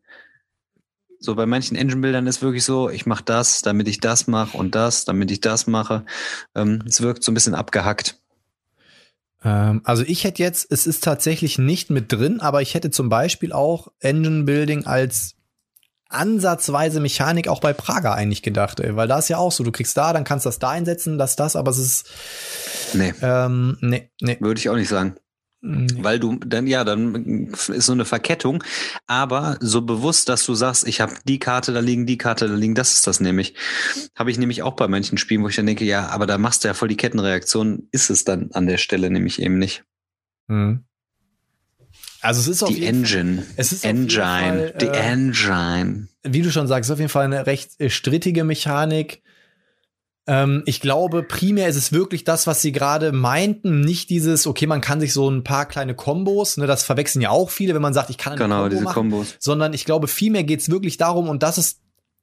So bei manchen Engine-Bildern ist wirklich so, ich mache das, damit ich das mache und das, damit ich das mache. Ähm, es wirkt so ein bisschen abgehackt. Ähm, also ich hätte jetzt, es ist tatsächlich nicht mit drin, aber ich hätte zum Beispiel auch Engine Building als ansatzweise Mechanik auch bei Praga eigentlich gedacht, ey, weil da ist ja auch so, du kriegst da, dann kannst du das da einsetzen, das, das, aber es ist, Nee, ähm, nee, nee. würde ich auch nicht sagen. Nee. Weil du dann, ja, dann ist so eine Verkettung, aber so bewusst, dass du sagst, ich habe die Karte da liegen, die Karte da liegen, das ist das nämlich. Habe ich nämlich auch bei manchen Spielen, wo ich dann denke, ja, aber da machst du ja voll die Kettenreaktion, ist es dann an der Stelle nämlich eben nicht. Mhm. Also es ist auf Die jeden Engine. es ist Engine. Fall, die äh, Engine. wie du schon sagst, ist auf jeden Fall eine recht strittige Mechanik. Ähm, ich glaube, primär ist es wirklich das, was sie gerade meinten, nicht dieses, okay, man kann sich so ein paar kleine Kombos, ne, das verwechseln ja auch viele, wenn man sagt, ich kann eine Genau, Kombo diese machen, Kombos. sondern ich glaube, vielmehr geht's wirklich darum, und das ist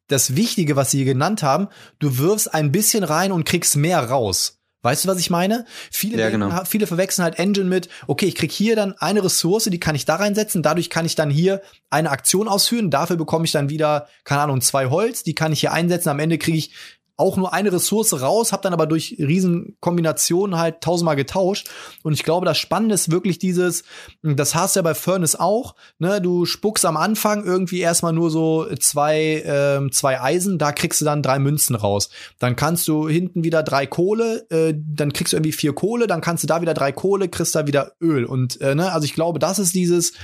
das Wichtige, was sie hier genannt haben, du wirfst ein bisschen rein und kriegst mehr raus. Weißt du, was ich meine? Viele, Ja, denken, genau. viele verwechseln halt Engine mit, okay, ich krieg hier dann eine Ressource, die kann ich da reinsetzen, dadurch kann ich dann hier eine Aktion ausführen, dafür bekomme ich dann wieder, keine Ahnung, zwei Holz, die kann ich hier einsetzen, am Ende kriege ich auch nur eine Ressource raus, habe dann aber durch riesen Kombinationen halt tausendmal getauscht. Und ich glaube, das Spannende ist wirklich dieses, das hast du ja bei Furnace auch, ne, du spuckst am Anfang irgendwie erstmal nur so zwei, ähm, zwei Eisen, da kriegst du dann drei Münzen raus. Dann kannst du hinten wieder drei Kohle, äh, dann kriegst du irgendwie vier Kohle, dann kannst du da wieder drei Kohle, kriegst da wieder Öl. Und äh, ne, also ich glaube, das ist dieses,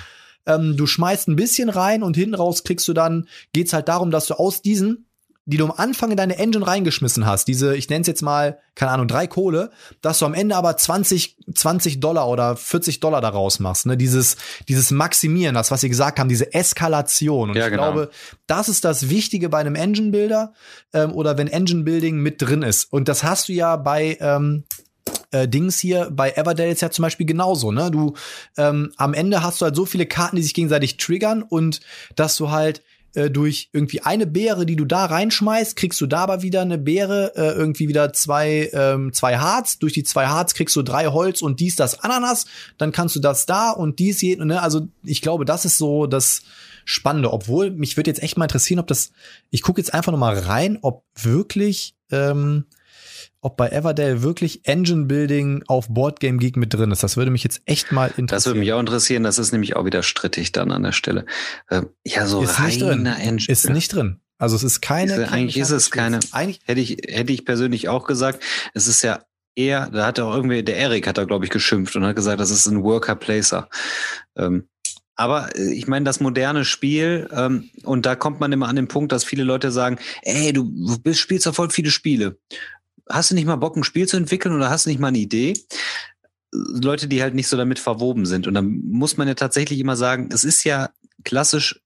ähm, du schmeißt ein bisschen rein und hinten raus kriegst du dann, geht's halt darum, dass du aus diesen die du am Anfang in deine Engine reingeschmissen hast, diese, ich nenne es jetzt mal, keine Ahnung, drei Kohle, dass du am Ende aber 20, 20 Dollar oder 40 Dollar daraus machst, ne? Dieses, dieses Maximieren, das, was sie gesagt haben, diese Eskalation. Und Ja, ich genau. glaube, das ist das Wichtige bei einem Engine Builder ähm, oder wenn Engine Building mit drin ist. Und das hast du ja bei ähm, äh, Dings hier bei Everdale ist ja zum Beispiel genauso, ne? Du ähm, am Ende hast du halt so viele Karten, die sich gegenseitig triggern und dass du halt äh, durch irgendwie eine Beere, die du da reinschmeißt, kriegst du da aber wieder eine Beere, äh, irgendwie wieder zwei, ähm, zwei Harz. Durch die zwei Harz kriegst du drei Holz und dies, das Ananas. Dann kannst du das da und dies, je, ne? Also ich glaube, das ist so das Spannende. Obwohl, mich würde jetzt echt mal interessieren, ob das, ich gucke jetzt einfach noch mal rein, ob wirklich, ähm, ob bei Everdale wirklich Engine Building auf Boardgame Geek mit drin ist. Das würde mich jetzt echt mal interessieren. Das würde mich auch interessieren, das ist nämlich auch wieder strittig dann an der Stelle. Ähm, ja, so ist nicht drin. reiner Engine. Ist nicht drin. Also es ist keine. Ist, eigentlich ist es keine. Eigentlich hätte ich hätte ich persönlich auch gesagt. Es ist ja eher, da hat er auch irgendwie, der Erik hat da glaube ich geschimpft und hat gesagt, das ist ein Worker Placer. Ähm, aber äh, ich meine, das moderne Spiel, ähm, und da kommt man immer an den Punkt, dass viele Leute sagen, ey, du bist, spielst ja voll viele Spiele. Hast du nicht mal Bock, ein Spiel zu entwickeln oder hast du nicht mal eine Idee? Leute, die halt nicht so damit verwoben sind. Und dann muss man ja tatsächlich immer sagen, es ist ja klassisch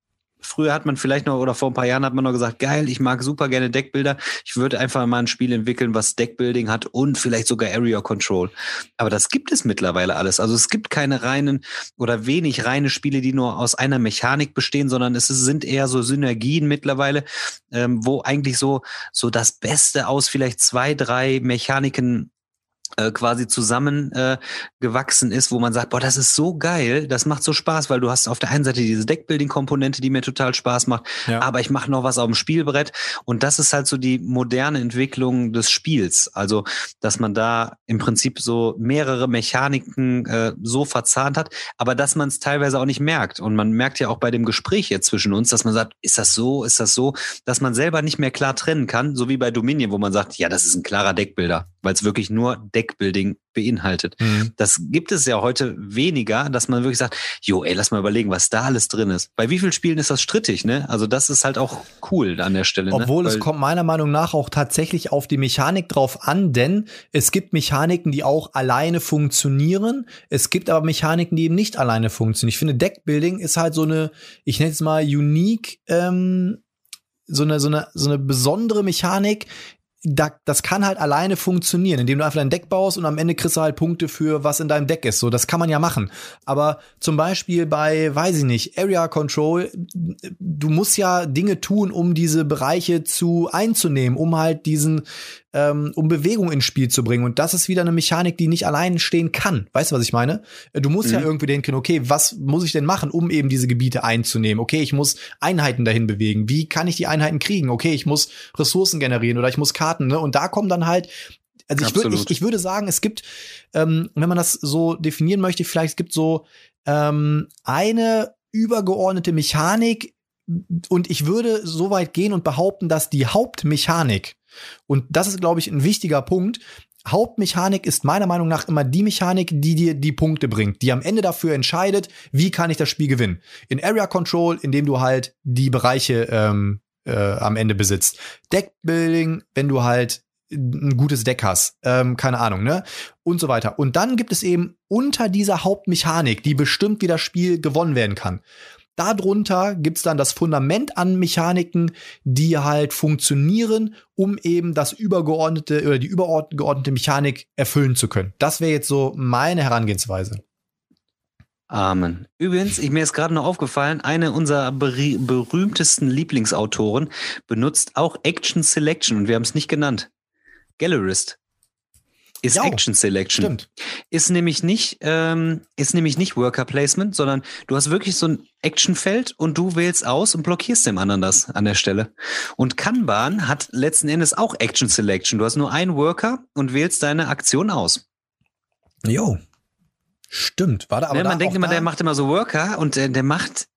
Früher hat man vielleicht noch, oder vor ein paar Jahren hat man noch gesagt, geil, ich mag super gerne Deckbilder. Ich würde einfach mal ein Spiel entwickeln, was Deckbuilding hat und vielleicht sogar Area Control. Aber das gibt es mittlerweile alles. Also es gibt keine reinen oder wenig reine Spiele, die nur aus einer Mechanik bestehen, sondern es sind eher so Synergien mittlerweile, ähm, wo eigentlich so, so das Beste aus vielleicht zwei, drei Mechaniken äh, quasi zusammen äh, ist, wo man sagt, boah, das ist so geil, das macht so Spaß, weil du hast auf der einen Seite diese Deckbuilding-Komponente, die mir total Spaß macht, ja. aber ich mache noch was auf dem Spielbrett. Und das ist halt so die moderne Entwicklung des Spiels, also dass man da im Prinzip so mehrere Mechaniken äh, so verzahnt hat, aber dass man es teilweise auch nicht merkt. Und man merkt ja auch bei dem Gespräch jetzt zwischen uns, dass man sagt, ist das so, ist das so, dass man selber nicht mehr klar trennen kann, so wie bei Dominion, wo man sagt, ja, das ist ein klarer Deckbilder, weil es wirklich nur Deck Deckbuilding beinhaltet. Mhm. Das gibt es ja heute weniger, dass man wirklich sagt, jo, ey, lass mal überlegen, was da alles drin ist. Bei wie vielen Spielen ist das strittig, ne? Also das ist halt auch cool an der Stelle. Ne? Obwohl ne? es kommt meiner Meinung nach auch tatsächlich auf die Mechanik drauf an, denn es gibt Mechaniken, die auch alleine funktionieren. Es gibt aber Mechaniken, die eben nicht alleine funktionieren. Ich finde, Deckbuilding ist halt so eine, ich nenne es mal unique, ähm, so eine, so eine, so eine besondere Mechanik, da, das kann halt alleine funktionieren, indem du einfach dein Deck baust und am Ende kriegst du halt Punkte für was in deinem Deck ist. So, das kann man ja machen. Aber zum Beispiel bei, weiß ich nicht, Area Control, du musst ja Dinge tun, um diese Bereiche zu einzunehmen, um halt diesen ähm, um Bewegung ins Spiel zu bringen. Und das ist wieder eine Mechanik, die nicht allein stehen kann. Weißt du, was ich meine? Äh, du musst mhm. ja irgendwie denken, okay, was muss ich denn machen, um eben diese Gebiete einzunehmen? Okay, ich muss Einheiten dahin bewegen. Wie kann ich die Einheiten kriegen? Okay, ich muss Ressourcen generieren oder ich muss Karten. Ne? Und da kommen dann halt also ich, würde ich, ich würde sagen, es gibt, ähm, wenn man das so definieren möchte, vielleicht es gibt so ähm, eine übergeordnete Mechanik und ich würde so weit gehen und behaupten, dass die Hauptmechanik und das ist, glaube ich, ein wichtiger Punkt. Hauptmechanik ist meiner Meinung nach immer die Mechanik, die dir die Punkte bringt, die am Ende dafür entscheidet, wie kann ich das Spiel gewinnen. In Area Control, indem du halt die Bereiche ähm, äh, am Ende besitzt. Deckbuilding, wenn du halt ein gutes Deck hast, ähm, keine Ahnung, ne? Und so weiter. Und dann gibt es eben unter dieser Hauptmechanik, die bestimmt, wie das Spiel gewonnen werden kann. Darunter gibt's dann das Fundament an Mechaniken, die halt funktionieren, um eben das übergeordnete oder die übergeordnete Mechanik erfüllen zu können. Das wäre jetzt so meine Herangehensweise. Amen. Übrigens, ich, mir ist gerade noch aufgefallen, eine unserer berühmtesten Lieblingsautoren benutzt auch Action Selection und wir haben es nicht genannt. Gallerist ist jo, Action Selection. Stimmt. Ist nämlich nicht, ähm, ist nämlich nicht Worker Placement, sondern du hast wirklich so ein Actionfeld und du wählst aus und blockierst dem anderen das an der Stelle. Und Kanban hat letzten Endes auch Action Selection. Du hast nur einen Worker und wählst deine Aktion aus. Jo. Stimmt. War da aber ne, man denkt immer, der macht immer so Worker und der, der macht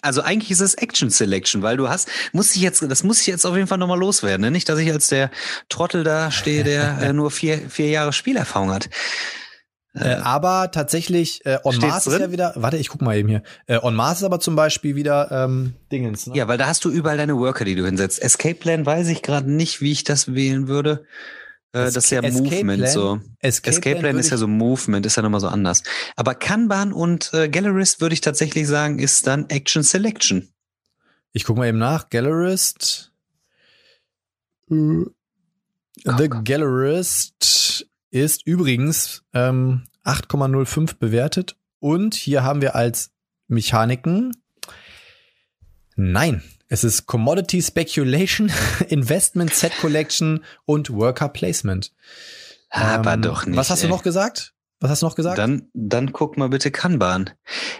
also eigentlich ist es Action Selection, weil du hast, muss ich jetzt, das muss ich jetzt auf jeden Fall nochmal loswerden. Ne? Nicht, dass ich als der Trottel da stehe, der äh, nur vier, vier Jahre Spielerfahrung hat. Äh, aber tatsächlich, äh, On Mars drin? ist ja wieder, warte, ich guck mal eben hier. Äh, On Mars ist aber zum Beispiel wieder ähm, Dingens. Ne? Ja, weil da hast du überall deine Worker, die du hinsetzt. Escape Plan weiß ich gerade nicht, wie ich das wählen würde. Äh, das ist ja Escape Movement Plan, so. Escape, Escape Plan, Plan ist ja so Movement, ist ja nochmal so anders. Aber Kanban und äh, Gallerist würde ich tatsächlich sagen, ist dann Action Selection. Ich gucke mal eben nach. Gallerist. Äh, The Gallerist ist übrigens ähm, 8,05 bewertet. Und hier haben wir als Mechaniken. Nein, es ist Commodity Speculation, Investment Set Collection und Worker Placement. Aber ähm, doch nicht. Was hast ey. du noch gesagt? Was hast du noch gesagt? Dann, dann guck mal bitte Kanban.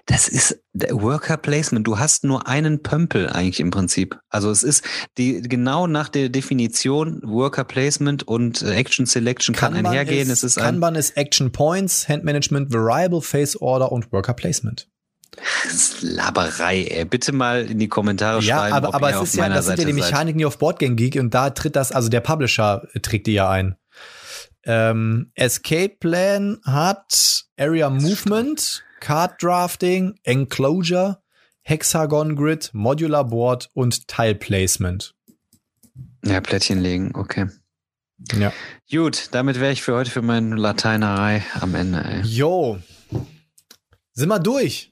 Das ist Worker Placement. Du hast nur einen Pömpel eigentlich im Prinzip. Also es ist die genau nach der Definition Worker Placement und äh, Action Selection kann Kanban einhergehen. Ist, es ist Kanban ist Action Points, Hand Management, Variable Face Order und Worker Placement. Laberei, ey. Bitte mal in die Kommentare Ja, schreiben. aber, aber es ist ja, das sind ja Seite die. Mechaniken hier auf Boardgame Geek und da tritt das, also der Publisher trägt die ja ein. Ähm, Escape Plan hat Area Movement, Card Drafting, Enclosure, Hexagon Grid, Modular Board und Tile Placement. Ja, Plättchen legen, okay. Ja. Gut, damit wäre ich für heute für meine Lateinerei am Ende, ey. Jo. Sind wir durch.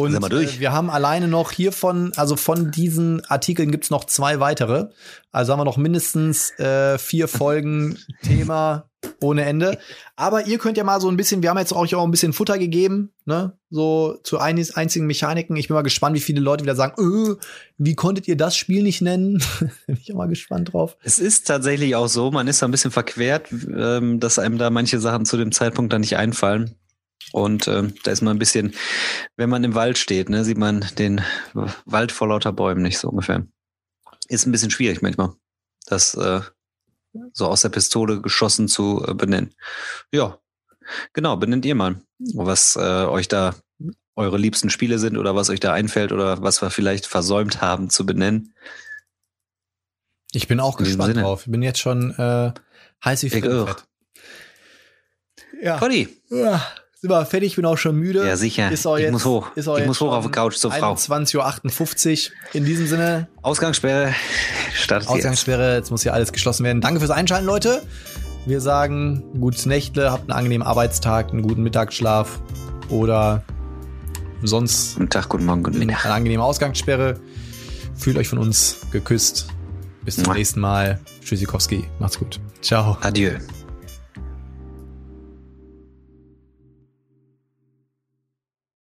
Und wir. Äh, wir haben alleine noch hiervon, also von diesen Artikeln gibt's noch zwei weitere. Also haben wir noch mindestens äh, vier Folgen Thema ohne Ende. Aber ihr könnt ja mal so ein bisschen, wir haben jetzt euch auch ein bisschen Futter gegeben, ne? So zu ein, einzigen Mechaniken. Ich bin mal gespannt, wie viele Leute wieder sagen, öh, wie konntet ihr das Spiel nicht nennen? bin ich auch mal gespannt drauf. Es ist tatsächlich auch so, man ist da ein bisschen verquert, ähm, dass einem da manche Sachen zu dem Zeitpunkt dann nicht einfallen. Und ähm, da ist man ein bisschen, wenn man im Wald steht, ne, sieht man den Wald vor lauter Bäumen nicht so ungefähr. Ist ein bisschen schwierig manchmal, das äh, so aus der Pistole geschossen zu äh, benennen. Ja, genau, benennt ihr mal, was äh, euch da eure liebsten Spiele sind oder was euch da einfällt oder was wir vielleicht versäumt haben zu benennen. Ich bin auch gespannt Sinne. drauf. Ich bin jetzt schon äh, heiß wie Frittenfett. Ja. Conny, Ja, sind wir fertig, bin auch schon müde. Ja, sicher. Ich jetzt, muss hoch. Ich jetzt muss hoch auf die Couch zur Frau. 21.58 Uhr. In diesem Sinne, Ausgangssperre startet jetzt. Ausgangssperre, jetzt muss hier alles geschlossen werden. Danke fürs Einschalten, Leute. Wir sagen gutes Nächtle, habt einen angenehmen Arbeitstag, einen guten Mittagsschlaf oder sonst Guten Tag, guten Morgen, guten Mittag. eine angenehme Ausgangssperre. Fühlt euch von uns geküsst. Bis zum Mua. nächsten Mal. Tschüssikowski. Macht's gut. Ciao. Adieu.